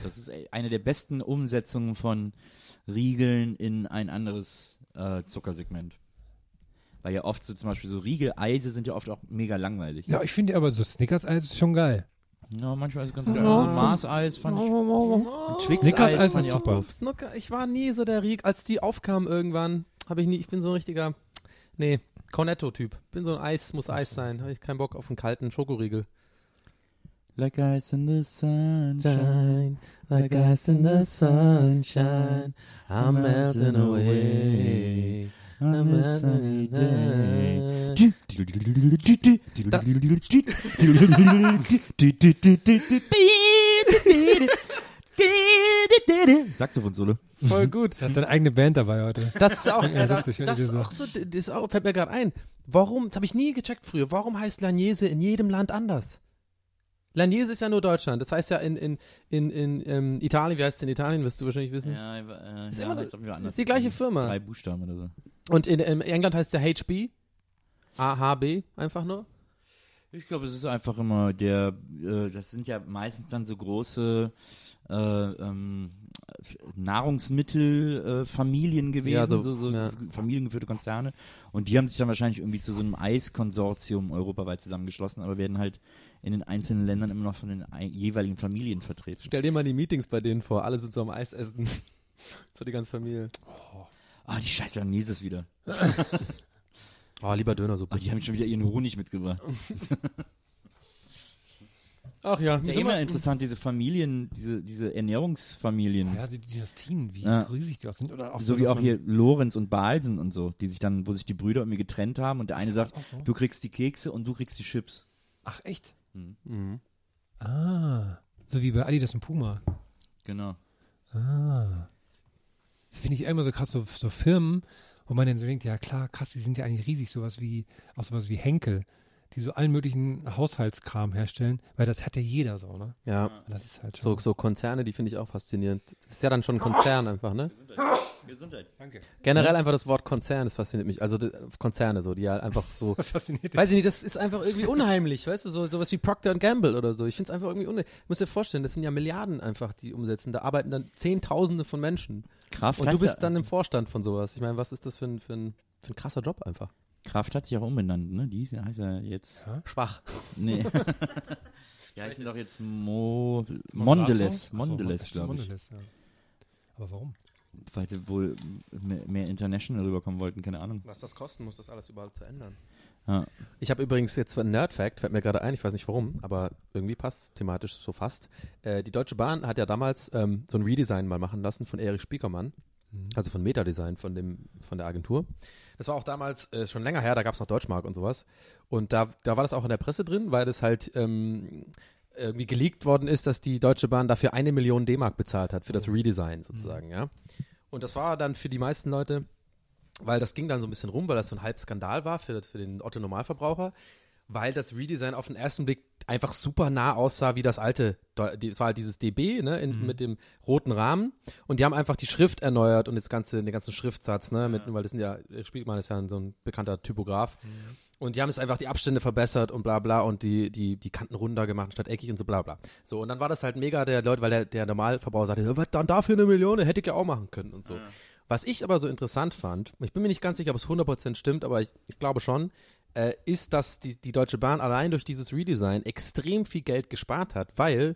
Das ist ey, eine der besten Umsetzungen von Riegeln in ein anderes äh, Zuckersegment. Weil ja oft so zum Beispiel so Riegeleise sind ja oft auch mega langweilig. Ja, ich finde aber so Snickers-Eis ist schon geil. Ja, manchmal ist es ganz geil. So Mars-Eis fand ich. Oh, Twix-Eis Snickers-Eis fand ist ich auch super. Snooker, ich war nie so der Rieg, als die aufkamen irgendwann, habe ich nie, ich bin so ein richtiger, nee, Cornetto-Typ. Bin so ein Eis, muss Eis sein, habe ich keinen Bock auf einen kalten Schokoriegel. Like ice in the sunshine. Shine like ice in the sunshine. I'm melting away. on this sunny day. Saxophon-Solo. Voll gut. Da ist deine eigene Band dabei heute. Das ist auch, [LAUGHS] Ja, das, lustig, wenn das ihr ist so- auch so, das auch, fällt mir gerade ein. Warum, das habe ich nie gecheckt früher, warum heißt Lagnese in jedem Land anders? Lagnese ist ja nur Deutschland, das heißt ja in, in, in, in ähm, Italien, wie heißt es in Italien, wirst du wahrscheinlich wissen. Ja, äh, Ist ja, immer das das- ist irgendwie anders. ist die gleiche Firma. Drei Buchstaben oder so. Und in, in England heißt der HB. AHB, einfach nur. Ich glaube, es ist einfach immer der, äh, das sind ja meistens dann so große äh, ähm, Nahrungsmittelfamilien äh, gewesen, Ja, so, so, so ja. familiengeführte Konzerne. Und die haben sich dann wahrscheinlich irgendwie zu so einem Eiskonsortium europaweit zusammengeschlossen, aber werden halt in den einzelnen Ländern immer noch von den ei- jeweiligen Familien vertreten. Stell dir mal die Meetings bei denen vor, alle sind so am Eis essen. [LAUGHS] so die ganze Familie. Ah, die scheiß Vietnameses wieder. [LAUGHS] Oh, lieber Dönersuppe. Ah, die haben schon wieder ihren Honig mitgebracht. [LAUGHS] Ach ja, ist ja immer interessant, diese Familien, diese, diese Ernährungsfamilien. Ja, die Dynastien, wie Ja. riesig die auch sind. Oder auch so wie dass auch hier Lorenz und Balsen und so, die sich dann, wo sich die Brüder irgendwie getrennt haben und der eine sagt, so? du kriegst die Kekse und du kriegst die Chips. Ach, echt? Mhm. Ah. So wie bei Adidas und Puma. Genau. Ah. Das finde ich immer so krass, so, so Firmen, wo man dann so denkt, ja klar, krass, die sind ja eigentlich riesig, sowas wie, auch sowas wie Henkel, die so allen möglichen Haushaltskram herstellen, weil das hat ja jeder so, ne? Ja. Das ist halt So, schon. so Konzerne, die finde ich auch faszinierend. Das ist ja dann schon ein Konzern einfach, ne? Gesundheit. Danke. Generell einfach das Wort Konzern, das fasziniert mich. Also das, Konzerne so, die halt einfach so [LAUGHS] Fasziniert. Weiß ich nicht, das ist einfach irgendwie unheimlich, weißt du, so sowas wie Procter Gamble oder so. Ich finde es einfach irgendwie unheimlich. Du musst dir vorstellen, das sind ja Milliarden einfach, die umsetzen. Da arbeiten dann Zehntausende von Menschen. Kraft Und du bist ja- dann im Vorstand von sowas. Ich meine, was ist das für ein, für ein, für ein krasser Job einfach? Kraft hat sich auch umbenannt, ne? Die hieß, heißt ja jetzt. Schwach. Nee. [LAUGHS] Die heißen doch jetzt Mo so, Mondelez, stimmt, glaube ich. Mondelez, ja. Aber warum? Weil sie wohl mehr, mehr international rüberkommen wollten, keine Ahnung. Was das kosten muss, das alles überhaupt zu ändern. Ja. Ich habe übrigens jetzt einen Nerd-Fact, fällt mir gerade ein, ich weiß nicht warum, aber irgendwie passt thematisch so fast. Äh, die Deutsche Bahn hat ja damals ähm, so ein Redesign mal machen lassen von Erich Spiekermann, also von Metadesign von, dem, von der Agentur. Das war auch damals äh, schon länger her, da gab es noch Deutschmark und sowas. Und da, da war das auch in der Presse drin, weil das halt ähm, irgendwie geleakt worden ist, dass die Deutsche Bahn dafür eine Million D-Mark bezahlt hat für das Redesign sozusagen, ja. Und das war dann für die meisten Leute weil das ging dann so ein bisschen rum, weil das so ein Halbskandal war für, für den Otto Normalverbraucher, weil das Redesign auf den ersten Blick einfach super nah aussah wie das alte, es war halt dieses DB, ne, in, mit dem roten Rahmen. Und die haben einfach die Schrift erneuert und das ganze, den ganzen Schriftsatz, ne, mit, weil das sind ja, Spielmann ist ja so ein bekannter Typograf. Und die haben es einfach die Abstände verbessert und bla bla und die, die, die Kanten runder gemacht statt eckig und so bla bla. So, und dann war das halt mega der Leute, weil der, der Normalverbraucher sagte, "Ja, was dann dafür eine Million, hätte ich ja auch machen können und so. Was ich aber so interessant fand, ich bin mir nicht ganz sicher, ob es 100% stimmt, aber ich, ich glaube schon, äh, ist, dass die, die Deutsche Bahn allein durch dieses Redesign extrem viel Geld gespart hat, weil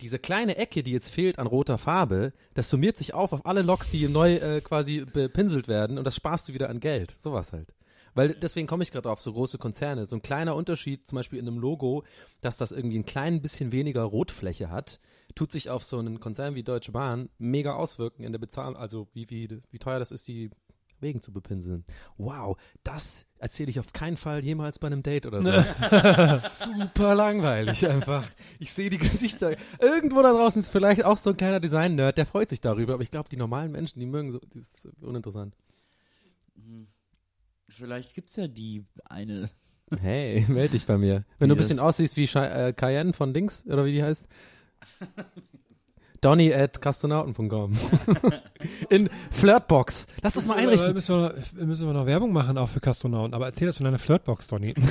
diese kleine Ecke, die jetzt fehlt an roter Farbe, das summiert sich auf auf alle Loks, die neu äh, quasi bepinselt werden und das sparst du wieder an Geld. Sowas halt. Weil deswegen komme ich gerade auf so große Konzerne. So ein kleiner Unterschied, zum Beispiel in einem Logo, dass das irgendwie ein klein bisschen weniger Rotfläche hat, tut sich auf so einen Konzern wie Deutsche Bahn mega auswirken in der Bezahlung, also wie, wie, wie teuer das ist, die Wegen zu bepinseln. Wow, das erzähle ich auf keinen Fall jemals bei einem Date oder so. [LAUGHS] Super langweilig einfach. Ich sehe die Gesichter. Irgendwo da draußen ist vielleicht auch so ein kleiner Design-Nerd, der freut sich darüber, aber ich glaube, die normalen Menschen, die mögen so, das ist uninteressant. Vielleicht gibt's ja die eine. Hey, melde dich bei mir. Wenn Wie du ein bisschen aussiehst wie Shy- äh, Cayenne von Dings, oder wie die heißt. [LAUGHS] Donny at kastronauten.com. [LAUGHS] In Flirtbox. Lass das mal einrichten. Müssen wir, noch, müssen wir noch Werbung machen, auch für Kastronauten. Aber erzähl das von deiner Flirtbox, Donny. [LAUGHS]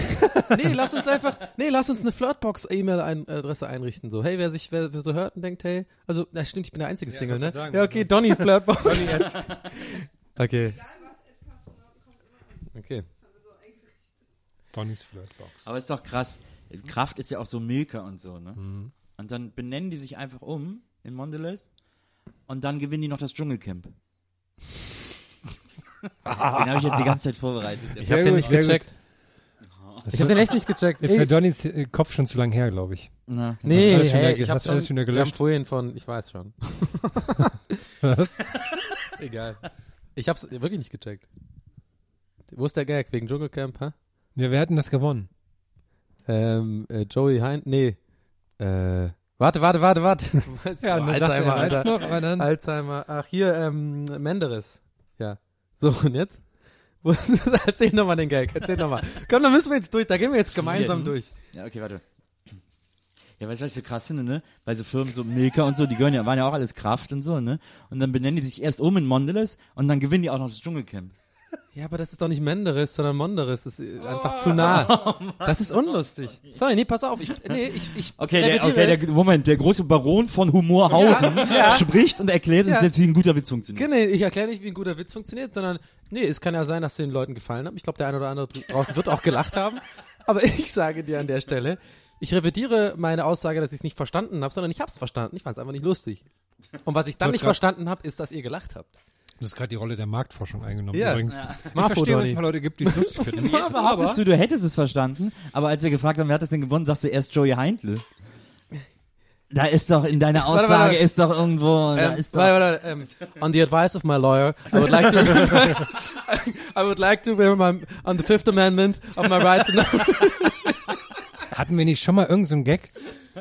Nee, lass uns einfach, nee, lass uns eine Flirtbox-E-Mail-Adresse einrichten. So, hey, wer sich, wer, wer so hört und denkt, hey, also, na stimmt, ich bin der einzige Ja, Single, ne? sagen, ja, okay, also- Donny Flirtbox. Donny at- [LAUGHS] okay, Egal was, Ed Kastronauten kommt immer an. okay. Donnys Flirtbox. Aber ist doch krass. Kraft ist ja auch so Milka und so, ne? Mhm. Und dann benennen die sich einfach um in Mondelez und dann gewinnen die noch das Dschungelcamp. [LAUGHS] den habe ich jetzt die ganze Zeit vorbereitet. Ich Sehr hab den nicht gecheckt. Ich hab den echt nicht gecheckt. ist für Donnys Kopf schon zu lang her, glaube ich. Na, nee, alles schon hey, ich hab hast alles schon, schon wieder wir haben gelöscht. vorhin von, ich weiß schon. [LAUGHS] Egal. Ich hab's wirklich nicht gecheckt. Wo ist der Gag? Wegen Dschungelcamp, hä? Ja, wer hat denn das gewonnen? Ähm, äh, Joey Hein, nee. Äh, warte, warte, warte, warte. [LAUGHS] Ja, oh, dann Alzheimer, er, Alter. noch, aber dann, Alzheimer. Ach, hier, ähm, Menderes. Ja. So, und jetzt? Wo ist das? [LAUGHS] Erzähl nochmal den Gag. Erzähl nochmal. Komm, da müssen wir jetzt durch. Da gehen wir jetzt gemeinsam durch. Ja, okay, warte. Ja, weißt du, was ich so krass finde, ne? Bei so Firmen, so Milka und so, die gehören ja, waren ja auch alles Kraft und so, ne? Und dann benennen die sich erst um in Mondelez und dann gewinnen die auch noch das Dschungelcamp. Ja, aber das ist doch nicht Menderes, sondern Monderes. Das ist äh, einfach zu nah. [LAUGHS] Das ist unlustig. Sorry, nee, pass auf. Ich, nee, ich, ich Okay, der, okay, es. der, Moment, der große Baron von Humorhausen spricht und erklärt uns Ja. jetzt, wie ein guter Witz funktioniert. Nee, ich erkläre nicht, wie ein guter Witz funktioniert, sondern, nee, es kann ja sein, dass den Leuten gefallen hat. Ich glaube, der eine oder andere draußen wird auch gelacht haben. Aber [LAUGHS] ich sage dir an der Stelle, ich revidiere meine Aussage, dass ich es nicht verstanden habe, sondern ich habe es verstanden. Ich fand es einfach nicht lustig. Und was ich dann nicht verstanden habe, ist, dass ihr gelacht habt. Du hast gerade die Rolle der Marktforschung eingenommen Ja. übrigens. Ja. Ich Marfo, verstehe, dass es mal Leute gibt, die es lustig finden. Jetzt behauptest du, du hättest es verstanden, aber als wir gefragt haben, wer hat das denn gewonnen, sagst du erst Joey Heindl. Da ist doch, in deiner Warte, Aussage warte. ist doch irgendwo, da Ähm, ist doch, warte, warte, ähm, on the advice of my lawyer, I would like to, [LAUGHS] I would like to, my, on the Fifth Amendment of my right to know. [LAUGHS] Hatten wir nicht schon mal irgendeinen so einen Gag,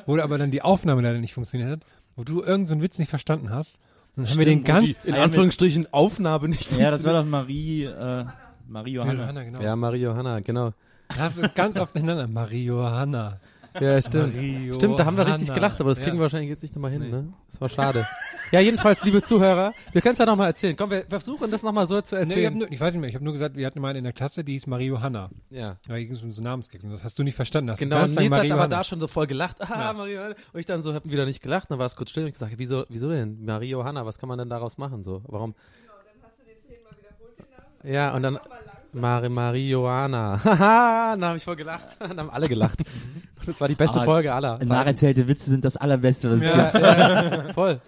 wo aber dann die Aufnahme leider nicht funktioniert hat, wo du irgendeinen so Witz nicht verstanden hast Dann haben wir den ganz. in Ah, ja, Anführungsstrichen Aufnahme nicht Ja, das war doch Marie, äh, Marie Johanna. Johanna, genau. Ja, Marie Johanna, genau. Das ist ganz oft hintereinander. Mario Hanna. Ja, stimmt. Mario Stimmt, da haben wir richtig gelacht, aber das kriegen Ja. wir wahrscheinlich jetzt nicht nochmal hin, ne? Das war schade. [LAUGHS] ja, jedenfalls, liebe Zuhörer, wir können es ja nochmal erzählen. Komm, wir versuchen das nochmal so zu Nee, ich, erzählen. nur, ich weiß nicht mehr, ich habe nur gesagt, wir hatten mal in der Klasse, die hieß Mario Hanna. ja. Da ging es um so Namensgags und das hast du nicht verstanden. Hast Genau, du und Nils hat aber da schon so voll gelacht. Ah, Ja. Mario Hanna. Und ich dann so, hab wieder nicht gelacht. Dann war es kurz still und ich gesagt, wieso, wieso denn? Mario Hanna, was kann man denn daraus machen? So, warum? Genau, dann hast du den zehnmal wiederholt, den Namen. Ja, und dann. Mari Marihuana. Haha, [LAUGHS] dann habe ich voll gelacht. [LAUGHS] Dann haben alle gelacht. Und das war die beste Aber Folge aller. Nacherzählte Witze sind das allerbeste, was es Ja, gibt. ja, [LAUGHS] voll.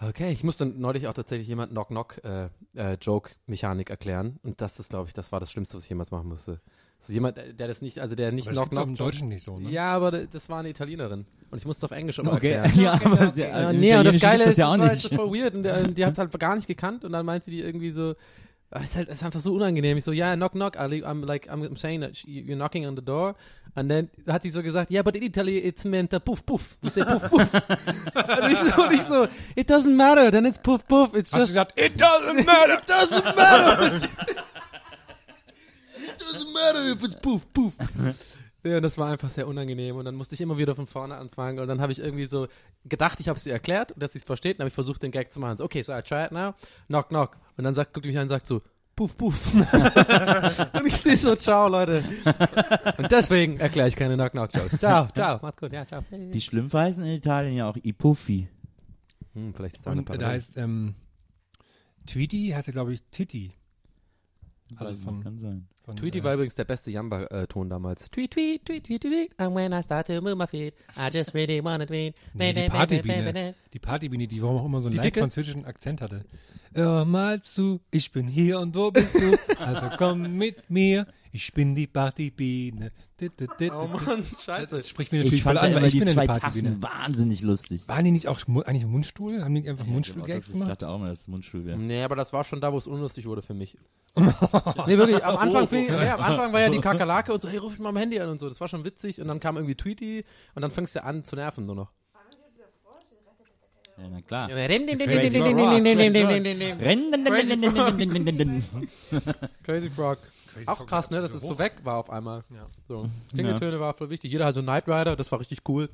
Okay, ich musste neulich auch tatsächlich jemand Knock-Knock-Joke-Mechanik erklären. Und das ist, glaube ich, das war das Schlimmste, was ich jemals machen musste. So jemand, äh, der das nicht, also der nicht Aber das gibt's auch im. Deutschen nicht so, ne? Ja, aber das war eine Italienerin. Und ich musste auf Englisch immer Okay, erklären. [LAUGHS] ja, aber der, Ja, im nee, und das Geile ist, das ja das auch war nicht. halt so voll weird und der, die hat es halt gar nicht gekannt und dann meinte die irgendwie so, ah, ist halt, ist einfach so unangenehm. Ich so, ja, yeah, knock, knock, I'm like, I'm saying that you're knocking on the door. Und dann hat die so gesagt, yeah, but in Italy it's meant uh, puff, puff. You say puff, puff. [LAUGHS] und, ich so, und ich so, it doesn't matter, then it's puff, puff. It's Hast du just, gesagt, it doesn't matter. [LAUGHS] it doesn't matter. It doesn't matter if it's puff, puff. [LAUGHS] Ja, und das war einfach sehr unangenehm und dann musste ich immer wieder von vorne anfangen und dann habe ich irgendwie so gedacht, ich habe es ihr erklärt und dass sie es versteht und habe ich versucht, den Gag zu machen. So, okay, so I try it now, knock, knock. Und dann sagt, guckt mich an und sagt so, puff, puff. [LAUGHS] und ich stehe so, ciao, Leute. Und deswegen erkläre ich keine Knock-Knock-Jokes. Ciao, ciao, macht's gut, ja, ciao. Die heißen in Italien ja auch I Puffi. Hm, vielleicht ist da eine Und äh, da heißt, ähm, Tweety heißt ja, glaube ich, Titi. Also von, kann sein. Von Tweety äh, war übrigens der beste Jamba-Ton damals. Tweet, tweet, tweet, tweet, tweet. And when I start to move my feet, I just really wanna tweet. Nee, die Partybiene. Die Partybiene, die warum auch immer so einen leicht französischen Akzent hatte. Hör mal zu, ich bin hier und wo bist du? Also komm mit mir, ich bin die Partybiene. Oh. Mann, scheiße. Das spricht mir Ich natürlich voll ja an, weil immer ich die bin zwei eine. Tassen wahnsinnig lustig. Waren die nicht auch eigentlich im Mundstuhl? Haben die einfach Mundstuhl-Gags ich gemacht? dachte auch mal, dass es Mundstuhl wäre. Nee, aber das war schon da, wo es unlustig wurde für mich. [LAUGHS] nee, wirklich, am Anfang, fing, ja, am Anfang war ja die [LAUGHS] Kakerlake und so, hey, ruf mich mal am Handy an und so. Das war schon witzig und dann kam irgendwie Tweety und dann fängst du an zu nerven nur noch. Ja, na klar. Crazy Frog. Auch krass, ne, dass es so weg war auf einmal. So. Klingeltöne war voll wichtig. Jeder hat so Knight Rider, das war richtig cool.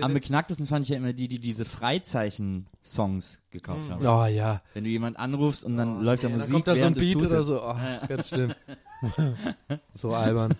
Am beknacktesten fand ich ja immer die, die diese Freizeichen-Songs gekauft haben. Oh ja. Wenn du jemanden anrufst und dann läuft da Dann Musik, kommt da so ein Beat oder so. Oh, ganz schlimm. so albern.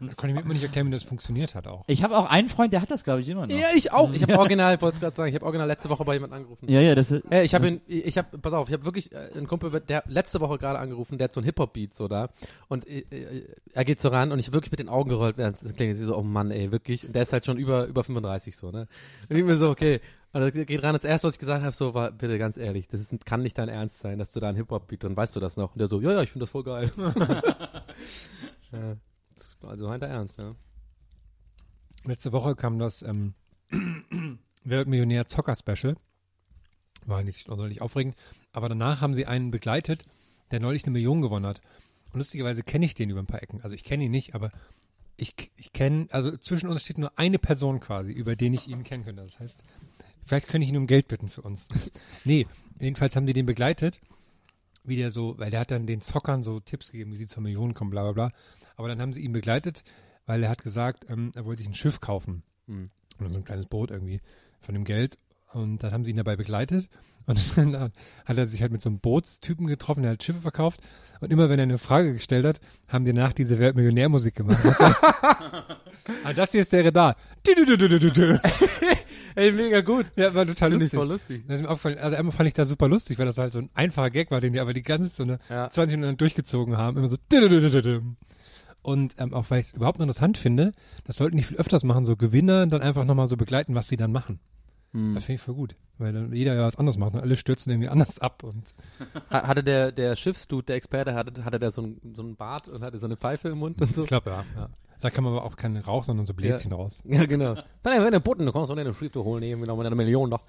Da konnte ich mir immer nicht erklären, wie das funktioniert hat auch. Ich habe auch einen Freund, der hat das, glaube ich, immer noch. Ja, ich auch. Ich habe original, ich wollte es gerade sagen, ich habe original letzte Woche bei jemandem angerufen. Ja, ja, das ist. Ja, ich habe ihn, ich habe, pass auf, ich habe wirklich äh, einen Kumpel, der letzte Woche gerade angerufen, der hat so ein Hip-Hop-Beat so da und äh, äh, er geht so ran und ich wirklich mit den Augen gerollt, während es klingt so, oh Mann, ey, wirklich, und der ist halt schon über, über 35 so, ne? Und ich mir so, okay, und er geht ran, das erste, was ich gesagt habe, so war, bitte ganz ehrlich, das ist, kann nicht dein Ernst sein, dass du da ein Hip-Hop-Beat drin, weißt du das noch? Und der so, ja, ja, ich finde das voll geil. [LAUGHS] ja, also der Ernst, ja. Letzte Woche kam das ähm, [CLEARS THROAT] Wer wird Millionär Zocker Special. War nicht sonderlich aufregend. Aber danach haben sie einen begleitet, der neulich eine Million gewonnen hat. Und lustigerweise kenne ich den über ein paar Ecken. Also ich kenne ihn nicht, aber ich, ich kenne, also zwischen uns steht nur eine Person quasi, über den ich ihn kennen könnte. Das heißt, vielleicht könnte ich ihn um Geld bitten für uns. [LAUGHS] nee, jedenfalls haben die den begleitet, wie der so, weil der hat dann den Zockern so Tipps gegeben, wie sie zur Million kommen, bla bla bla. Aber dann haben sie ihn begleitet, weil er hat gesagt, ähm, er wollte sich ein Schiff kaufen. Hm. Oder so ein kleines Boot irgendwie von dem Geld. Und dann haben sie ihn dabei begleitet. Und [LAUGHS] dann hat er sich halt mit so einem Bootstypen getroffen, der hat Schiffe verkauft. Und immer wenn er eine Frage gestellt hat, haben die nach diese Weltmillionärmusik gemacht. Also, [LAUGHS] ah, das hier ist der Radar. [LAUGHS] Ey, mega gut. Ja, war total ich lustig. voll lustig. Das ist mir aufgefallen. Also einmal fand ich das super lustig, weil das halt so ein einfacher Gag war, den die aber die ganze so eine Ja. 20 Minuten durchgezogen haben. Immer so. Und ähm, auch weil ich es überhaupt interessant finde, das sollten die viel öfters machen, so Gewinner dann einfach nochmal so begleiten, was sie dann machen. Hm. Das finde ich voll gut. Weil dann jeder ja was anderes macht und alle stürzen irgendwie anders ab. Und [LAUGHS] Ha- Hatte der, der Schiffsdude, der Experte, hatte, hatte der so einen, so einen Bart und hatte so eine Pfeife im Mund und so? ich glaube, ja, ja. Da kann man aber auch keinen Rauch, sondern so Bläschen raus. Ja, genau. Wenn du Butten, du kommst auch eine Schrift holen, nehmen wir noch mal eine Million noch.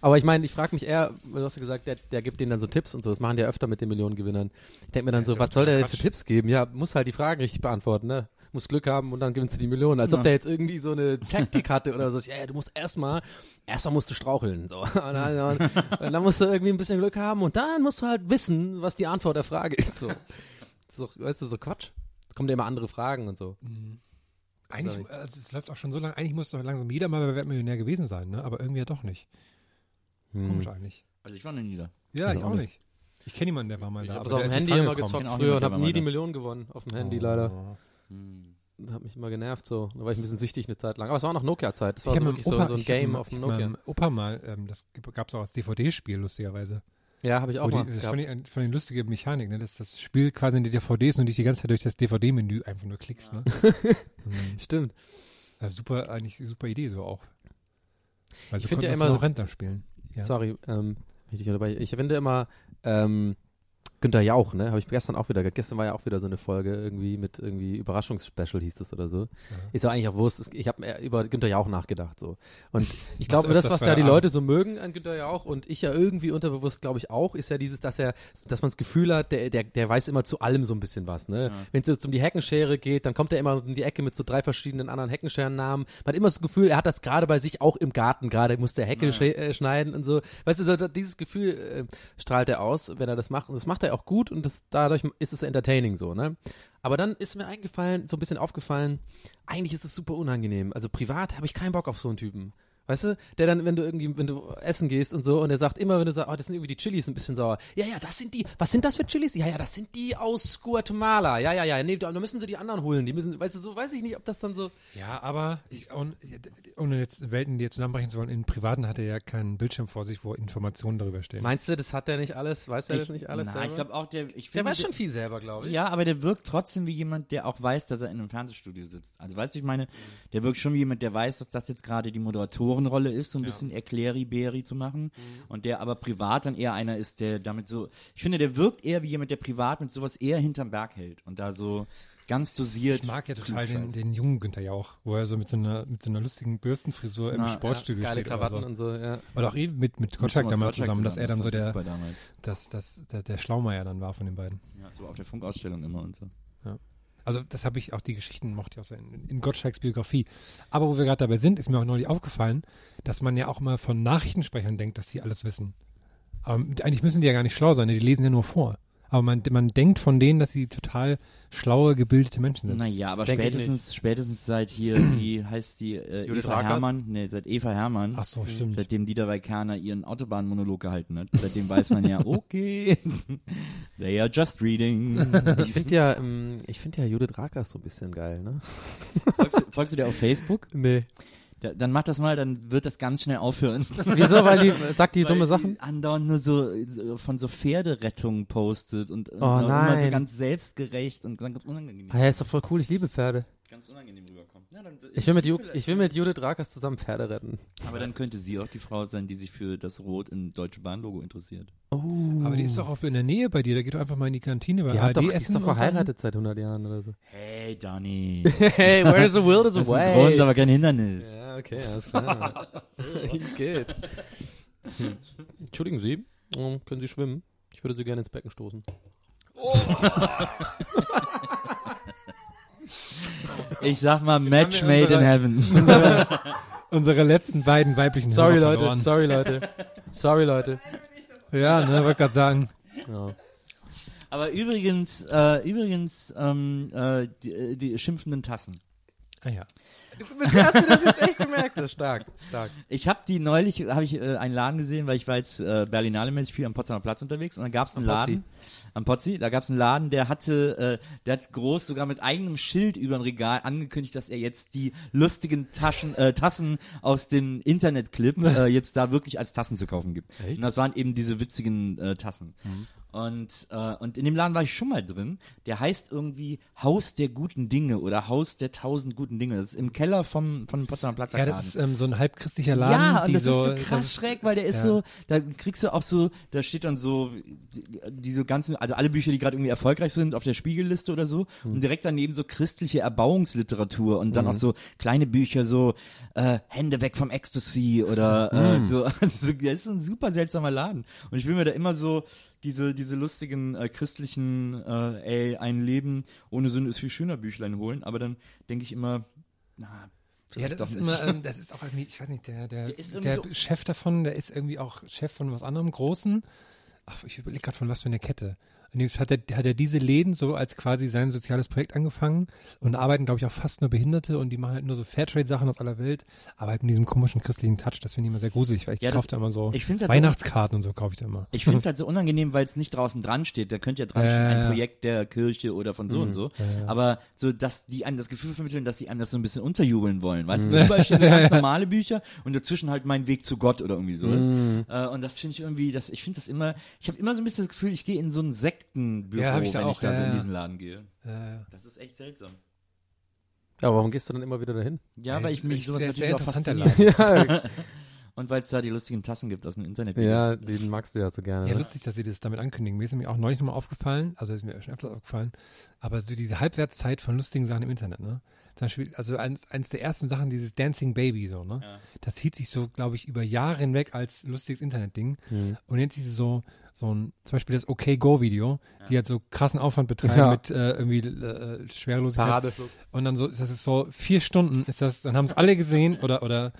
Aber ich meine, ich frage mich eher, du hast ja gesagt, der, der gibt denen dann so Tipps und so. Das machen die ja öfter mit den Millionengewinnern. Ich denke mir dann Ja, so, ja was soll der denn Quatsch. für Tipps geben? Ja, muss halt die Fragen richtig beantworten, ne? musst Glück haben und dann gewinnst du die Millionen. Als ob der jetzt irgendwie so eine Taktik hatte oder so. Ja, du musst erstmal, erstmal musst du straucheln. So. [LAUGHS] Und dann, und dann musst du irgendwie ein bisschen Glück haben und dann musst du halt wissen, was die Antwort der Frage ist. So. Das ist doch, weißt du, so Quatsch. Es kommen ja immer andere Fragen und so. Eigentlich, also es läuft auch schon so lange, eigentlich muss doch langsam jeder mal bei Weltmillionär gewesen sein, ne? Aber irgendwie ja doch nicht. Komisch eigentlich. Also ich war noch nie da. Ja, Also ich auch auch nicht. Ich kenne jemanden, der war mal Ich da. habe aber es auf dem ist Handy nicht immer gezockt früher und habe nie die Millionen gewonnen auf dem Handy Oh. leider. Hm. Hat mich immer genervt so. Da war ich ein bisschen süchtig eine Zeit lang. Aber es war auch noch Nokia-Zeit. Das Ich war so wirklich so, Opa- so ein ich Game auf dem ich Nokia. Opa mal, ähm, das gab es auch als DVD-Spiel, lustigerweise. Ja, habe ich auch Wo mal. die, das fand ich von den lustigen Mechanik, ne? dass das Spiel quasi in die DVDs und dich die ganze Zeit durch das DVD-Menü einfach nur klickst. Ne? [LAUGHS] Mhm. Stimmt. ja, super, eigentlich super Idee so auch. Weil Ich so find ja immer so- Rentner spielen. Ja. Sorry, ähm, dabei. Ich finde immer, ähm, Günther Jauch, ne? Habe ich gestern auch wieder. Gestern war ja auch wieder so eine Folge irgendwie mit irgendwie Überraschungsspecial hieß das oder so. Ist ja eigentlich auch Wurst. Ich habe über Günther Jauch nachgedacht so. Und [LAUGHS] ich glaube, das, was da die Leute so mögen an Günther Jauch und ich ja irgendwie unterbewusst, glaube ich auch, ist ja dieses, dass er, dass man das Gefühl hat, der, der, der weiß immer zu allem so ein bisschen was. Ne? Wenn es jetzt um die Heckenschere geht, dann kommt er immer um die Ecke mit so drei verschiedenen anderen Heckenscherennamen. Man hat immer das Gefühl, er hat das gerade bei sich auch im Garten. Gerade muss der Hecke sche- äh, schneiden und so. Weißt du, so, dieses Gefühl äh, strahlt er aus, wenn er das macht. Und das macht er auch gut und das, dadurch ist es entertaining so, ne? Aber dann ist mir eingefallen, so ein bisschen aufgefallen, eigentlich ist es super unangenehm. Also privat habe ich keinen Bock auf so einen Typen. Weißt du, der dann, wenn du irgendwie, wenn du essen gehst und so, und er sagt immer, wenn du sagst, oh, das sind irgendwie die Chilis ein bisschen sauer. Ja, ja, das sind die, was sind das für Chilis? Ja, ja, das sind die aus Guatemala. Ja, ja, ja, nee, da müssen sie die anderen holen. Die müssen, weißt du, so weiß ich nicht, ob das dann so. Ja, aber ich, und, ohne jetzt Welten dir zusammenbrechen zu wollen, im Privaten hat er ja keinen Bildschirm vor sich, wo Informationen darüber stehen. Meinst du, das hat der nicht alles? Weiß er das nicht alles Na, ich glaube auch, der, ich der finde, weiß schon viel selber, glaube ich. Ja, aber der wirkt trotzdem wie jemand, der auch weiß, dass er in einem Fernsehstudio sitzt. Also weißt du, ich meine, der wirkt schon wie jemand, der weiß, dass das jetzt gerade die Moderatorenrolle ist, so ein bisschen Erkläri-Beri zu machen. Und der aber privat dann eher einer ist, der damit so, ich finde, der wirkt eher wie jemand, der privat mit sowas eher hinterm Berg hält und da so ganz dosiert. Ich mag ja total den, den jungen Günther Jauch, wo er so mit so einer, mit so einer lustigen Bürstenfrisur im Na, Sportstudio Geile steht. Krawatten oder, und so. so, ja. oder auch eben mit, mit Gottschalk damals Gottschalk zusammen, dass er dann das so der, dass, dass, der, der Schlaumeier dann war von den beiden. Ja, so auf der Funkausstellung immer und so. Also das habe ich, auch die Geschichten mochte ich auch so in, in Gottschalks Biografie. Aber wo wir gerade dabei sind, ist mir auch neulich aufgefallen, dass man ja auch mal von Nachrichtensprechern denkt, dass sie alles wissen. Aber eigentlich müssen die ja gar nicht schlau sein, ne? die lesen ja nur vor. Aber man, man denkt von denen, dass sie total schlaue, gebildete Menschen sind. Naja, aber spätestens, spätestens seit hier, [CLEARS THROAT] wie heißt die, äh, Judith Eva Rakers? Hermann, nee, seit Eva Hermann, Ach so, stimmt. seitdem Dieter Weikaner ihren Autobahnmonolog gehalten hat, seitdem weiß man ja, [LAUGHS] okay, [LAUGHS] they are just reading. [LAUGHS] Ich finde ja, ähm, ich finde ja Judith Rakers so ein bisschen geil, ne? folgst, du, folgst du dir auf Facebook? Nee. Da, dann mach das mal, dann wird das ganz schnell aufhören. [LAUGHS] Wieso? Weil die sagt die Weil dumme die Sachen? andauernd nur so, so von so Pferderettungen postet und, und Oh, immer so ganz selbstgerecht und ganz unangenehm, Ah, ja, ist doch voll cool. Ich liebe Pferde. Ganz unangenehm rüberkommt. Ja, dann, Ich will mit, Ju ich will mit Judith Rakers zusammen Pferde retten. aber dann könnte sie auch die Frau sein, die sich für das Rot im Deutsche Bahnlogo interessiert. Oh. Aber die ist doch auch in der Nähe bei dir, da geht doch einfach mal in die Kantine bei Die, ARD hat doch, die ist doch verheiratet seit 100 Jahren oder so. Hey, Donny. [LAUGHS] Hey, where is the will is Das a ist ein way. Grund, aber kein Hindernis. Ja, okay, alles klar. [LAUGHS] Geht. Hm. Entschuldigen Sie, ähm, können Sie schwimmen? Ich würde Sie gerne ins Becken stoßen. [LAUGHS] Ich sag mal, Match made in unsere- heaven. [LAUGHS] Unsere letzten beiden weiblichen Sorry, Leute, verloren. sorry, Leute. Sorry, Leute. Ja, ne, wollte gerade sagen. Ja. Aber übrigens, äh, übrigens, ähm, äh, die, die schimpfenden Tassen. Ah ja. Bisher hast du das jetzt echt gemerkt. Das ist stark, stark. Ich habe die neulich, habe ich äh, einen Laden gesehen, weil ich war jetzt äh, Berlinale-mäßig viel am Potsdamer Platz unterwegs und dann gab es einen Am Pozzi? Laden, am Pozzi, da gab es einen Laden, der hatte, äh, der hat groß sogar mit eigenem Schild über ein Regal angekündigt, dass er jetzt die lustigen Taschen, äh, Tassen aus dem Internetclip [LAUGHS] äh, jetzt da wirklich als Tassen zu kaufen gibt. Und das waren eben diese witzigen äh, Tassen. Und, äh, und in dem Laden war ich schon mal drin. Der heißt irgendwie Haus der guten Dinge oder Haus der tausend guten Dinge. Das ist im Keller vom, vom Potsdamer Platz. Ja, das ist ähm, so ein halbchristlicher Laden, Ja, und das so, ist so krass das- schräg, weil der ist ja. so, da kriegst du auch so, da steht dann so, die- diese ganzen, also alle Bücher, die gerade irgendwie erfolgreich sind, auf der Spiegelliste oder so, Hm. und direkt daneben so christliche Erbauungsliteratur und dann auch so kleine Bücher, so äh, Hände weg vom Ecstasy oder Hm. äh, so, [LAUGHS] also, das ist ein super seltsamer Laden. Und ich will mir da immer so diese, diese lustigen äh, christlichen, äh, ey, ein Leben ohne Sünde ist viel schöner Büchlein holen, aber dann denke ich immer, na, Ja, das ist immer, ähm, [LAUGHS] das ist auch irgendwie, ich weiß nicht, der, der, Der der, so- Chef davon, der ist irgendwie auch Chef von was anderem Großen. Ach, ich überlege gerade von was für eine Kette. Hat er, hat er diese Läden so als quasi sein soziales Projekt angefangen und arbeiten, glaube ich, auch fast nur Behinderte und die machen halt nur so Fairtrade-Sachen aus aller Welt, aber halt mit diesem komischen christlichen Touch, das finde ich immer sehr gruselig, weil ich Ja, kaufe da immer so halt so- Weihnachtskarten und so kaufe ich da immer. Ich finde es halt so unangenehm, weil es nicht draußen dran steht. Da könnte ja dran Ja, stehen, ein. Projekt der Kirche oder von so und so. Aber so, dass die einem das Gefühl vermitteln, dass sie einem das so ein bisschen unterjubeln wollen. Weißt du, überall stehen so [LAUGHS] ganz normale Bücher und dazwischen halt mein Weg zu Gott oder irgendwie sowas. Äh, und das finde ich irgendwie, das, ich finde das immer, ich habe immer so ein bisschen das Gefühl, ich gehe in so Sektenbüro, Ja, hab ich wenn auch, ich da so ja, in ja. diesen Laden gehe. Äh, Das ist echt seltsam. Ja, warum gehst du dann immer wieder dahin? Ja, weil ich mich sowas natürlich auch [LAUGHS] ja, Und weil es da die lustigen Tassen gibt aus dem Internet. ja, den magst du ja so gerne. Ja, ne? lustig, dass sie das damit ankündigen. Mir ist nämlich auch neulich nochmal aufgefallen, also ist mir schon öfters aufgefallen, aber so diese Halbwertszeit von lustigen Sachen im Internet, ne? Zum Beispiel, also eins, eins der ersten Sachen, dieses Dancing Baby, so, ne? Das hielt sich so, glaube ich, über Jahre hinweg als lustiges Internetding. Und jetzt ist so, so ein, zum Beispiel das OK-Go-Video, die halt so krassen Aufwand betreiben Ja. mit äh, irgendwie äh, Schwerelosigkeit. Paradeflug. Und dann so, das ist so vier Stunden, ist das, dann haben es alle gesehen [LAUGHS] oder, oder,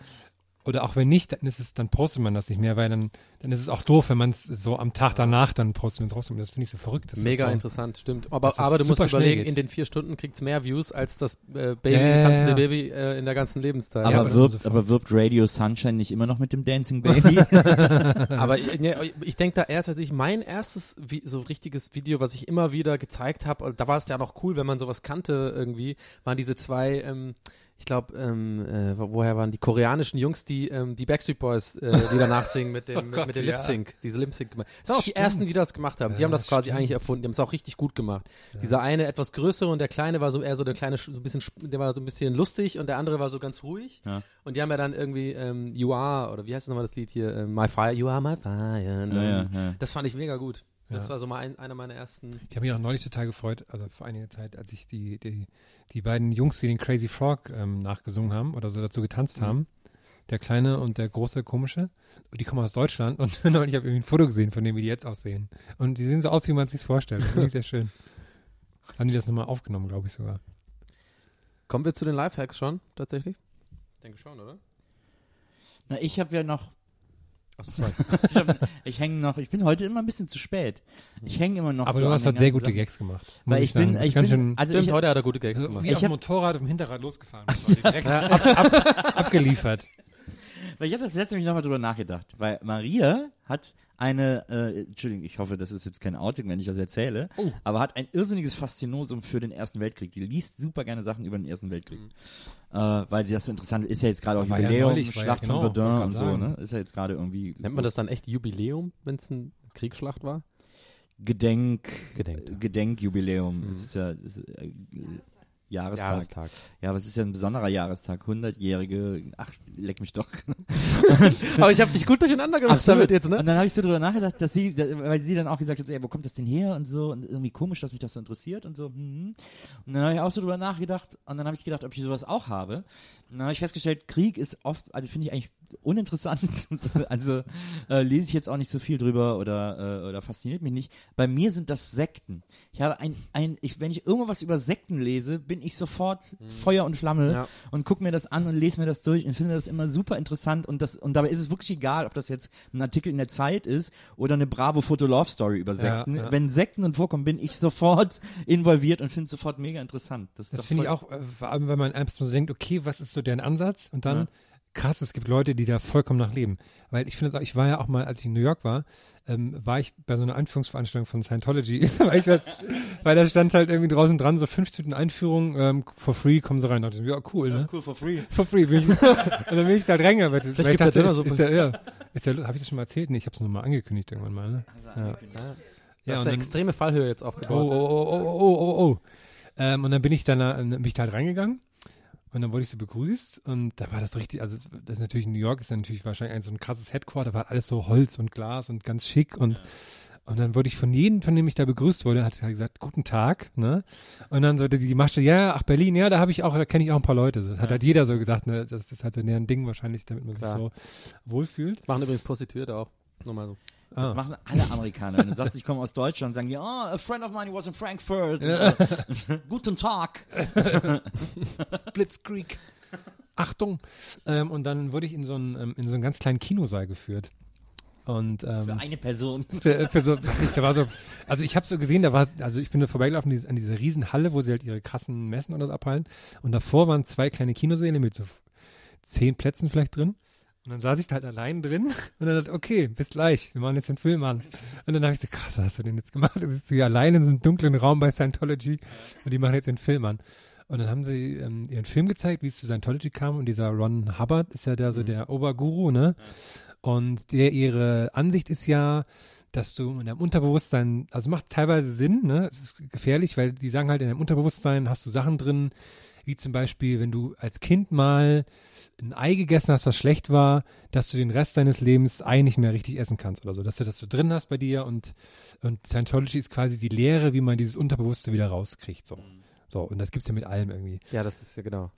oder auch wenn nicht, dann ist es, dann postet man das nicht mehr, weil dann, dann ist es auch doof, wenn man es so am Tag danach dann postet, wenn es rauskommt. Das finde ich so verrückt. Mega so, interessant, stimmt. Aber, aber du musst überlegen, geht. in den vier Stunden kriegt's mehr Views als das äh, Baby, Ja, ja, tanzende ja. Baby äh, in der ganzen Lebenszeit. Aber, Ja, aber wirbt, aber wirbt Radio Sunshine nicht immer noch mit dem Dancing [LAUGHS] Baby? [LAUGHS] Aber ich- ne, ich denke da eher tatsächlich, mein erstes Vi- so richtiges Video, was ich immer wieder gezeigt habe, da war es ja noch cool, wenn man sowas kannte irgendwie, waren diese zwei, ähm, ich glaube, ähm, äh, wo- woher waren die koreanischen Jungs, die ähm, die Backstreet Boys äh, Lieder nachsingen [LAUGHS] mit dem, Oh mit, Gott, mit dem ja. Lip Sync, diese Lip Sync. Das waren auch die Stimmt. ersten, die das gemacht haben. Die Ja, haben das quasi stimmt. eigentlich erfunden. Die haben es auch richtig gut gemacht. Dieser eine etwas größere und der kleine war so eher so der kleine, so ein bisschen, der war so ein bisschen lustig und der andere war so ganz ruhig. Ja. Und die haben ja dann irgendwie ähm, You Are oder wie heißt nochmal das Lied hier? Ähm, my Fire, You Are My Fire. Ja, ja, ja. Das fand ich mega gut. Das Ja. war so mal ein, einer meiner ersten. Ich habe mich auch neulich total gefreut, also vor einiger Zeit, als ich die, die, die beiden Jungs, die den Crazy Frog ähm, nachgesungen haben oder so dazu getanzt haben, der kleine und der große komische, und die kommen aus Deutschland und [LAUGHS] neulich habe ich irgendwie ein Foto gesehen, von dem wie die jetzt aussehen. Und die sehen so aus, wie man es sich vorstellt. Das finde ich sehr schön. [LAUGHS] Haben die das nochmal aufgenommen, glaube ich sogar. Kommen wir zu den Lifehacks schon, tatsächlich? Ich denke schon, oder? Na, ich habe ja noch, Achso, sorry. ich, hab, ich hänge noch, ich bin heute immer ein bisschen zu spät. Ich hänge immer noch Aber so du an hast den halt sehr ganzen gute Sachen. Gags gemacht. Weil muss ich sagen. bin, ich ganz bin, schön, also Stimmt, ich, heute hat er gute Gags also gemacht. wie Ich auf dem hab- Motorrad im Hinterrad losgefahren. [LAUGHS] bist, heute. Direkt ab, ab, abgeliefert. Weil ich habe das letzte nämlich nochmal drüber nachgedacht, weil Maria hat eine, äh, Entschuldigung, ich hoffe, das ist jetzt kein Outing, wenn ich das erzähle, Oh. aber hat ein irrsinniges Faszinosum für den Ersten Weltkrieg. Die liest super gerne Sachen über den Ersten Weltkrieg. Äh, weil sie das so interessant ist ja jetzt gerade auch War ja Jubiläum, neulich, war ja Schlacht genau, von Verdun und so, sagen. ne? Ist ja jetzt gerade irgendwie Nennt man das dann echt Jubiläum, wenn es eine Kriegsschlacht war? Gedenk, Gedenkt. äh, Gedenkjubiläum. Das ist ja das ist, äh, Jahrestag. Jahrestag. Ja, aber es ist ja ein besonderer Jahrestag. 100-jährige, ach, leck mich doch. [LAUGHS] Aber ich habe dich gut durcheinander gemacht damit jetzt, Und ne? dann habe ich so drüber nachgedacht, dass sie, weil sie dann auch gesagt hat, so, ey, wo kommt das denn her und so und irgendwie komisch, dass mich das so interessiert und so. hm. Und dann habe ich auch so drüber nachgedacht und dann habe ich gedacht, ob ich sowas auch habe. Habe ich festgestellt, Krieg ist oft, also finde ich eigentlich uninteressant. [LAUGHS] also äh, lese ich jetzt auch nicht so viel drüber oder äh, oder fasziniert mich nicht. Bei mir sind das Sekten. Ich habe ein, ein ich, wenn ich irgendwas über Sekten lese, bin ich sofort Feuer und Flamme Ja. und gucke mir das an und lese mir das durch und finde das immer super interessant und das und dabei ist es wirklich egal, ob das jetzt ein Artikel in der Zeit ist oder eine Bravo Foto Love Story über Sekten. ja. Wenn Sekten und vorkommen, bin ich sofort involviert und finde es sofort mega interessant. Das, Das finde ich auch, äh, vor allem, wenn man einfach so denkt, okay, was ist so deren Ansatz? Und dann, Ja. krass, es gibt Leute, die da vollkommen nachleben. Weil ich finde das ich war ja auch mal, als ich in New York war, ähm, war ich bei so einer Einführungsveranstaltung von Scientology, [LAUGHS] weil, ich das, weil da stand halt irgendwie draußen dran, so 15 Minuten Einführung, ähm, for free, kommen sie rein. Ich dachte, ja, cool, ne? cool for free. For free. Bin ich, [LAUGHS] und dann bin ich da dränge, weil, weil ich ja dachte, ist, Dönersuppe. ist ja, ja, ist ja, habe ich das schon mal erzählt? Nee, ich habe es nochmal angekündigt irgendwann mal, ne? Ja. Du hast und eine dann- extreme Fallhöhe jetzt Oh, aufgebaut. oh, oh, oh, oh, oh, oh. Ähm, und dann bin ich dann bin ich da halt reingegangen und dann wurde ich so begrüßt und da war das richtig, also das ist natürlich New York ist dann natürlich wahrscheinlich ein so ein krasses Headquarter, war alles so Holz und Glas und ganz schick und und dann wurde ich von jedem, von dem ich da begrüßt wurde, hat er gesagt, guten Tag, ne? Und dann so die, die Masche, ja, ach Berlin, ja, da habe ich auch, da kenne ich auch ein paar Leute. Das hat halt jeder so gesagt, ne? Das ist halt so ein Ding wahrscheinlich, damit man Klar. sich so wohlfühlt. Das machen übrigens Prostituierte auch. Nur mal so. Das Ah. machen alle Amerikaner. Wenn du sagst, ich komme aus Deutschland, sagen die, oh, a friend of mine was in Frankfurt. Und so. [LAUGHS] Guten Tag. [LAUGHS] Blitzkrieg. Achtung. Ähm, und dann wurde ich in so einen, ähm, in so einen ganz kleinen Kinosaal geführt. Und ähm, Für eine Person. für, für so, da war so, also ich habe so gesehen, da war, also ich bin da vorbeigelaufen an diese Riesenhalle, wo sie halt ihre krassen Messen oder so abhalten. Und davor waren zwei kleine Kinosäle mit so zehn Plätzen vielleicht drin. Und dann saß ich da halt allein drin und dann dachte, okay, bis gleich, wir machen jetzt den Film an. Und dann habe ich so, krass, was hast du denn jetzt gemacht? Du sitzt hier allein in so einem dunklen Raum bei Scientology und die machen jetzt den Film an. Und dann haben sie ähm, ihren Film gezeigt, wie es zu Scientology kam und dieser Ron Hubbard ist ja der so der Oberguru, ne? Und der ihre Ansicht ist ja, dass du in deinem Unterbewusstsein, also macht teilweise Sinn, ne? Es ist gefährlich, weil die sagen halt, in deinem Unterbewusstsein hast du Sachen drin, wie zum Beispiel, wenn du als Kind mal ein Ei gegessen hast, was schlecht war, dass du den Rest deines Lebens Ei nicht mehr richtig essen kannst oder so, dass du das so drin hast bei dir und, und Scientology ist quasi die Lehre, wie man dieses Unterbewusste wieder rauskriegt, so. So, und das gibt's ja mit allem irgendwie. Ja, das ist ja genau.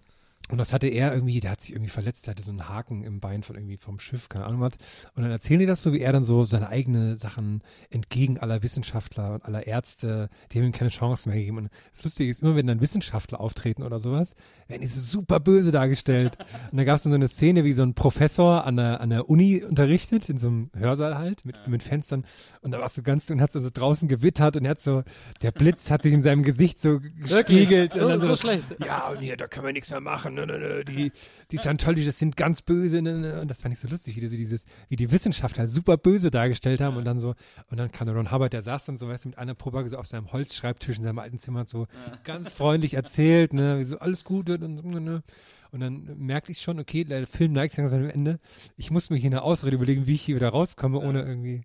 Und das hatte er irgendwie, der hat sich irgendwie verletzt, der hatte so einen Haken im Bein von irgendwie vom Schiff, keine Ahnung was. Und dann erzählen die das so, wie er dann so seine eigene Sachen entgegen aller Wissenschaftler und aller Ärzte, die haben ihm keine Chance mehr gegeben. Und das Lustige ist, immer wenn dann Wissenschaftler auftreten oder sowas, werden die so super böse dargestellt. Und da gab es dann so eine Szene, wie so ein Professor an der, an der Uni unterrichtet, in so einem Hörsaal halt, mit, mit Fenstern. Und da war es so ganz, und hat so draußen gewittert und er hat so, der Blitz hat sich in seinem Gesicht so gespiegelt. So- und dann so schlecht. Ja, und hier, da können wir nichts mehr machen. Ne, ne, ne. Die, die Scientology, das sind ganz böse. Und das fand ich so lustig, wie, die dieses, wie die Wissenschaftler super böse dargestellt haben. Und dann so, und dann kam der Ron Hubbard, der saß dann so, weißt du, mit einer Probe so auf seinem Holzschreibtisch in seinem alten Zimmer und so ganz freundlich erzählt, ne, wie so alles gut wird und, ne. und dann merkte ich schon, okay, der Film neigt sich langsam am Ende. Ich muss mir hier eine Ausrede überlegen, wie ich hier wieder rauskomme, ohne irgendwie.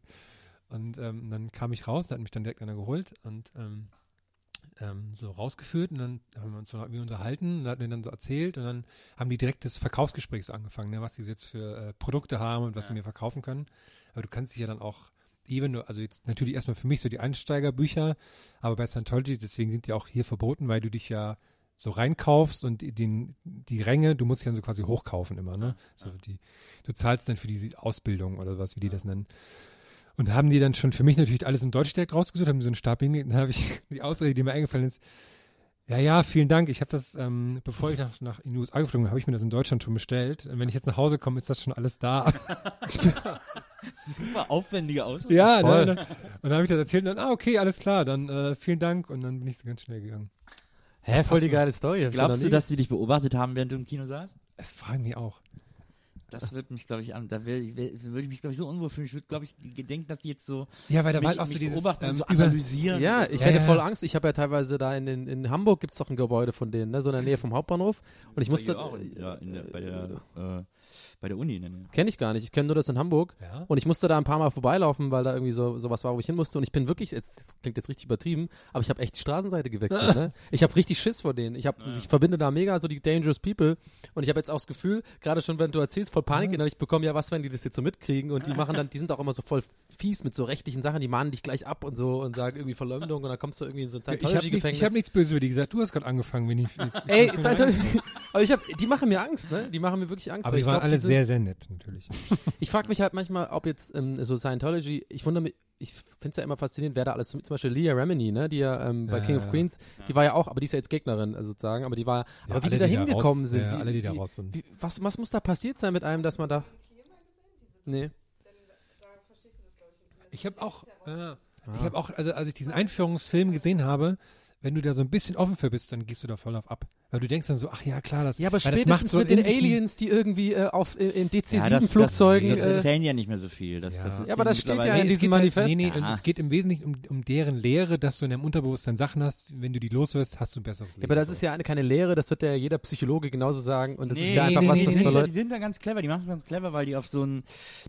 Und ähm, dann kam ich raus, da hat mich dann direkt einer geholt und ähm, ähm, so rausgeführt und dann haben wir uns so irgendwie unterhalten und hat mir dann so erzählt und dann haben die direkt das Verkaufsgespräch so angefangen, ne, was sie jetzt für äh, Produkte haben und was sie mir verkaufen können. Aber du kannst dich ja dann auch, even nur, also jetzt natürlich erstmal für mich so die Einsteigerbücher, aber bei Scientology, deswegen sind die auch hier verboten, weil du dich ja so reinkaufst und die- den, die Ränge, du musst dich dann so quasi hochkaufen immer, ne? So die, du zahlst dann für diese Ausbildung oder was, wie die das nennen. Und haben die dann schon für mich natürlich alles in Deutsch direkt rausgesucht, haben so einen Stab hingelegt, dann habe ich [LAUGHS] die Ausrede, die mir eingefallen ist, ja, ja, vielen Dank. Ich habe das, ähm, bevor ich nach, nach in die USA geflogen bin, habe ich mir das in Deutschland schon bestellt. Und wenn ich jetzt nach Hause komme, ist das schon alles da. [LAUGHS] Super aufwendige Ausrede. ja, ne, ne. Und dann habe ich das erzählt und dann, ah, okay, alles klar, dann äh, vielen Dank. Und dann bin ich so ganz schnell gegangen. Hä, voll die geile Story. Glaubst du, dass die dich beobachtet haben, während du im Kino saßt? Es fragen mich auch. Das wird mich, glaube ich, an. Da würde ich mich, glaube ich, so unwohl fühlen. Ich würde, glaube ich, gedenken, dass die jetzt so Ja, weil da war mich, halt auch so dieses beobachten und ähm, so analysieren. Ja, so. ich Ja, hätte ja. voll Angst. Ich habe ja teilweise da in, in, in Hamburg gibt's doch ein Gebäude von denen, ne, so in der Nähe vom Hauptbahnhof. Und ich musste, in, ja, in der, bei, der, äh, bei der Uni. der Nähe. kenne ich gar nicht. Ich kenne nur das in Hamburg. Ja. Und ich musste da ein paar Mal vorbeilaufen, weil da irgendwie so sowas war, wo ich hin musste. Und ich bin wirklich, jetzt, das klingt jetzt richtig übertrieben, aber ich habe echt die Straßenseite gewechselt. [LAUGHS] ne? Ich habe richtig Schiss vor denen. Ich, hab, ich verbinde da mega so die Dangerous People. Und ich habe jetzt auch das Gefühl, gerade schon, wenn du erzählst, voll Panik innerlich bekommen, ja, was, wenn die das jetzt so mitkriegen? Und die [LAUGHS] machen dann, die sind auch immer so voll fies mit so rechtlichen Sachen, die mahnen dich gleich ab und so und sagen irgendwie Verleumdung und dann kommst du irgendwie in so ein Ich habe Scientology-Gefängnis. ich hab nichts böse über die gesagt. Du hast gerade angefangen, wenn ich. [LAUGHS] Jetzt, Ey, Scientology, aber ich hab, die machen mir Angst, ne? Die machen mir wirklich Angst. aber ich waren glaub, alle sehr, sehr nett, natürlich. [LAUGHS] Ich frage mich halt manchmal, ob jetzt ähm, so Scientology, ich wundere mich, ich finde es ja immer faszinierend, wer da alles, zum Beispiel Leah Remini, ne, die ja ähm, bei Ja, King of ja. Queens, die war ja auch, aber die ist ja jetzt Gegnerin, also sozusagen, aber die war, Ja, aber wie alle, die da hingekommen sind. ja, wie, alle, die da wie, raus sind. Wie, was, was muss da passiert sein mit einem, dass man da, nee. Ich habe auch, äh, ich habe auch, also als ich diesen Einführungsfilm gesehen habe, wenn du da so ein bisschen offen für bist, dann gehst du da voll auf ab. Weil du denkst dann so, ach ja, klar, das Ja, aber weil das macht spätestens so mit den Aliens, die irgendwie äh, auf, äh, in Ja, das- DC-7-Flugzeugen, Das, das äh, erzählen ja nicht mehr so viel. Das, Ja. das ist Ja, aber das steht ja mittlerweile- in es diesem geht halt- Manifest. Nee, nee, Ja. es geht im Wesentlichen um, um deren Lehre, dass du in deinem Unterbewusstsein Sachen hast, wenn du die loswirst, hast du ein besseres Leben. ja, aber das ist ja eine, keine Lehre, das wird ja jeder Psychologe genauso sagen und das Nee, ist ja einfach nee, was, nee, was für da- Leute, die sind da ganz clever, die machen es ganz clever, weil die auf so einen,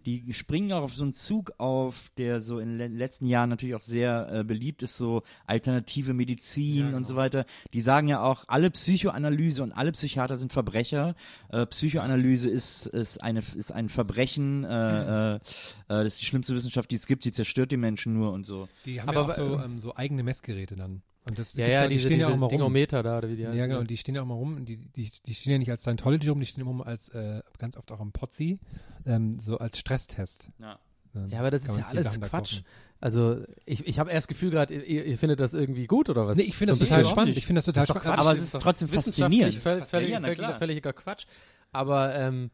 die springen auch auf so einen Zug auf, der so in den letzten Jahren natürlich auch sehr äh, beliebt ist, so alternative Medizin und so weiter. Die sagen ja auch, alle Psychoanalyse und alle Psychiater sind Verbrecher. Äh, Psychoanalyse ist, ist, eine, ist ein Verbrechen, äh, äh, äh, das ist die schlimmste Wissenschaft, die es gibt, die zerstört die Menschen nur und so. Die haben Aber, ja auch so, ähm, so eigene Messgeräte dann. Und das ja, ja, die diese, stehen ja auch mal rum. Da, oder wie die Ja, genau, und die stehen ja auch mal rum. und Die, die, die stehen ja nicht als Scientology rum, die stehen rum als, äh, ganz oft auch am Potzi, ähm, so als Stresstest. Ja. ähm, Ja, aber das ist ja alles da Quatsch. kaufen. Also ich, ich habe erst das Gefühl gerade, ihr, ihr findet das irgendwie gut oder was? Nee, ich finde das So ein total spannend. Ich finde das total Das spannend. Quatsch. Aber Das es ist trotzdem wissenschaftlich faszinierend. völ- völlig, völlig, völliger Quatsch. Aber ähm,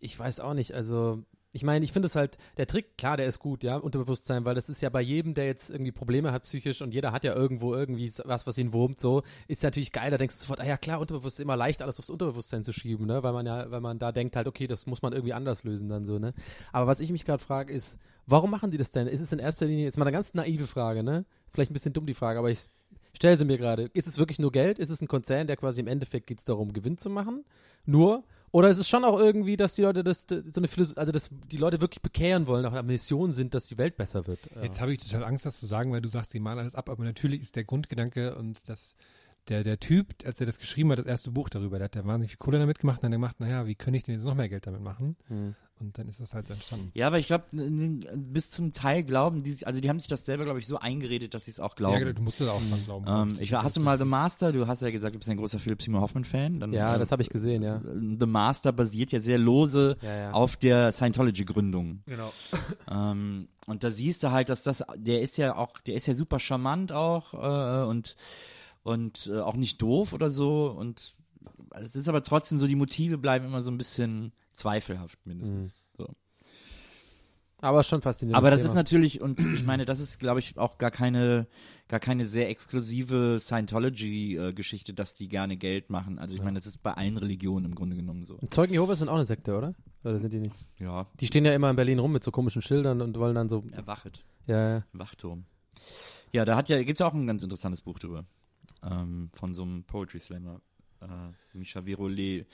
ich weiß auch nicht, also ich meine, ich finde es halt, der Trick, klar, der ist gut, ja, Unterbewusstsein, weil das ist ja bei jedem, der jetzt irgendwie Probleme hat psychisch und jeder hat ja irgendwo irgendwie was, was ihn wurmt, so, ist natürlich geil, da denkst du sofort, ah ja klar, Unterbewusstsein, immer leicht alles aufs Unterbewusstsein zu schieben, ne, weil man ja, weil man da denkt halt, okay, das muss man irgendwie anders lösen dann so, ne. Aber was ich mich gerade frage ist, warum machen die das denn? Ist es in erster Linie, jetzt mal eine ganz naive Frage, ne, vielleicht ein bisschen dumm die Frage, aber ich stelle sie mir gerade, ist es wirklich nur Geld? Ist es ein Konzern, der quasi im Endeffekt geht es darum, Gewinn zu machen? Nur? Oder ist es schon auch irgendwie, dass die Leute das, so eine Philosophie, also dass die Leute wirklich bekehren wollen, auch eine Mission sind, dass die Welt besser wird? Ja. Jetzt habe ich total Angst, das zu sagen, weil du sagst, die malen alles ab, aber natürlich ist der Grundgedanke und das, der, der Typ, als er das geschrieben hat, das erste Buch darüber, der hat ja wahnsinnig viel Kohle damit gemacht und dann hat er gemacht, naja, wie könnte ich denn jetzt noch mehr Geld damit machen? Hm. Und dann ist das halt so entstanden. Ja, aber ich glaube, bis zum Teil glauben die, also die haben sich das selber, glaube ich, so eingeredet, dass sie es auch glauben. Ja, du musst das auch dran glauben. ähm, ich, hast du mal The Master? Du hast ja gesagt, du bist ein großer Philipp Seymour Hoffman-Fan. Dann, ja, äh, das habe ich gesehen, ja. The Master basiert ja sehr lose Ja, ja. auf der Scientology-Gründung. Genau. Ähm, und da siehst du halt, dass das, der ist ja auch, der ist ja super charmant auch äh, und und äh, auch nicht doof oder so. Und es ist aber trotzdem so, die Motive bleiben immer so ein bisschen zweifelhaft mindestens. So. Aber schon faszinierend. Aber das ist natürlich, und ich meine, das ist, glaube ich, auch gar keine, gar keine sehr exklusive Scientology-Geschichte, dass die gerne Geld machen. Also ich meine, das ist bei allen Religionen im Grunde genommen so. Zeugen Jehovas sind auch eine Sekte, oder? Oder sind die nicht? Ja, Die stehen ja immer in Berlin rum mit so komischen Schildern und wollen dann so. erwachet. Ja, ja. Wachturm. Ja, da hat ja, gibt's ja auch ein ganz interessantes Buch drüber. Ähm, von so einem Poetry Slammer. Äh, Misha Virole.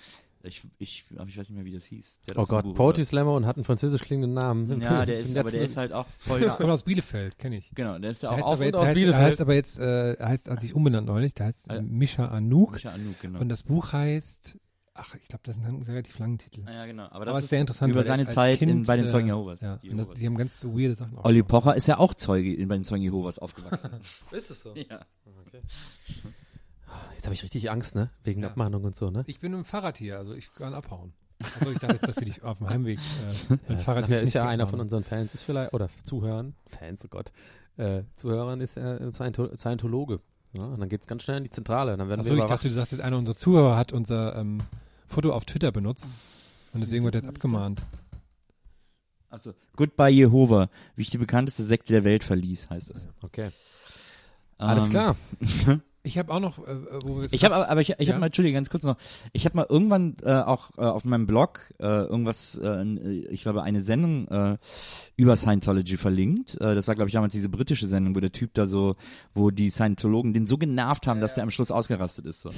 Ich, ich, aber ich weiß nicht mehr, wie das hieß. Der Oh Gott, Buch Poetry Slammer und hat einen französisch klingenden Namen. Ja, der ist, aber der ist halt auch voll. Kommt aus Bielefeld, kenne ich. genau, der ist ja Der auch heißt auf jetzt, aus heißt, Bielefeld. heißt aber jetzt, äh, heißt, hat sich umbenannt neulich, der heißt Äh, äh, Misha Anouk Misha Anouk, genau. und das Buch heißt, ach, ich glaube, das ist ein relativ langer Titel. ja, genau. Aber Aber das es ist sehr interessant. über er seine Zeit in, Kind, bei den äh, Zeugen Jehovas. Ja, und das, Jehovas. die haben ganz so weirde Sachen auch Olli gemacht. Pocher ist ja auch Zeuge in, bei den Zeugen Jehovas aufgewachsen. [LAUGHS] Ist es so? ja. Jetzt habe ich richtig Angst, ne? Wegen Ja. der Abmahnung und so, ne? Ich bin dem Fahrrad hier, also ich kann abhauen. Also ich dachte jetzt, dass sie dich auf dem Heimweg äh, [LAUGHS] Ja, Fahrrad ist, hier ist ja einer von unseren Fans, ist vielleicht, oder Zuhörern, Fans, oh Gott, äh, Zuhörern ist er äh, Sciento- Scientologe. Ja, und dann geht's ganz schnell in die Zentrale. Dann werden Achso, wir ich dachte, du sagst jetzt, einer unserer Zuhörer hat unser ähm, Foto auf Twitter benutzt und deswegen wird er jetzt abgemahnt. Achso. Goodbye Jehova, wie ich die bekannteste Sekte der Welt verließ, heißt das. Okay. Alles Ähm, klar. [LAUGHS] Ich habe auch noch, äh, wo wir Ich habe aber ich, ich Ja? habe mal Entschuldige, ganz kurz noch. Ich habe mal irgendwann äh, auch äh, auf meinem Blog äh, irgendwas äh, n- ich glaube eine Sendung äh, über Scientology verlinkt. Äh, das war glaube ich damals diese britische Sendung, wo der Typ da so wo die Scientologen den so genervt haben, dass der am Schluss ausgerastet ist so.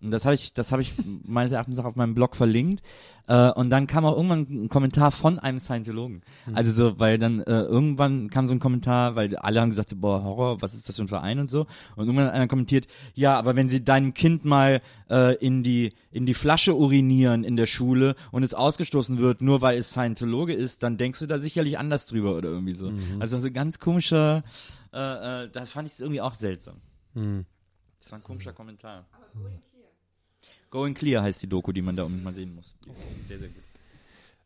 Und das habe ich das habe ich meines Erachtens auch auf meinem Blog verlinkt. Äh, und dann kam auch irgendwann ein Kommentar von einem Scientologen. Also so, weil dann äh, irgendwann kam so ein Kommentar, weil alle haben gesagt, so, boah, Horror, was ist das für ein Verein und so. Und irgendwann hat einer kommentiert, ja, aber wenn sie deinem Kind mal äh, in die in die Flasche urinieren in der Schule und es ausgestoßen wird, nur weil es Scientologe ist, dann denkst du da sicherlich anders drüber oder irgendwie so. Also so ganz komischer, äh, äh, das fand ich irgendwie auch seltsam. Hm. Das war ein komischer Kommentar. Going Clear heißt die Doku, die man da unbedingt mal sehen muss. Die ist sehr, sehr gut.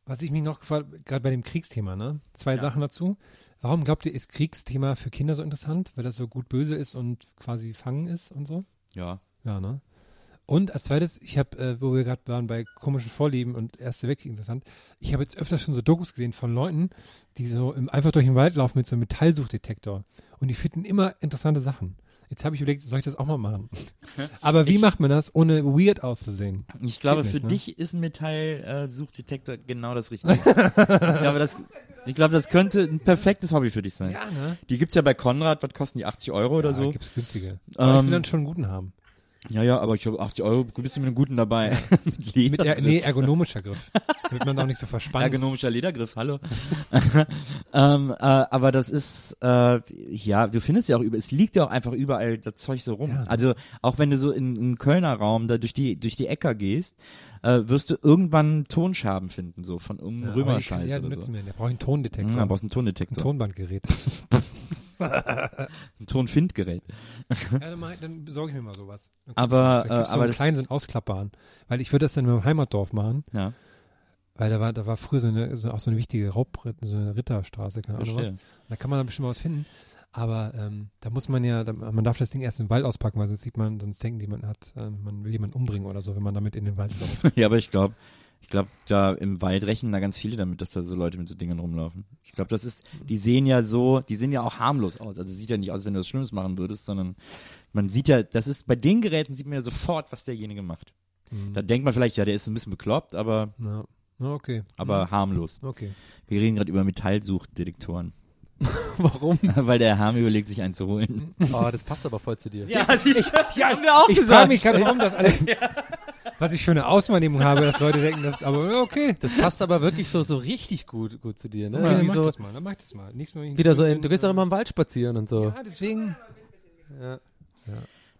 Was ich mich noch gefragt, gerade bei dem Kriegsthema, ne? Zwei Sachen dazu. Warum glaubt ihr, ist Kriegsthema für Kinder so interessant? Weil das so gut böse ist und quasi fangen ist und so? Ja. Ja, ne? Und als zweites, ich habe, äh, wo wir gerade waren bei komischen Vorlieben und Erste Weltkrieg interessant, ich habe jetzt öfter schon so Dokus gesehen von Leuten, die so im, einfach durch den Wald laufen mit so einem Metallsuchdetektor und die finden immer interessante Sachen. Jetzt habe ich überlegt, soll ich das auch mal machen? Aber wie Ich- macht man das, ohne weird auszusehen? Ich glaube, nicht, für ne? dich ist ein Metall-Suchdetektor genau das Richtige. ich, glaube, das, ich glaube, das könnte ein perfektes Hobby für dich sein. Ja, ne? Die gibt's ja bei Konrad, was kosten die? 80 Euro oder ja, so? gibt's günstige. Aber ich will Ähm, dann schon einen guten haben. Ja, ja, aber ich glaube, 80 Euro, du bist du mit einem guten dabei. [LAUGHS] mit Leder. Mit er, nee, ergonomischer Griff. [LAUGHS] Damit man da auch nicht so verspannt. Ergonomischer Ledergriff, hallo. [LAUGHS] ähm, äh, aber das ist, äh, ja, du findest ja auch über, es liegt ja auch einfach überall das Zeug so rum. Ja. Also auch wenn du so in, in Kölner Raum da durch die durch die Äcker gehst, äh, wirst du irgendwann Tonscherben finden, so von irgendeinem Ja, Römerscheiß ja oder so. mir. Der braucht einen Tondetektor. Ja, brauchst einen ein Tondetektor, Tonbandgerät. [LAUGHS] ein Tonfindgerät. ja, dann, mach dann besorge ich mir mal sowas. Aber, ich äh, so aber einen kleinen, so einen ausklappbaren. Weil ich würde das dann in meinem Heimatdorf machen, Ja. Weil da war, da war früher so eine, so, auch so eine wichtige Raubritt, so eine Ritterstraße, keine Ahnung was. Da kann man da bestimmt was finden. Aber ähm, da muss man ja, da, man darf das Ding erst im Wald auspacken, weil sonst sieht man, sonst denken die, man hat, äh, man will jemanden umbringen oder so, wenn man damit in den Wald läuft. [LAUGHS] Ja, aber ich glaube, ich glaube, da im Wald rechnen da ganz viele damit, dass da so Leute mit so Dingen rumlaufen. Ich glaube, das ist, die sehen ja so, die sehen ja auch harmlos aus. Also sieht ja nicht aus, wenn du was Schlimmes machen würdest, sondern man sieht ja, das ist, bei den Geräten sieht man ja sofort, was derjenige macht. Mhm. Da denkt man vielleicht, ja, der ist ein bisschen bekloppt, aber, Ja. Ja, okay. aber harmlos. Mhm. Okay. Wir reden gerade über Metallsuchdetektoren. [LAUGHS] [LAUGHS] Warum? Weil der Herr überlegt, sich einen zu holen. Oh, das passt aber voll zu dir. Ja, du, ja, haben wir auch Ich frage mich gerade, warum das alles, [LAUGHS] was ich für eine Auswahrnehmung habe, dass Leute denken, das, aber ja, okay. Das passt aber wirklich so, so richtig gut, gut zu dir, ne? Okay, dann mach so, das mal, dann mach das mal. Nächstes Mal wieder so, in, du gehst auch immer im Wald spazieren und so. Ja, deswegen.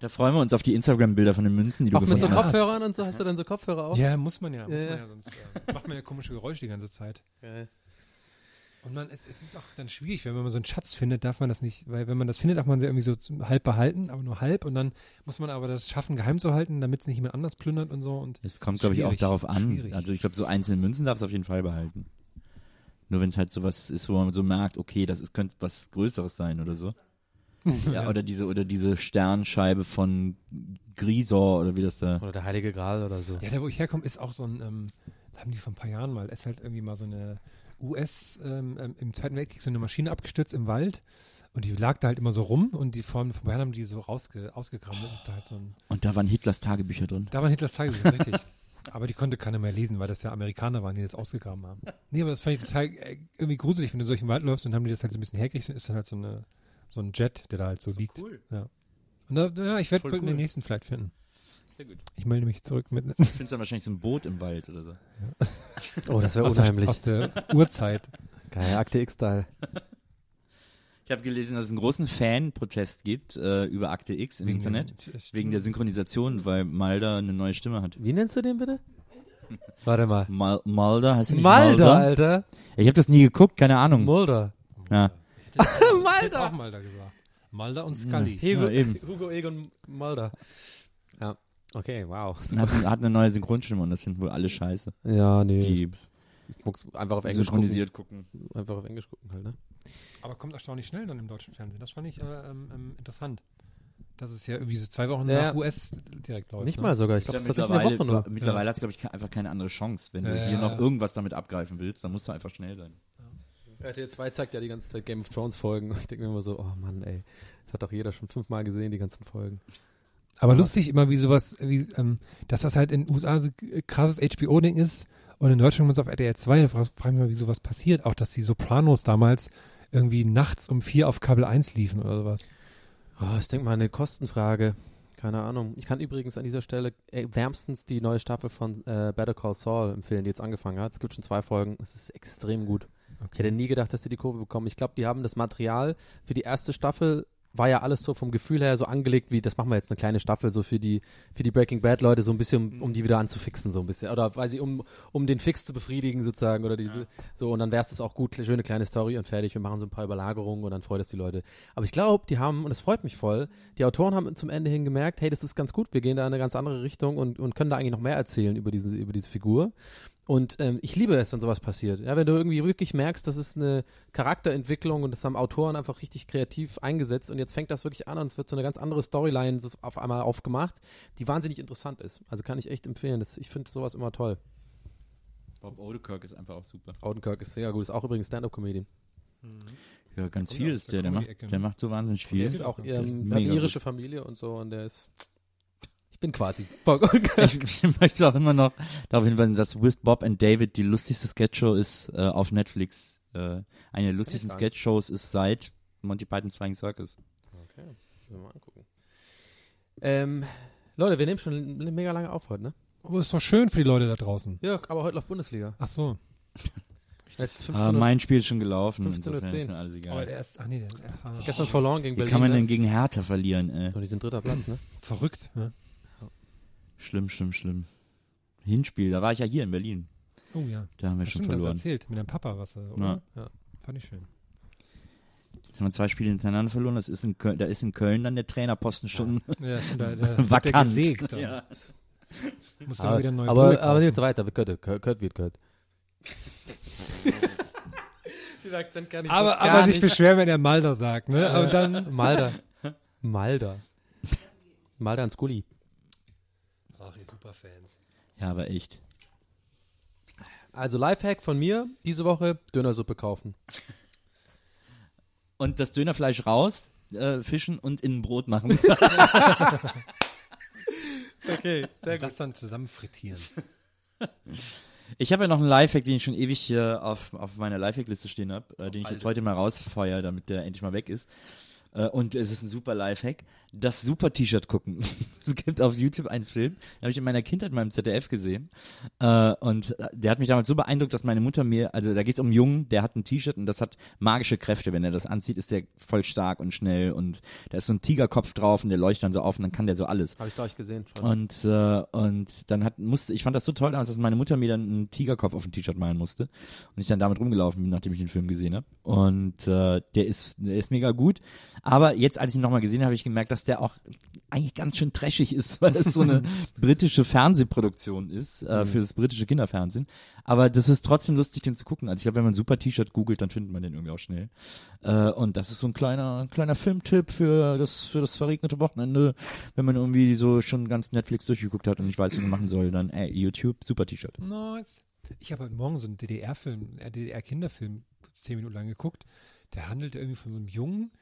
Da freuen wir uns auf die Instagram-Bilder von den Münzen, die du Auch mit so gefunden hast. Kopfhörern und so, hast du dann so Kopfhörer auf? Ja, muss man ja, muss Ja, man ja. ja, sonst äh, macht man ja komische Geräusche die ganze Zeit. Geil. Und man, es, es ist auch dann schwierig, wenn man so einen Schatz findet, darf man das nicht, weil wenn man das findet, darf man sie irgendwie so halb behalten, aber nur halb und dann muss man aber das schaffen, geheim zu halten, damit es nicht jemand anders plündert und so und Es kommt, glaube ich, auch darauf an. schwierig. Also ich glaube, so einzelne Münzen darfst du auf jeden Fall behalten. Nur wenn es halt sowas ist, wo man so merkt, okay, das ist, könnte was Größeres sein oder so. [LAUGHS] ja, oder diese, oder diese Sternscheibe von Grisor oder wie das da. Oder der Heilige Gral oder so. Ja, da wo ich herkomme, ist auch so ein, ähm, da haben die vor ein paar Jahren mal, ist halt irgendwie mal so eine US, ähm, ähm, im Zweiten Weltkrieg so eine Maschine abgestürzt im Wald und die lag da halt immer so rum und die von, von Bayern haben die so rausge, ausgegraben. Das ist da halt so ein, Und da waren Hitlers Tagebücher drin. da waren Hitlers Tagebücher, [LAUGHS] richtig. Aber die konnte keiner mehr lesen, weil das ja Amerikaner waren, die das ausgegraben haben. Nee, aber das fand ich total äh, irgendwie gruselig, wenn du durch den Wald läufst und haben die das halt so ein bisschen hergekriegt, dann ist dann halt so eine, so ein Jet, der da halt so, liegt. Cool. Und da, ja, ich werde bald den cool. nächsten vielleicht finden. Sehr gut. Ich melde mich zurück mit [LAUGHS] Du findest dann wahrscheinlich so ein Boot im Wald oder so. [LAUGHS] Oh, das wäre unheimlich. aus der Urzeit. Geil, Akte X-Style. [LAUGHS] Ich habe gelesen, dass es einen großen Fan-Protest gibt äh, über Akte X im Internet. den- Wegen der Synchronisation, weil Malda eine neue Stimme hat. Wie nennst du den bitte? Warte mal. Mal Malda, heißt nicht Malda, Alter. Ich habe das nie geguckt, keine Ahnung. Mulder. Ja. Ich hätte auch Malda gesagt. Malda und Scully. Hugo, Ja, eben. Hugo Egon Mulder. Ja. Okay, wow. [LAUGHS] Hat, hat eine neue Synchronstimme und das finden wohl alle scheiße. Ja, nee. Die ich muss einfach auf Englisch synchronisiert gucken. gucken. Einfach auf Englisch gucken halt, ne? Aber kommt erstaunlich schnell dann im deutschen Fernsehen. Das fand ich äh, ähm, ähm, interessant. Dass es ja irgendwie so zwei Wochen Ja. nach US direkt läuft. Nicht ne? mal sogar. Ich glaube, glaub, es ist tatsächlich eine mittlerweile, Woche nur. mittlerweile hat es, glaube ich, ke- einfach keine andere Chance. Wenn du Ja, hier ja. noch irgendwas damit abgreifen willst, dann musst du einfach schnell sein. RTL 2 zeigt ja die ganze Zeit Game of Thrones Folgen. [LAUGHS] Ich denke mir immer so, oh Mann, ey. Das hat doch jeder schon fünfmal gesehen, die ganzen Folgen. Aber lustig immer, wie sowas, wie, ähm, dass das halt in den USA so ein krasses HBO-Ding ist und in Deutschland uns auf RTL 2, da frage frag ich mich mal, wie sowas passiert. Auch, dass die Sopranos damals irgendwie nachts um vier auf Kabel 1 liefen oder sowas. Oh, ich denke mal eine Kostenfrage. Keine Ahnung. Ich kann übrigens an dieser Stelle äh, wärmstens die neue Staffel von äh, Better Call Saul empfehlen, die jetzt angefangen hat. Es gibt schon zwei Folgen. Es ist extrem gut. Ich hätte nie gedacht, dass sie die Kurve bekommen. Ich glaube, die haben das Material für die erste Staffel war ja alles so vom Gefühl her so angelegt, wie das machen wir jetzt eine kleine Staffel so für die für die Breaking Bad Leute so ein bisschen um, um die wieder anzufixen so ein bisschen. Oder weil sie um um den Fix zu befriedigen sozusagen oder diese so. Und dann wäre es das auch gut schöne kleine Story und fertig. Wir machen so ein paar Überlagerungen und dann freut es die Leute. Aber ich glaube die haben und es freut mich voll die Autoren haben zum Ende hin gemerkt hey das ist ganz gut. Wir gehen da in eine ganz andere Richtung und und können da eigentlich noch mehr erzählen über diese über diese Figur und ähm, ich liebe es, wenn sowas passiert. Ja, wenn du irgendwie wirklich merkst, das ist eine Charakterentwicklung und das haben Autoren einfach richtig kreativ eingesetzt und jetzt fängt das wirklich an und es wird so eine ganz andere Storyline so auf einmal aufgemacht, die wahnsinnig interessant ist. Also kann ich echt empfehlen. Das, ich finde sowas immer toll. Bob Odenkirk ist einfach auch super. Odenkirk ist sehr gut, ist auch übrigens Stand-Up-Comedian. Ja, ganz viel ist der der. Der macht, der macht so wahnsinnig Der viel. ist auch Der ist ähm, hat eine irische gut. Familie und so und der ist ich bin quasi [LAUGHS] Odenkirk. Ich, ich möchte auch immer noch darauf hinweisen, dass With Bob and David die lustigste Sketchshow ist äh, auf Netflix. Äh, eine der lustigsten. Sketchshows ist seit Monty Python's Flying Circus. Okay, müssen wir mal angucken. Ähm, Leute, wir nehmen schon mega lange auf heute, ne? Aber ist doch schön für die Leute da draußen. Ja, aber heute läuft Bundesliga. Ach so. [LAUGHS] Jetzt 15 Ah, mein Spiel ist schon gelaufen. 15:10. insofern ist mir alles egal. Aber der ist, ach nee, der, der, Gestern verloren gegen Wie Berlin. kann man ne? denn gegen Hertha verlieren, ey? Und die sind dritter Platz, ne? verrückt. Ne? Schlimm, schlimm, schlimm. Hinspiel, da war ich ja hier in Berlin. Oh ja. Da haben wir Ach, schon Stimmt, das verloren. erzählt mit deinem Papa, was er, oder? Ja. Fand ich schön. Jetzt haben wir zwei Spiele hintereinander verloren. Das ist in Köln, da ist in Köln dann der Trainerposten schon Ja, da, da [LAUGHS] vakant. gesägt. Ja. Muss dann Aber, wieder neu aber, aber jetzt weiter, Kurt, Kurt, Kurt wird Kurt. [LAUGHS] Dieser Akzent gar nicht Aber, so, gar aber sich nicht. beschweren, wenn er Malder sagt, ne? Aber dann. Malder. Malder. Malder und Scully. Ja, aber echt. Also Lifehack von mir, diese Woche Dönersuppe kaufen. Und das Dönerfleisch raus, äh, fischen und in ein Brot machen. [LAUGHS] Okay, sehr Das dann zusammen frittieren. Ich habe ja noch einen Lifehack, den ich schon ewig hier auf, auf meiner Lifehack-Liste stehen habe, äh, den ich jetzt heute mal rausfeuer, damit der endlich mal weg ist. Äh, und es ist ein super Lifehack. Das super T-Shirt gucken. [LAUGHS] es gibt auf YouTube einen Film, den habe ich in meiner Kindheit mal im ZDF gesehen. Äh, und der hat mich damals so beeindruckt, dass meine Mutter mir, also da geht es um einen Jungen, der hat ein T-Shirt und das hat magische Kräfte. Wenn er das anzieht, ist der voll stark und schnell und da ist so ein Tigerkopf drauf und der leuchtet dann so auf und dann kann der so alles. Habe ich glaube ich gesehen schon. Und, äh, und dann hat, musste, ich fand das so toll damals, dass meine Mutter mir dann einen Tigerkopf auf ein T-Shirt malen musste. Und ich dann damit rumgelaufen bin, nachdem ich den Film gesehen habe. Und äh, der ist, der ist mega gut. Aber jetzt, als ich ihn nochmal gesehen habe, habe ich gemerkt, dass der auch eigentlich ganz schön trashig ist, [LAUGHS] weil es so eine [LAUGHS] britische Fernsehproduktion ist, äh, für das britische Kinderfernsehen. Aber das ist trotzdem lustig, den zu gucken. Also ich glaube, wenn man ein super T-Shirt googelt, dann findet man den irgendwie auch schnell. Äh, und das ist so ein kleiner, kleiner Filmtipp für das, für das verregnete Wochenende. Wenn man irgendwie so schon ganz Netflix durchgeguckt hat und nicht weiß, was man machen soll, dann ey, YouTube, super T-Shirt. Nice. Ich habe heute Morgen so einen DDR-Film, äh, DDR-Kinderfilm, zehn Minuten lang geguckt. Der handelt irgendwie von so einem Jungen,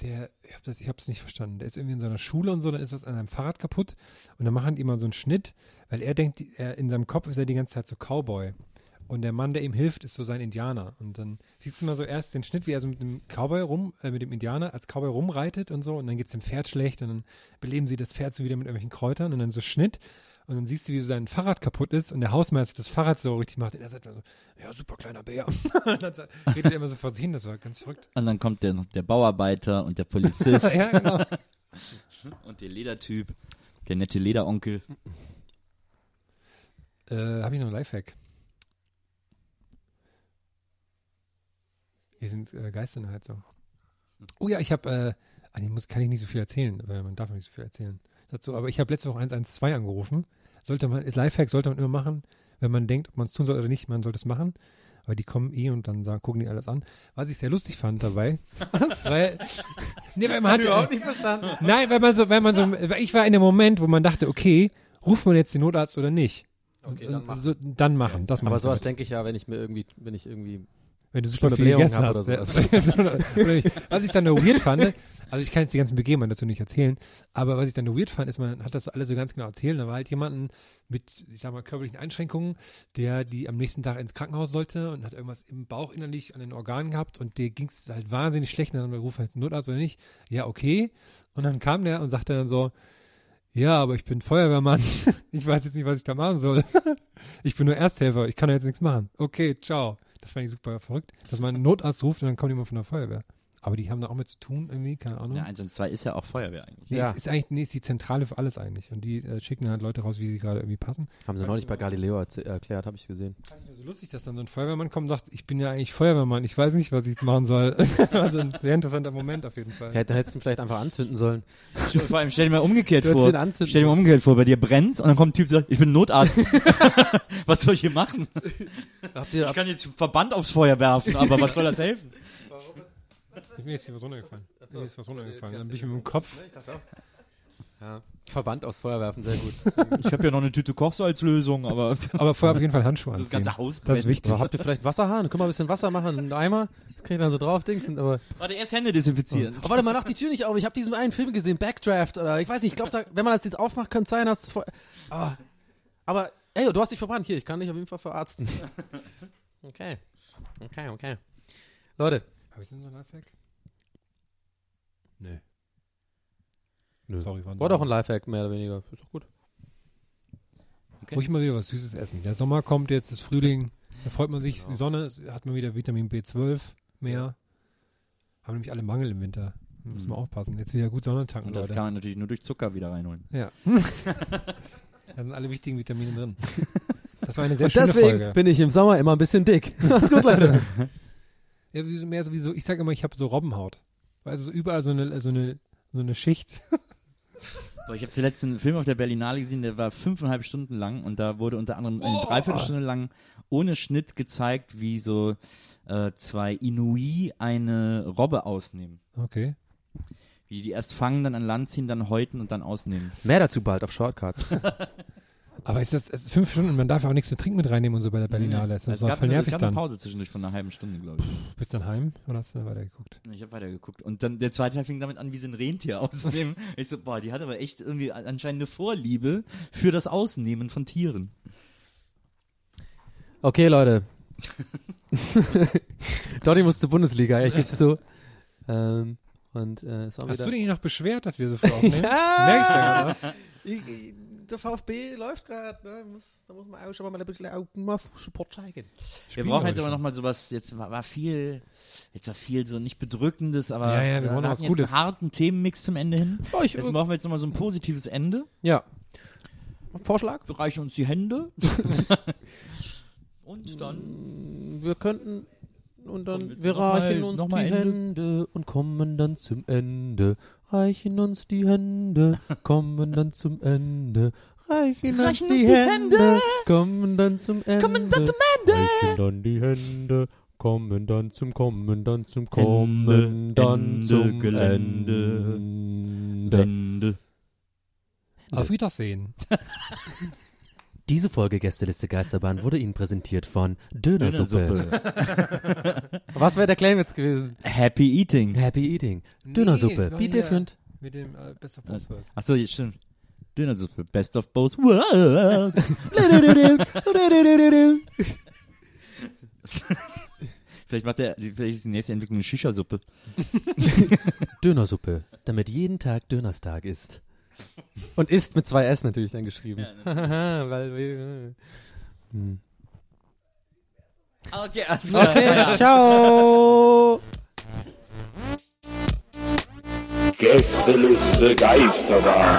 der, ich habe das, ich habe nicht verstanden. Der ist irgendwie in seiner Schule und so, dann ist was an seinem Fahrrad kaputt und dann machen die immer so einen Schnitt, weil er denkt, er, in seinem Kopf ist er die ganze Zeit so Cowboy. Und der Mann, der ihm hilft, ist so sein Indianer. Und dann siehst du mal so erst den Schnitt, wie er so mit dem Cowboy rum, äh, mit dem Indianer als Cowboy rumreitet und so. Und dann geht's dem Pferd schlecht und dann beleben sie das Pferd so wieder mit irgendwelchen Kräutern und dann so Schnitt. Und dann siehst du, wie so sein Fahrrad kaputt ist und der Hausmeister das Fahrrad so richtig macht. Und er sagt so, ja, super kleiner Bär. [LAUGHS] und dann redet er immer so vor sich hin, das war ganz verrückt. Und dann kommt der, der Bauarbeiter und der Polizist [LAUGHS] ja, genau. [LAUGHS] und der Ledertyp, der nette Lederonkel. Äh, habe ich noch einen Lifehack? Hier sind äh, Geister in der Heizung. Oh ja, ich habe, äh, ah, nee, muss, kann ich nicht so viel erzählen, weil man darf nicht so viel erzählen dazu. Aber ich habe letzte Woche 112 angerufen. Sollte man, ist Lifehack sollte man immer machen, wenn man denkt, ob man es tun soll oder nicht, man sollte es machen. Aber die kommen eh und dann sagen, gucken die alles an. Was ich sehr lustig fand dabei, [LAUGHS] weil, nee, weil man hat überhaupt nicht verstanden. Nein, weil man so, weil man so, weil ich war in dem Moment, wo man dachte, okay, ruft man jetzt den Notarzt oder nicht? Okay, Und, dann machen. So, dann machen. Das Aber machst du sowas denke ich ja, wenn ich mir irgendwie, wenn ich irgendwie Wenn du so eine viel gegessen hast. [LAUGHS] oder nicht. Was ich dann nur weird fand, also ich kann jetzt die ganzen Begebenheiten dazu nicht erzählen, aber was ich dann nur weird fand, ist, man hat das alles so ganz genau erzählt. Da war halt jemanden mit, ich sag mal, körperlichen Einschränkungen, der die am nächsten Tag ins Krankenhaus sollte und hat irgendwas im Bauch innerlich an den Organen gehabt und der ging es halt wahnsinnig schlecht. Und dann haben wir gerufen, jetzt Notarzt oder nicht? Ja, okay. Und dann kam der und sagte dann so, ja, aber ich bin Feuerwehrmann. [LAUGHS] Ich weiß jetzt nicht, was ich da machen soll. [LAUGHS] Ich bin nur Ersthelfer. Ich kann da jetzt nichts machen. Okay, ciao. Das fand ich super verrückt, dass man einen Notarzt ruft und dann kommt jemand von der Feuerwehr. Aber die haben da auch mit zu tun, irgendwie, keine Ahnung. Ja, 112 ist ja auch Feuerwehr eigentlich. nee, Ja. es ist eigentlich, nee, ist die Zentrale für alles eigentlich. Und die äh, schicken halt Leute raus, wie sie gerade irgendwie passen. haben sie neulich bei Galileo erklärt, habe ich gesehen. So lustig, dass dann so ein Feuerwehrmann kommt und sagt, ich bin ja eigentlich Feuerwehrmann, ich weiß nicht, was ich jetzt machen soll. [LAUGHS] also ein sehr interessanter Moment auf jeden Fall. Hätte hättest du ihn vielleicht einfach anzünden sollen. Vor allem stell dir mal umgekehrt Du vor. ihn anzünden Stell dir mal umgekehrt vor, bei dir brennt's und dann kommt ein Typ und sagt, ich bin Notarzt. [LAUGHS] was soll ich hier machen? Habt ihr, Ich kann jetzt Verband aufs Feuer werfen, aber was soll das helfen? Mir ist hier was runtergefallen. Mir ist was runtergefallen. Dann bin ich mit dem Kopf. ja, Verband aufs Feuer werfen, sehr gut. [LAUGHS] Ich habe ja noch eine Tüte Kochsalzlösung, aber [LAUGHS] Aber vorher auf jeden Fall Handschuhe das anziehen. ganze Haus Das ist wichtig. Aber habt ihr vielleicht Wasserhahn? Können wir ein bisschen Wasser machen, einen Eimer? Das krieg ich dann so drauf, Dings. und Aber, Warte, erst Hände desinfizieren. oh, warte mal, mach die Tür nicht auf. Ich habe diesen einen Film gesehen, Backdraft oder ich weiß nicht, ich glaube, wenn man das jetzt aufmacht, könnte es sein, dass ah. Aber, ey, du hast dich verbrannt. Hier, ich kann dich auf jeden Fall verarzten. [LAUGHS] Okay. Okay, okay. Leute. Habe ich denn so ein Lifehack? Nee. Nö. Sorry, war, War doch ein Lifehack, mehr oder weniger. Ist doch gut. Ruhig mal wieder was Süßes essen. Der Sommer kommt jetzt, das Frühling, da freut man sich, die Sonne, hat man wieder Vitamin B12 mehr. Haben nämlich alle Mangel im Winter. Da Müssen wir Mhm. aufpassen. Jetzt wieder gut Sonne tanken, Und das Leute. kann man natürlich nur durch Zucker wieder reinholen. Ja. [LAUGHS] da sind alle wichtigen Vitamine drin. Das war eine sehr Und schöne deswegen Folge. bin ich im Sommer immer ein bisschen dick. [LAUGHS] Macht's gut, Leute. [LAUGHS] Ja, wie so- mehr sowieso, ich sage immer, ich habe so Robbenhaut. Also so überall so eine, so eine, so eine Schicht. [LAUGHS] Boah, ich habe zuletzt einen Film auf der Berlinale gesehen, der war fünfeinhalb Stunden lang und da wurde unter anderem eine Dreiviertelstunde lang ohne Schnitt gezeigt, wie so äh, zwei Inui eine Robbe ausnehmen. Okay. Wie die erst fangen, dann an Land ziehen, dann häuten und dann ausnehmen. Mehr dazu bald auf Shortcuts. [LAUGHS] Aber ist das ist fünf Stunden, man darf ja auch nichts zu trinken mit reinnehmen und so bei der Berlinale. Das ist gab, voll nervig gab eine dann. Pause zwischendurch von einer halben Stunde, glaube ich. Bist dann heim oder hast du weitergeguckt? Ich habe weitergeguckt. Und dann der zweite Teil fing damit an, wie sie ein Rentier [LAUGHS] ausnehmen. ich so, boah, die hat aber echt irgendwie anscheinend eine Vorliebe für das Ausnehmen von Tieren. Okay, Leute. [LAUGHS] Donny muss zur Bundesliga, ich geb's zu. Ähm, und äh, es war Hast wieder du dich noch beschwert, dass wir so früh [LAUGHS] aufnehmen? Ja. Merk ich da was? Ich- ich- Der VfB läuft gerade, ne? Muss, da muss man auch schon mal ein bisschen auch mal Support zeigen. Wir brauchen jetzt aber nochmal sowas, jetzt war, war viel, jetzt war viel so nicht bedrückendes, aber Ja, ja, wir brauchen noch was Gutes. einen harten Themenmix zum Ende hin. Oh, ich, Jetzt brauchen wir jetzt nochmal so ein positives Ende. ja. Vorschlag? Wir reichen uns die Hände. [LAUGHS] Und dann Wir könnten und dann wir reichen uns die Ende. Hände und kommen dann zum Ende. Reichen uns die Hände, kommen dann zum Ende. Reichen, Reichen uns die Hände, kommen dann zum Ende. Kommen dann zum Ende. Reichen dann die Hände, kommen dann zum kommen dann zum kommen Ende, dann Ende, zum Gelände. Ende. Ende. Auf Wiedersehen. [LAUGHS] Diese Folge Gästeliste Geisterbahn wurde Ihnen präsentiert von Dönersuppe. Dönersuppe. [LAUGHS] Was wäre der Claim jetzt gewesen? Happy Eating. Happy Eating. Dönersuppe. war Be different. Mit dem äh, Best of Both Worlds. Achso, jetzt stimmt. Dönersuppe. Best of both worlds. [LAUGHS] vielleicht macht der, vielleicht ist die nächste Entwicklung eine Shisha-Suppe. [LAUGHS] Dönersuppe, damit jeden Tag Dönerstag ist. Und ist mit zwei S natürlich dann geschrieben. [LAUGHS] Weil wir, hm. Okay, alles Okay, ciao. Gästeliste Geisterbahn.